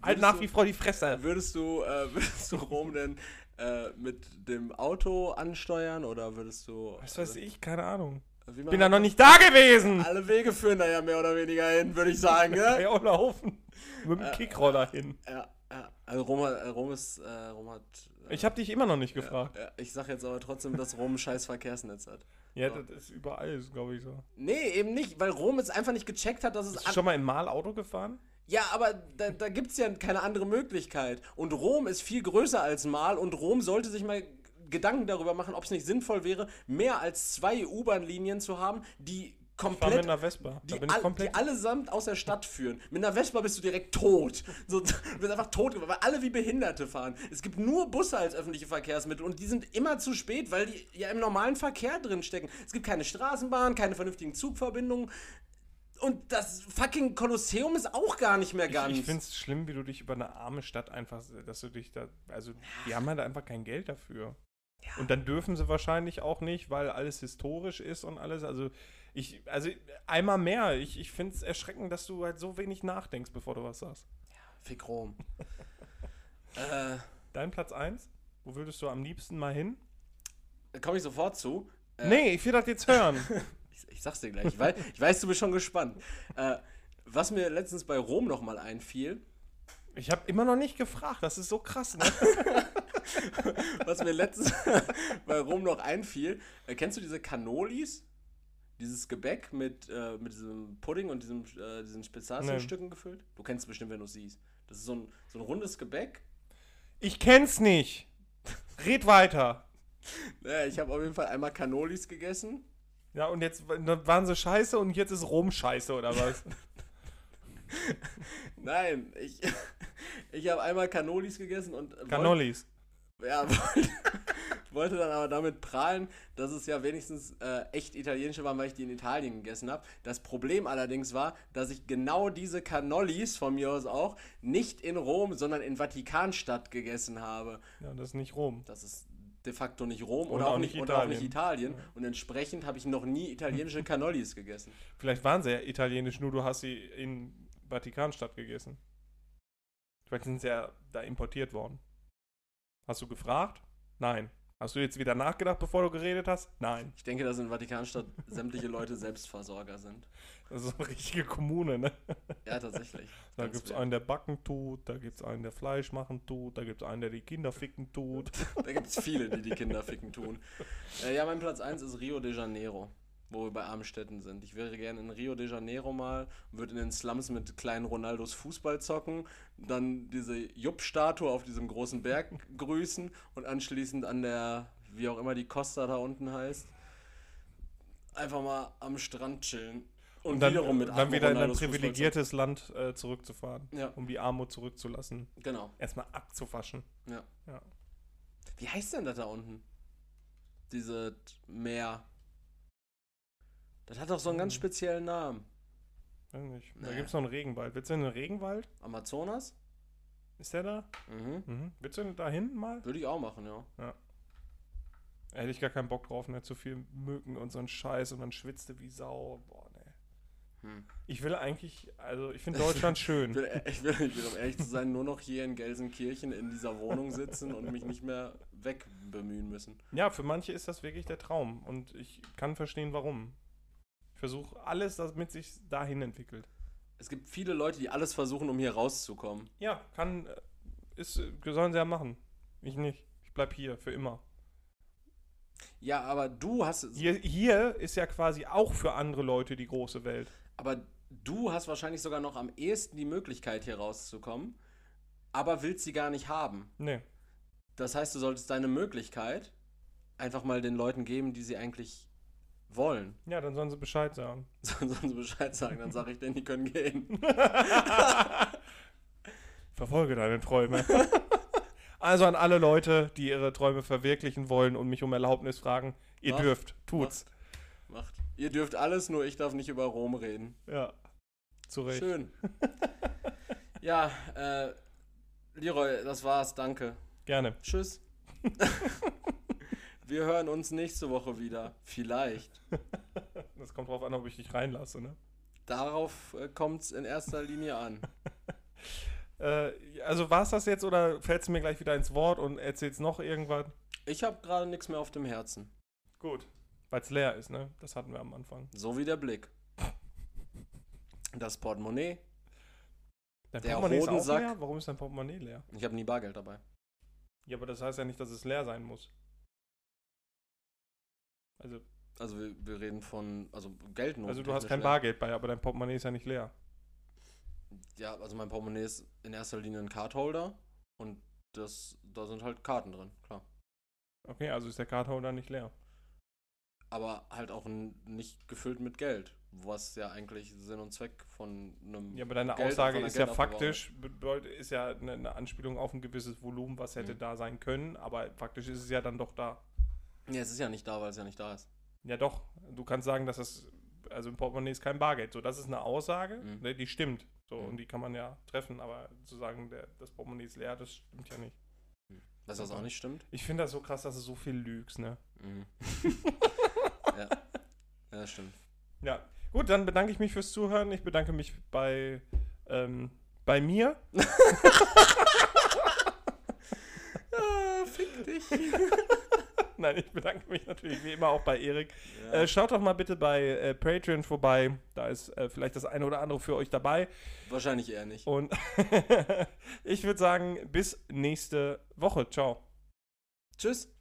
halt nach wie vor die Fresse. Würdest du, äh, (laughs) würdest du Rom denn äh, mit dem Auto ansteuern oder würdest du. Was weiß ich, keine Ahnung. Wie Bin da noch nicht da gewesen. Alle Wege führen da ja mehr oder weniger hin, würde ich sagen, ne? ja auch laufen. Mit dem Äh, Kickroller hin. Ja, ja. Also Rom, äh, Rom ist. Äh, Rom hat. Ich habe dich immer noch nicht gefragt. Ja, ich sag jetzt aber trotzdem, dass Rom ein scheiß Verkehrsnetz hat. Ja, so. das ist überall, glaube ich so. Nee, eben nicht, weil Rom es einfach nicht gecheckt hat, dass es Bist du schon mal in Mal Auto gefahren? Ja, aber da, da gibt es ja keine andere Möglichkeit. Und Rom ist viel größer als Mal und Rom sollte sich mal Gedanken darüber machen, ob es nicht sinnvoll wäre, mehr als zwei U-Bahn-Linien zu haben, die Ich war mit komplett. einer Vespa. Da Die, all, komplett. die allesamt aus der Stadt führen. Mit einer Vespa bist du direkt tot. So, (laughs) du bist einfach tot, weil alle wie Behinderte fahren. Es gibt nur Busse als öffentliche Verkehrsmittel und die sind immer zu spät, weil die ja im normalen Verkehr drin stecken. Es gibt keine Straßenbahn, keine vernünftigen Zugverbindungen. Und das fucking Kolosseum ist auch gar nicht mehr ganz. Ich, ich finde es schlimm, wie du dich über eine arme Stadt einfach, dass du dich da, also die haben halt einfach kein Geld dafür. Und dann dürfen sie wahrscheinlich auch nicht, weil alles historisch ist und alles. Also ich, also einmal mehr. Ich, ich finde es erschreckend, dass du halt so wenig nachdenkst, bevor du was sagst. Fick Rom. (laughs) äh, Dein Platz 1? Wo würdest du am liebsten mal hin? komme ich sofort zu. Äh, nee, ich will das jetzt hören. (laughs) Ich, ich sag's dir gleich. Ich weiß, ich weiß, du bist schon gespannt. Äh, was mir letztens bei Rom nochmal einfiel, Ich habe immer noch nicht gefragt. Das ist so krass, ne? (laughs) (laughs) was mir letztens (laughs) bei Rom noch einfiel, äh, kennst du diese Cannolis? Dieses Gebäck mit, äh, mit diesem Pudding und diesem, äh, diesen Spezialstücken gefüllt? Du kennst es bestimmt, wenn du es siehst. Das ist so ein, so ein rundes Gebäck. Ich kenn's nicht. Red weiter. Naja, ich habe auf jeden Fall einmal Cannolis gegessen. Ja, und jetzt waren sie scheiße und jetzt ist Rom scheiße, oder was? (laughs) Nein, ich, ich habe einmal Cannolis gegessen und wollte- Cannolis. Ja, (laughs) wollte, wollte dann aber damit prahlen, dass es ja wenigstens äh, echt italienische waren, weil ich die in Italien gegessen habe. Das Problem allerdings war, dass ich genau diese Cannolis von mir aus auch nicht in Rom, sondern in Vatikanstadt gegessen habe. Ja, das ist nicht Rom. Das ist de facto nicht Rom Und oder auch auch nicht nicht, oder auch nicht Italien. Italien. Und entsprechend habe ich noch nie italienische (laughs) Cannolis gegessen. Vielleicht waren sie ja italienisch, nur du hast sie in Vatikanstadt gegessen. Vielleicht sind sie ja da importiert worden. Hast du gefragt? Nein. Hast du jetzt wieder nachgedacht, bevor du geredet hast? Nein. Ich denke, dass in Vatikanstadt sämtliche Leute Selbstversorger sind. Das ist eine richtige Kommune, ne? Ja, tatsächlich. (laughs) Da gibt es einen, der backen tut, da gibt es einen, der Fleisch machen tut, da gibt es einen, der die Kinder ficken tut. (laughs) Da gibt es viele, die die Kinder ficken tun. Äh, ja, mein Platz 1 ist Rio de Janeiro, wo wir bei armen Städten sind. Ich wäre gerne in Rio de Janeiro mal, würde in den Slums mit kleinen Ronaldos Fußball zocken, dann diese Jupp-Statue auf diesem großen Berg grüßen und anschließend an der, wie auch immer die Costa da unten heißt, einfach mal am Strand chillen. Und, Und dann, wiederum mit dann wieder in ein Fußball privilegiertes Land äh, zurückzufahren. Ja, um die Armut zurückzulassen. genau. Erstmal abzuwaschen. Ja. Ja. Wie heißt denn das da unten? Diese Meer. Das hat doch so einen ganz Hm. speziellen Namen. Weiß nicht. Da Nee. gibt es noch einen Regenwald. Willst du in den Regenwald? Amazonas? Ist der da? Mhm. Mhm. Willst du da hinten mal? Würde ich auch machen, ja. Hätte ich gar keinen Bock drauf, ne? Zu viel Mücken und so ein Scheiß und dann schwitzte wie Sau. Boah, ne. Hm. Ich will eigentlich, also ich finde Deutschland (laughs) Ich schön. will, ich, will, ich will, um ehrlich zu sein, nur noch hier in Gelsenkirchen in dieser Wohnung sitzen und mich nicht mehr wegbemühen müssen. Ja, für manche ist das wirklich der Traum und ich kann verstehen, warum. Versuche alles, damit sich dahin entwickelt. Es gibt viele Leute, die alles versuchen, um hier rauszukommen. Ja, kann, äh, ist, sollen sie ja machen. Ich nicht. Ich bleib hier für immer. Ja, aber du hast Hier, hier ist ja quasi auch für andere Leute die große Welt. Aber du hast wahrscheinlich sogar noch am ehesten die Möglichkeit, hier rauszukommen, aber willst sie gar nicht haben. Nee. Das heißt, du solltest deine Möglichkeit einfach mal den Leuten geben, die sie eigentlich wollen. Ja, dann sollen sie Bescheid sagen. (laughs) Sollen sie Bescheid sagen, dann sage ich denen, die können gehen. (laughs) Verfolge deine Träume. (laughs) also an alle Leute, die ihre Träume verwirklichen wollen und mich um Erlaubnis fragen, ihr Macht, dürft, tut's. Macht. Ihr dürft alles, nur ich darf nicht über Rom reden. Ja. Zu Recht. Schön. ja, äh, Leroy, das war's, danke. Gerne. Tschüss. Wir hören uns nächste Woche wieder. Vielleicht. (laughs) Das kommt drauf an, ob ich dich reinlasse, ne? Darauf äh, kommt es in erster Linie an. (laughs) Äh, also war's das jetzt oder fällst du mir gleich wieder ins Wort und erzählst noch irgendwas? Ich habe gerade nichts mehr auf dem Herzen. Gut. Weil es leer ist, ne? Das hatten wir am Anfang. So wie der Blick. Das Portemonnaie. Dein Der Portemonnaie ist auch Hodensack. leer? Warum ist dein Portemonnaie leer? Ich habe nie Bargeld dabei. Ja, aber das heißt ja nicht, dass es leer sein muss. Also, Also wir, wir reden von, also Geldnoten. also du hast kein leer. Bargeld bei, aber dein Portemonnaie ist ja nicht leer. Ja, also mein Portemonnaie ist in erster Linie ein Cardholder und das, da sind halt Karten drin, klar. Okay, also ist der Cardholder nicht leer. Aber halt auch nicht gefüllt mit Geld, was ja eigentlich Sinn und Zweck von einem. Ja, aber deine Geld- Aussage ist ja faktisch, bedeutet, ist ja eine, eine Anspielung auf ein gewisses Volumen, was hätte Mhm. da sein können, aber faktisch ist es ja dann doch da. Ja, es ist ja nicht da, weil es ja nicht da ist. Ja, doch. Du kannst sagen, dass das, also im Portemonnaie ist kein Bargeld. So, das ist eine Aussage, Mhm. ne, die stimmt. So, Mhm. und die kann man ja treffen, aber zu sagen, der, das Portemonnaie ist leer, das stimmt ja nicht. Weißt du, was auch nicht stimmt? Ich finde das so krass, dass du so viel lügst, ne? Mhm. (laughs) ja. Ja, das stimmt. Ja. Gut, dann bedanke ich mich fürs Zuhören. Ich bedanke mich bei, ähm, bei mir. (laughs) Ah, fick dich. (laughs) Nein, ich bedanke mich natürlich wie immer auch bei Erik. Ja. Äh, schaut doch mal bitte bei äh, Patreon vorbei. Da ist äh, vielleicht das eine oder andere für euch dabei. Wahrscheinlich eher nicht. Und (laughs) ich würde sagen, bis nächste Woche. Ciao. Tschüss.